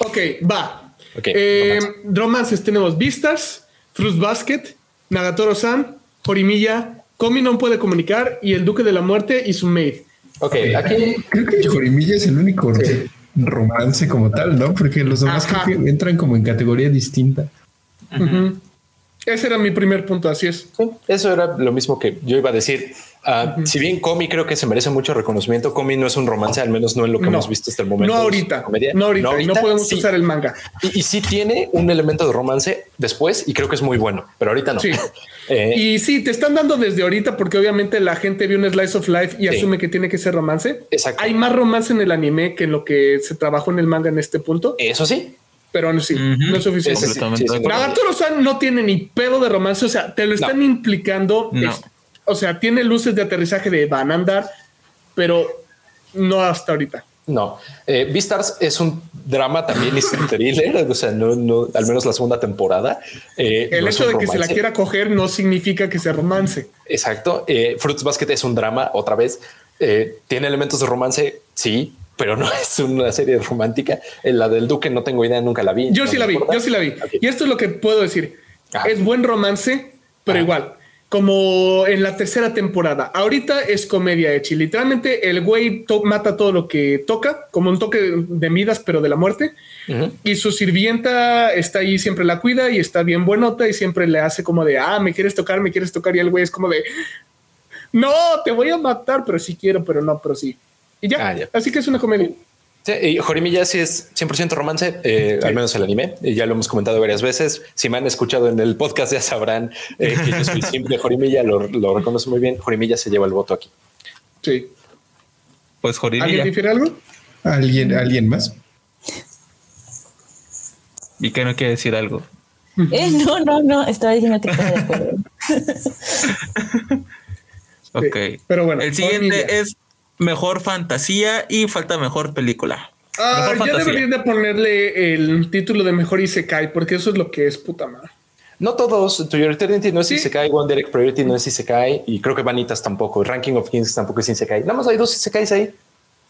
Ok, va. Okay, eh, romances tenemos Vistas, Fruit Basket, Nagatoro-san, Jorimilla, Komi no puede comunicar y el Duque de la Muerte y su maid. Ok, aquí creo que Jorimilla es el único romance como tal, ¿no? Porque los demás creo que entran como en categoría distinta. Ese era mi primer punto, así es. eso era lo mismo que yo iba a decir. Ah, si bien Comi creo que se merece mucho reconocimiento, Comi no es un romance, al menos no en lo que hemos visto hasta el momento. No ahorita, no ahorita, no, podemos usar el manga. Y, sí tiene un elemento de romance después y creo que es muy bueno, pero ahorita no. Eh, y sí, te están dando desde ahorita porque obviamente la gente vio un slice of life y asume que tiene que ser romance. Exacto. Hay más romance en el anime que en lo que se trabajó en el manga en este punto. Eso sí, pero no, sí, no es suficiente. Nagatoro-san no tiene ni pedo de romance, o sea, te lo están implicando. O sea, tiene luces de aterrizaje de van a andar, pero no hasta ahorita. No, eh, Beastars es un drama también, es un thriller, o sea, no, no, al menos la segunda temporada. Eh, el hecho de que se la quiera coger no significa que sea romance. Exacto. Eh, Fruits Basket es un drama, otra vez. Eh, tiene elementos de romance, sí, pero no es una serie romántica. La del Duque no tengo idea, nunca la vi. Yo sí la vi, yo sí la vi. Y esto es lo que puedo decir. Es buen romance, pero igual, como en la tercera temporada. Ahorita es comedia hecha literalmente el güey mata todo lo que toca, como un toque de midas, pero de la muerte. Y su sirvienta está ahí, siempre la cuida y está bien buenota y siempre le hace como de, ah, me quieres tocar, me quieres tocar. Y el güey es como de, no, te voy a matar, pero sí quiero, pero no, pero sí. Y ya, ah, así que es una comedia. Sí, y Jorimilla sí es 100% romance, eh, al menos el anime, y ya lo hemos comentado varias veces. Si me han escuchado en el podcast ya sabrán eh, que yo soy simple Jorimilla, lo, lo reconozco muy bien. Jorimilla se lleva el voto aquí. Sí. Pues Jorimilla. ¿Alguien difiere algo? ¿Alguien, ¿Alguien más? ¿Y qué no quiere decir algo? Eh, no, no, no, estaba diciendo que estaba de acuerdo. ok. pero bueno. El siguiente es mejor fantasía y falta mejor película. Ah, ya deberían de ponerle el título de mejor Isekai, porque eso es lo que es puta madre. No todos, Tu Eternity no es Isekai, One Direct Priority no es Isekai, y creo que Vanitas tampoco, Ranking of Kings tampoco es Isekai. Nada más hay dos Isekais ahí.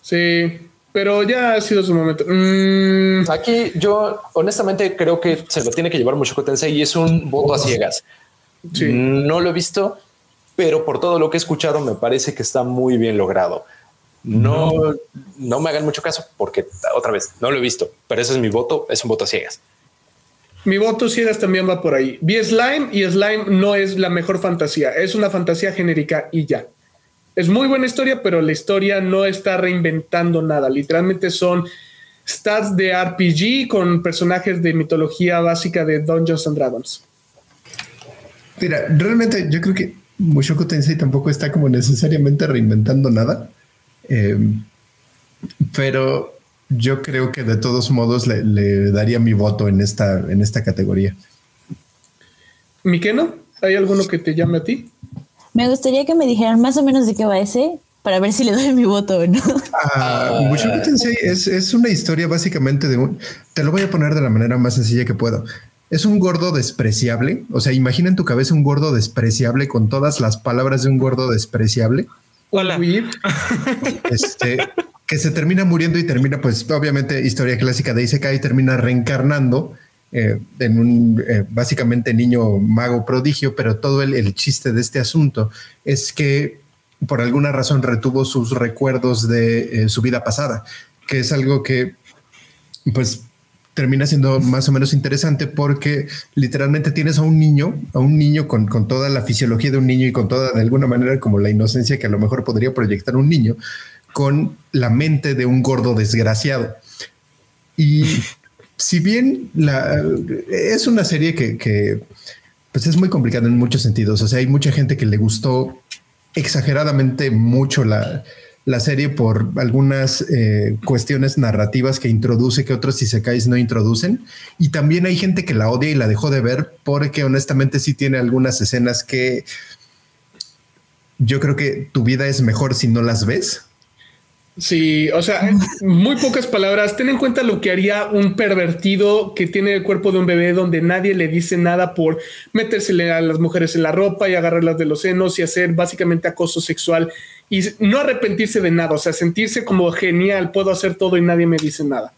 Sí, pero ya ha sido su momento. Mm. Aquí yo honestamente creo que se lo tiene que llevar mucho Tensei y es un voto a ciegas. No lo he visto, pero por todo lo que he escuchado me parece que está muy bien logrado. No, no me hagan mucho caso porque otra vez no lo he visto, pero ese es mi voto, es un voto a ciegas. Mi voto ciegas también va por ahí. Vi Slime y Slime no es la mejor fantasía, es una fantasía genérica y ya. Es muy buena historia, pero la historia no está reinventando nada. Literalmente son stats de RPG con personajes de mitología básica de Dungeons and Dragons. Mira, realmente yo creo que Mushoku Tensei tampoco está como necesariamente reinventando nada. Em, pero yo creo que de todos modos le, daría mi voto en esta, en esta categoría. Miqueno, ¿hay alguno que te llame a ti? Me gustaría que me dijeran más o menos de qué va ese para ver si le doy mi voto o no. Ah, es, es, una historia básicamente de un... Te lo voy a poner de la manera más sencilla que puedo. Es un gordo despreciable. O sea, imagina en tu cabeza un gordo despreciable con todas las palabras de un gordo despreciable Hola. Este, que se termina muriendo y termina, pues obviamente, historia clásica de Isekai, termina reencarnando eh, en un eh, básicamente niño mago prodigio, pero todo el, chiste de este asunto es que por alguna razón retuvo sus recuerdos de eh, su vida pasada, que es algo que, pues, termina siendo más o menos interesante porque literalmente tienes a un niño, a un niño con, con, toda la fisiología de un niño y con toda, de alguna manera, como la inocencia que a lo mejor podría proyectar un niño, con la mente de un gordo desgraciado. Y si bien la, es una serie que, pues es muy complicada en muchos sentidos, o sea, hay mucha gente que le gustó exageradamente mucho la, la serie por algunas eh, cuestiones narrativas que introduce que otros isekais no introducen. Y también hay gente que la odia y la dejó de ver porque honestamente sí tiene algunas escenas que yo creo que tu vida es mejor si no las ves. Sí, o sea, muy pocas palabras. Ten en cuenta lo que haría un pervertido que tiene el cuerpo de un bebé donde nadie le dice nada por metérsele a las mujeres en la ropa y agarrarlas de los senos y hacer básicamente acoso sexual y no arrepentirse de nada, o sea, sentirse como genial, puedo hacer todo y nadie me dice nada.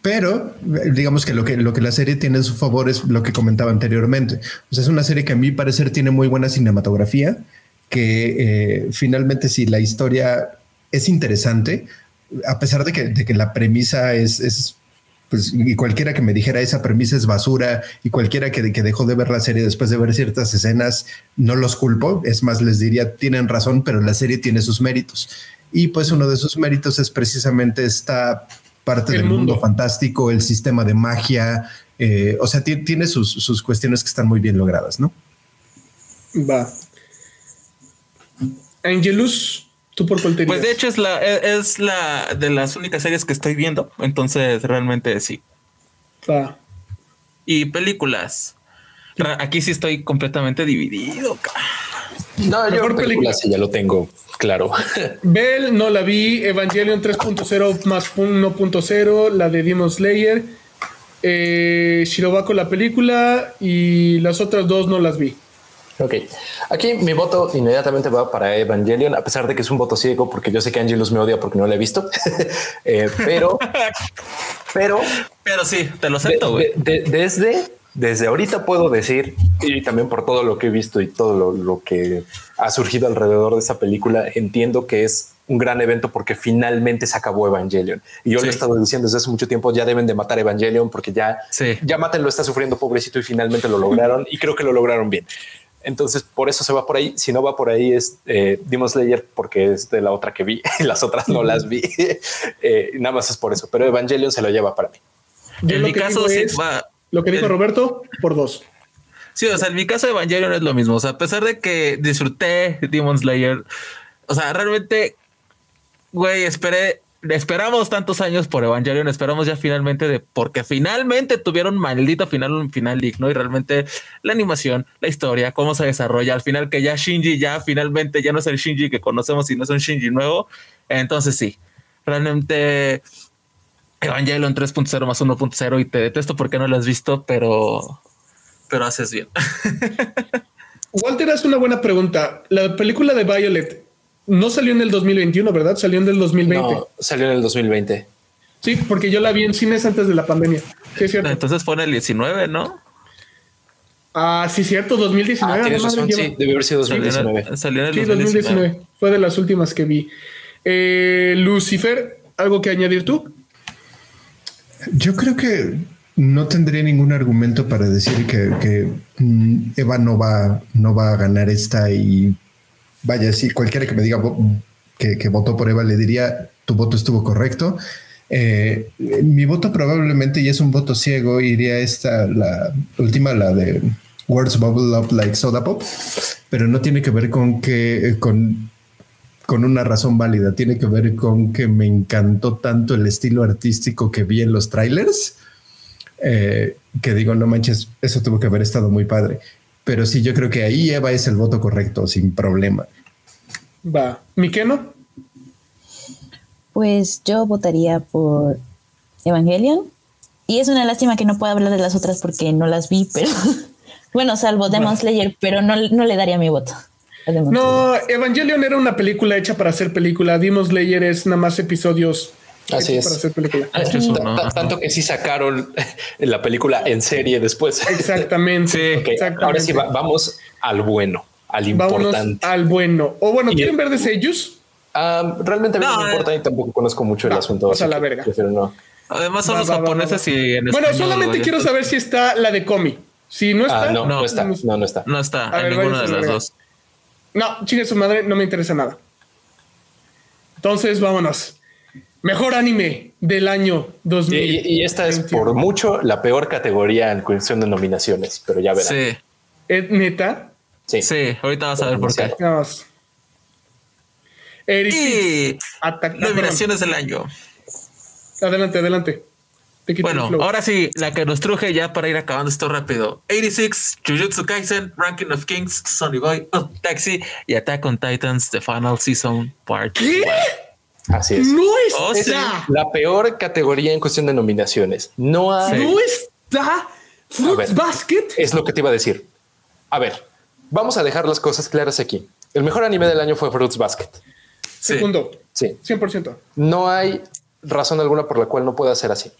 Pero digamos que lo que, lo que la serie tiene a su favor es lo que comentaba anteriormente. O sea, es una serie que a mi parecer tiene muy buena cinematografía, que eh, finalmente si la historia es interesante, a pesar de que, de que la premisa es, es pues, y cualquiera que me dijera esa premisa es basura y cualquiera que, que, dejó de ver la serie después de ver ciertas escenas, no los culpo. Es más, les diría, tienen razón, pero la serie tiene sus méritos. Y pues uno de sus méritos es precisamente esta parte del mundo. fantástico, el sistema de magia. Eh, o sea, tiene sus, sus cuestiones que están muy bien logradas, ¿no? Va. Angelus, ¿Tú por cuál Pues de hecho es la, es la de las únicas series que estoy viendo. Entonces realmente sí. Ah. Y películas. Aquí sí estoy completamente dividido. No, yo por películas sí ya lo tengo claro. Bell no la vi. Evangelion 3.0 más 1.0. La de Demon Slayer. Eh, Shirobako la película. Y las otras dos no las vi. Ok, aquí mi voto inmediatamente va para Evangelion, a pesar de que es un voto ciego, porque yo sé que Angelus me odia porque no lo he visto, eh, pero, pero, pero sí, te lo acepto. desde, desde ahorita puedo decir, y también por todo lo que he visto y todo lo, que ha surgido alrededor de esta película, entiendo que es un gran evento porque finalmente se acabó Evangelion. Y yo lo he estado diciendo desde hace mucho tiempo, ya deben de matar Evangelion porque ya, ya Maten lo está sufriendo pobrecito y finalmente lo lograron y creo que lo lograron bien. Entonces, por eso se va por ahí. Si no va por ahí, es eh, Demon Slayer, porque es de la otra que vi. las otras no las vi. Eh, nada más es por eso. Pero Evangelion se lo lleva para mí. en mi caso, sí va. Lo que dijo Roberto, por dos. Sí, o sea, en mi caso Evangelion es lo mismo. O sea, a pesar de que disfruté Demon Slayer, o sea, realmente, güey, esperé esperamos tantos años por Evangelion, esperamos ya finalmente de porque finalmente tuvieron maldito final, un final digno y realmente la animación, la historia, cómo se desarrolla, al final que ya Shinji ya finalmente ya no es el Shinji que conocemos, sino es un Shinji nuevo. Entonces sí, realmente Evangelion 3.0 más 1.0 y te detesto porque no lo has visto, pero pero haces bien. Walter hace una buena pregunta. La película de Violet no salió en el 2021, ¿verdad? Salió en el 2020. No, salió en el 2020. Sí, porque yo la vi en cines antes de la pandemia. Sí, es cierto. Entonces fue en el 19, ¿no? Ah, sí, cierto, 2019. Ah, sí, debe haber sido 2019. Salió en el sí, 2019. Fue de las últimas que vi. Eh, Lucifer, ¿algo que añadir tú? Yo creo que no tendría ningún argumento para decir que, mm, Eva no va, no va a ganar esta y vaya, si cualquiera que me diga que, votó por Eva le diría tu voto estuvo correcto. Eh, mi voto probablemente, y es un voto ciego, iría esta, la última, la de Words Bubble Up Like Soda Pop, pero no tiene que ver con que, con, con una razón válida, tiene que ver con que me encantó tanto el estilo artístico que vi en los trailers, eh, que digo, no manches, eso tuvo que haber estado muy padre. Pero sí, yo creo que ahí Eva es el voto correcto, sin problema. Va. ¿Miqueno? Pues yo votaría por Evangelion. Y es una lástima que no pueda hablar de las otras porque no las vi, pero bueno, salvo Demon Slayer, pero no, no le daría mi voto. No, Evangelion era una película hecha para hacer película. Demon Slayer es nada más episodios Así es. Para hacer película. Ah, tanto que sí sacaron la película en serie después. Exactamente. Ahora sí vamos al bueno, al importante. al bueno. O bueno, ¿quieren ver de sellos? realmente a mí no, me importa y tampoco conozco mucho el asunto. a la verga. Además son los japoneses y en Bueno, solamente quiero saber si está la de Comi. Si no está, ah, no, no, está. No, no está. No está en ninguna de las dos. No, chingue su madre, no me interesa nada. Entonces, vámonos. Mejor anime del año 2000. Y, esta es por mucho la peor categoría en cuestión de nominaciones, pero ya verás. Sí. ¿Es neta? Sí. Sí, ahorita vas a ver por qué. Vamos. y nominaciones del año. Adelante, adelante. Bueno, ahora sí, la que nos truje ya para ir acabando esto rápido. 86, Jujutsu Kaisen, Ranking of Kings, Sonny Boy, Taxi y Attack on Titans, The Final Season Part ¿Qué? Así es. No está. la peor categoría en cuestión de nominaciones. No hay. No está. Fruits Basket. Es lo que te iba a decir. A ver, vamos a dejar las cosas claras aquí. El mejor anime del año fue Fruits Basket. Segundo. Sí. 100%. No hay razón alguna por la cual no pueda ser así.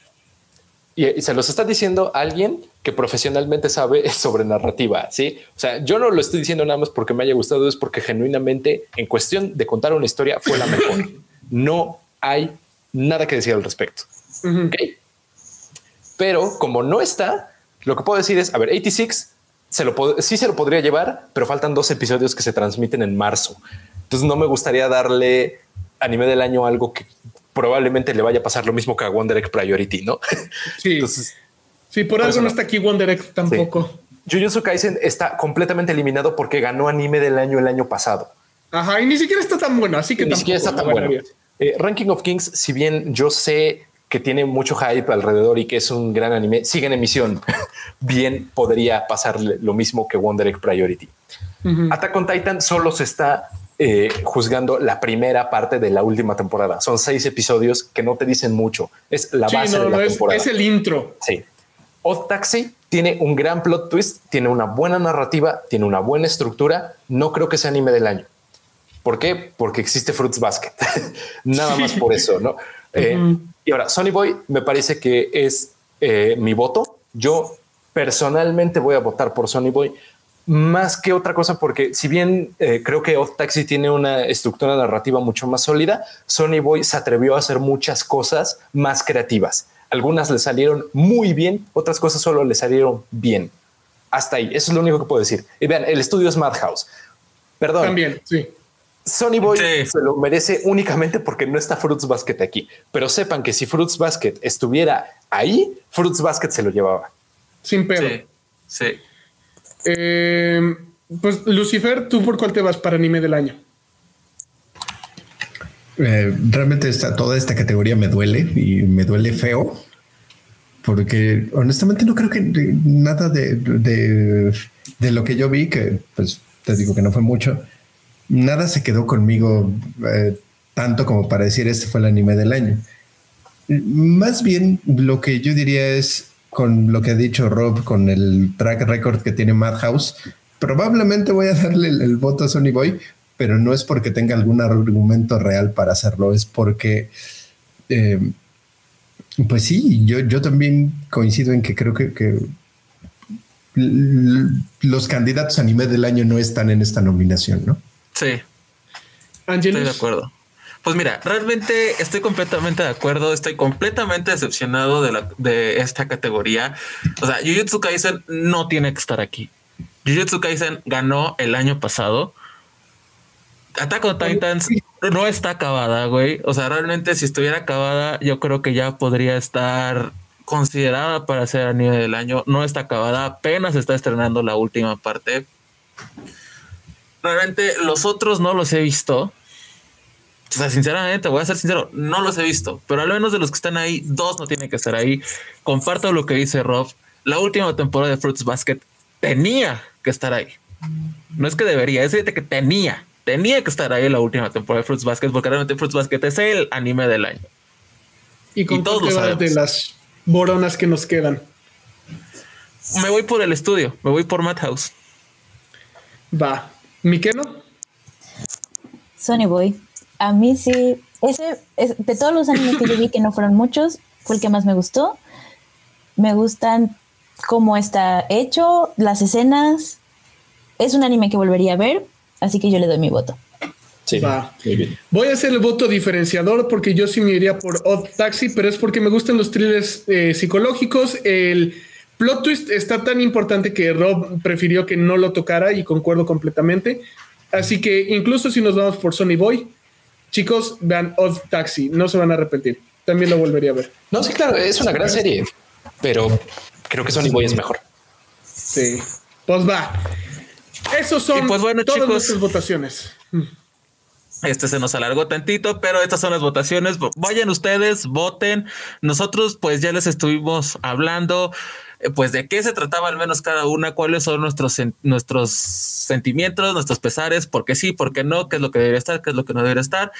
Y, se los está diciendo alguien que profesionalmente sabe sobre narrativa. Sí, o sea, yo no lo estoy diciendo nada más porque me haya gustado, es porque genuinamente en cuestión de contar una historia fue la mejor. no hay nada que decir al respecto. Pero como no está, lo que puedo decir es, a ver, 86 se lo sí se lo podría llevar, pero faltan dos episodios que se transmiten en marzo. Entonces no me gustaría darle anime del año algo que probablemente le vaya a pasar lo mismo que a Wonder Egg Priority, ¿no? Sí. sí, por, algo no está aquí Wonder Egg tampoco. Jujutsu Kaisen está completamente eliminado porque ganó anime del año el año pasado. Ajá, y ni siquiera está tan bueno, así que ni siquiera está tan bueno. Eh, Ranking of Kings, si bien yo sé que tiene mucho hype alrededor y que es un gran anime, sigue en emisión. bien podría pasarle lo mismo que Wonder Egg Priority. Attack on Titan solo se está eh, juzgando la primera parte de la última temporada. Son seis episodios que no te dicen mucho. Es la base de la temporada. Es el intro. Sí. Odd Taxi tiene un gran plot twist, tiene una buena narrativa, tiene una buena estructura. No creo que sea anime del año. ¿Por qué? Porque existe Fruits Basket. Nada más por eso, ¿no? Eh, y ahora, Sony Boy me parece que es eh, mi voto. Yo personalmente voy a votar por Sony Boy más que otra cosa, porque si bien eh, creo que Off Taxi tiene una estructura narrativa mucho más sólida, Sony Boy se atrevió a hacer muchas cosas más creativas. Algunas le salieron muy bien, otras cosas solo le salieron bien. Hasta ahí, eso es lo único que puedo decir. Y vean, el estudio es Madhouse. Perdón. También, sí. Sony Boy se lo merece únicamente porque no está Fruits Basket aquí. Pero sepan que si Fruits Basket estuviera ahí, Fruits Basket se lo llevaba. Sin pelo. Sí. sí. Eh, pues Lucifer, ¿tú por cuál te vas para anime del año? Eh, realmente esta, toda esta categoría me duele y me duele feo porque honestamente no creo que nada de, de, lo que yo vi, que pues te digo que no fue mucho, nada se quedó conmigo eh, tanto como para decir este fue el anime del año. Más bien lo que yo diría es con lo que ha dicho Rob, con el track record que tiene Madhouse, probablemente voy a darle el, voto a Sony Boy, pero no es porque tenga algún argumento real para hacerlo, es porque, eh, pues sí, yo, yo también coincido en que creo que, los candidatos anime del año no están en esta nominación, ¿no? Sí. Estoy de acuerdo. Pues mira, realmente estoy completamente de acuerdo, estoy completamente decepcionado de, la, de esta categoría. O sea, Jujutsu Kaisen no tiene que estar aquí. Jujutsu Kaisen ganó el año pasado. Attack on Titans no está acabada, güey. O sea, realmente si estuviera acabada, yo creo que ya podría estar considerada para ser anime del año. No está acabada, apenas está estrenando la última parte. Realmente los otros no los he visto. O sea, sinceramente, voy a ser sincero, no los he visto, pero al menos de los que están ahí, dos no tienen que estar ahí. Comparto lo que dice Rob. La última temporada de Fruits Basket tenía que estar ahí. No es que debería, es que tenía, tenía que estar ahí la última temporada de Fruits Basket, porque realmente Fruits Basket es el anime del año. Y con todos de las boronas que nos quedan. Me voy por el estudio, me voy por Madhouse. Va. ¿Miqueno? Sony Boy a mí sí, ese, de todos los animes que yo vi, que no fueron muchos, fue el que más me gustó. Me gustan cómo está hecho, las escenas. Es un anime que volvería a ver, así que yo le doy mi voto. Sí, Va. Voy a hacer el voto diferenciador porque yo sí me iría por Odd Taxi, pero es porque me gustan los thrillers eh, psicológicos. El plot twist está tan importante que Rob prefirió que no lo tocara y concuerdo completamente. Así que incluso si nos vamos por Sony Boy, Chicos, vean Odd Taxi, no se van a arrepentir. También lo volvería a ver. No, sí, claro, es una gran serie, pero creo que Sony Boy es mejor. Sí. Pues va. Esos son pues bueno, todas nuestras votaciones. Este se nos alargó tantito, pero estas son las votaciones. Vayan ustedes, voten. Nosotros, pues ya les estuvimos hablando. Eh, pues de qué se trataba al menos cada una, cuáles son nuestros, nuestros sentimientos, nuestros pesares, por qué sí, por qué no, qué es lo que debería estar, qué es lo que no debería estar.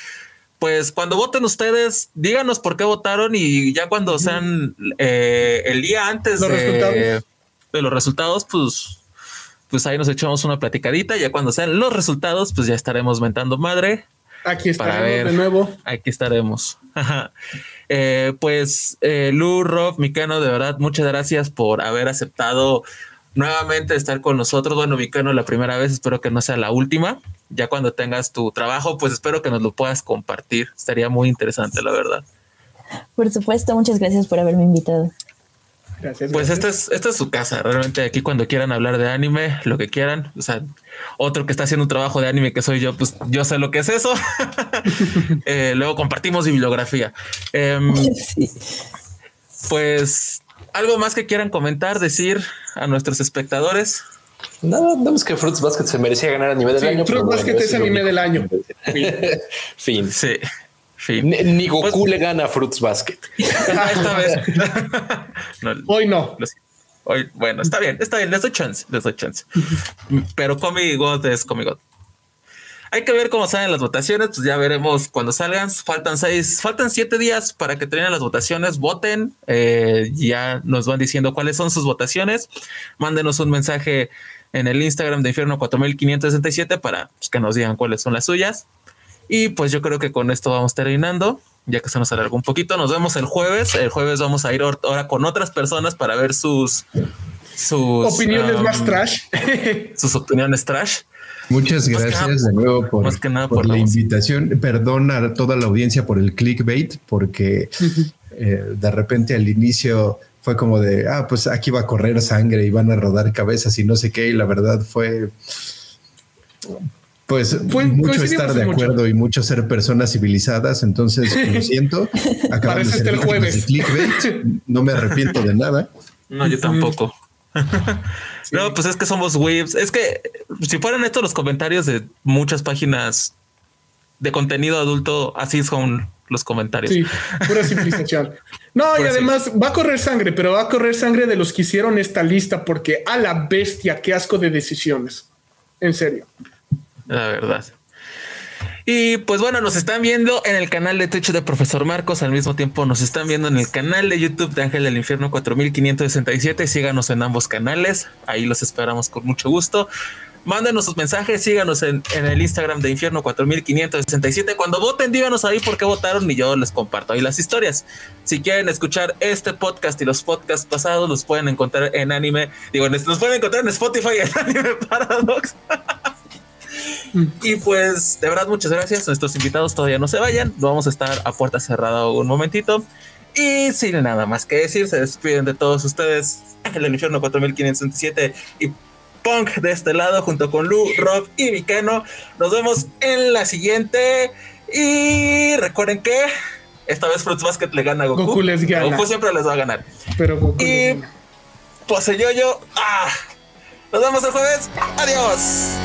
Pues cuando voten ustedes, díganos por qué votaron y ya cuando sean eh, el día antes de, los resultados, pues, pues ahí nos echamos una platicadita. Ya cuando sean los resultados, pues ya estaremos mentando madre. Aquí estaremos de nuevo. Aquí estaremos. Eh, pues eh, Lu, Rob, Micano, de verdad, muchas gracias por haber aceptado nuevamente estar con nosotros. Bueno, Micano, la primera vez, espero que no sea la última. Ya cuando tengas tu trabajo, pues espero que nos lo puedas compartir. Estaría muy interesante, la verdad. Por supuesto, muchas gracias por haberme invitado pues esta es, esta es su casa. Realmente aquí cuando quieran hablar de anime, lo que quieran. O sea, otro que está haciendo un trabajo de anime que soy yo, pues yo sé lo que es eso. Eh, luego compartimos bibliografía. Em, pues algo más que quieran comentar, decir a nuestros espectadores. No, vemos que Fruits Basket se merecía ganar a nivel del año. Fruits Basket es anime del año. fin. Sí. Ni, Goku pues- le gana a Fruits Basket. Esta vez. Hoy no. Hoy, bueno, está bien, está bien, les doy chance, les doy chance. Pero Comi God es Comi God. hay que ver cómo salen las votaciones, pues ya veremos cuando salgan. Faltan seis, faltan siete días para que terminen las votaciones. Voten, eh, ya nos van diciendo cuáles son sus votaciones. Mándenos un mensaje en el Instagram de Infierno 4567 para pues, que nos digan cuáles son las suyas. Y pues yo creo que con esto vamos terminando, ya que se nos alargó un poquito. Nos vemos el jueves. El jueves vamos a ir ahora con otras personas para ver sus sus opiniones más um, trash. sus opiniones trash. Muchas gracias de nuevo por, la invitación. Perdona a toda la audiencia por el clickbait, porque eh, de repente al inicio fue como de, ah, pues aquí va a correr sangre y van a rodar cabezas y no sé qué. Y la verdad fue, pues, mucho estar de acuerdo y mucho ser personas civilizadas. Entonces, lo siento. Acabamos de ser el jueves. Clickbait. No me arrepiento de nada. No, yo tampoco. No, pues es que somos waves. Es que si fueran estos los comentarios de muchas páginas de contenido adulto, así son los comentarios. Sí, pura civilización. No, y además va a correr sangre, pero va a correr sangre de los que hicieron esta lista porque a la bestia, qué asco de decisiones. En serio. La verdad. Y pues bueno, nos están viendo en el canal de Twitch de Profesor Marcos, al mismo tiempo nos están viendo en el canal de YouTube de Ángel del Infierno 4567. Síganos en ambos canales, ahí los esperamos con mucho gusto. Mándenos sus mensajes, síganos en, el Instagram de Infierno 4567. Cuando voten, díganos ahí por qué votaron y yo les comparto ahí las historias. Si quieren escuchar este podcast y los podcasts pasados, los pueden encontrar en anime. Digo, los pueden encontrar en Spotify en Anime Paradox. Y pues, de verdad, muchas gracias. Nuestros invitados todavía no se vayan. Vamos a estar a puerta cerrada un momentito. Y sin nada más que decir, se despiden de todos ustedes. El Infierno 4567 y Punk de este lado, junto con Lu, Rob y Vicano. Nos vemos en la siguiente. Y recuerden que esta vez Fruits Basket le gana a Goku. Goku les gana. Goku siempre les va a ganar. Pero Goku. Y pues yo, yo. Ah, nos vemos el jueves. Adiós.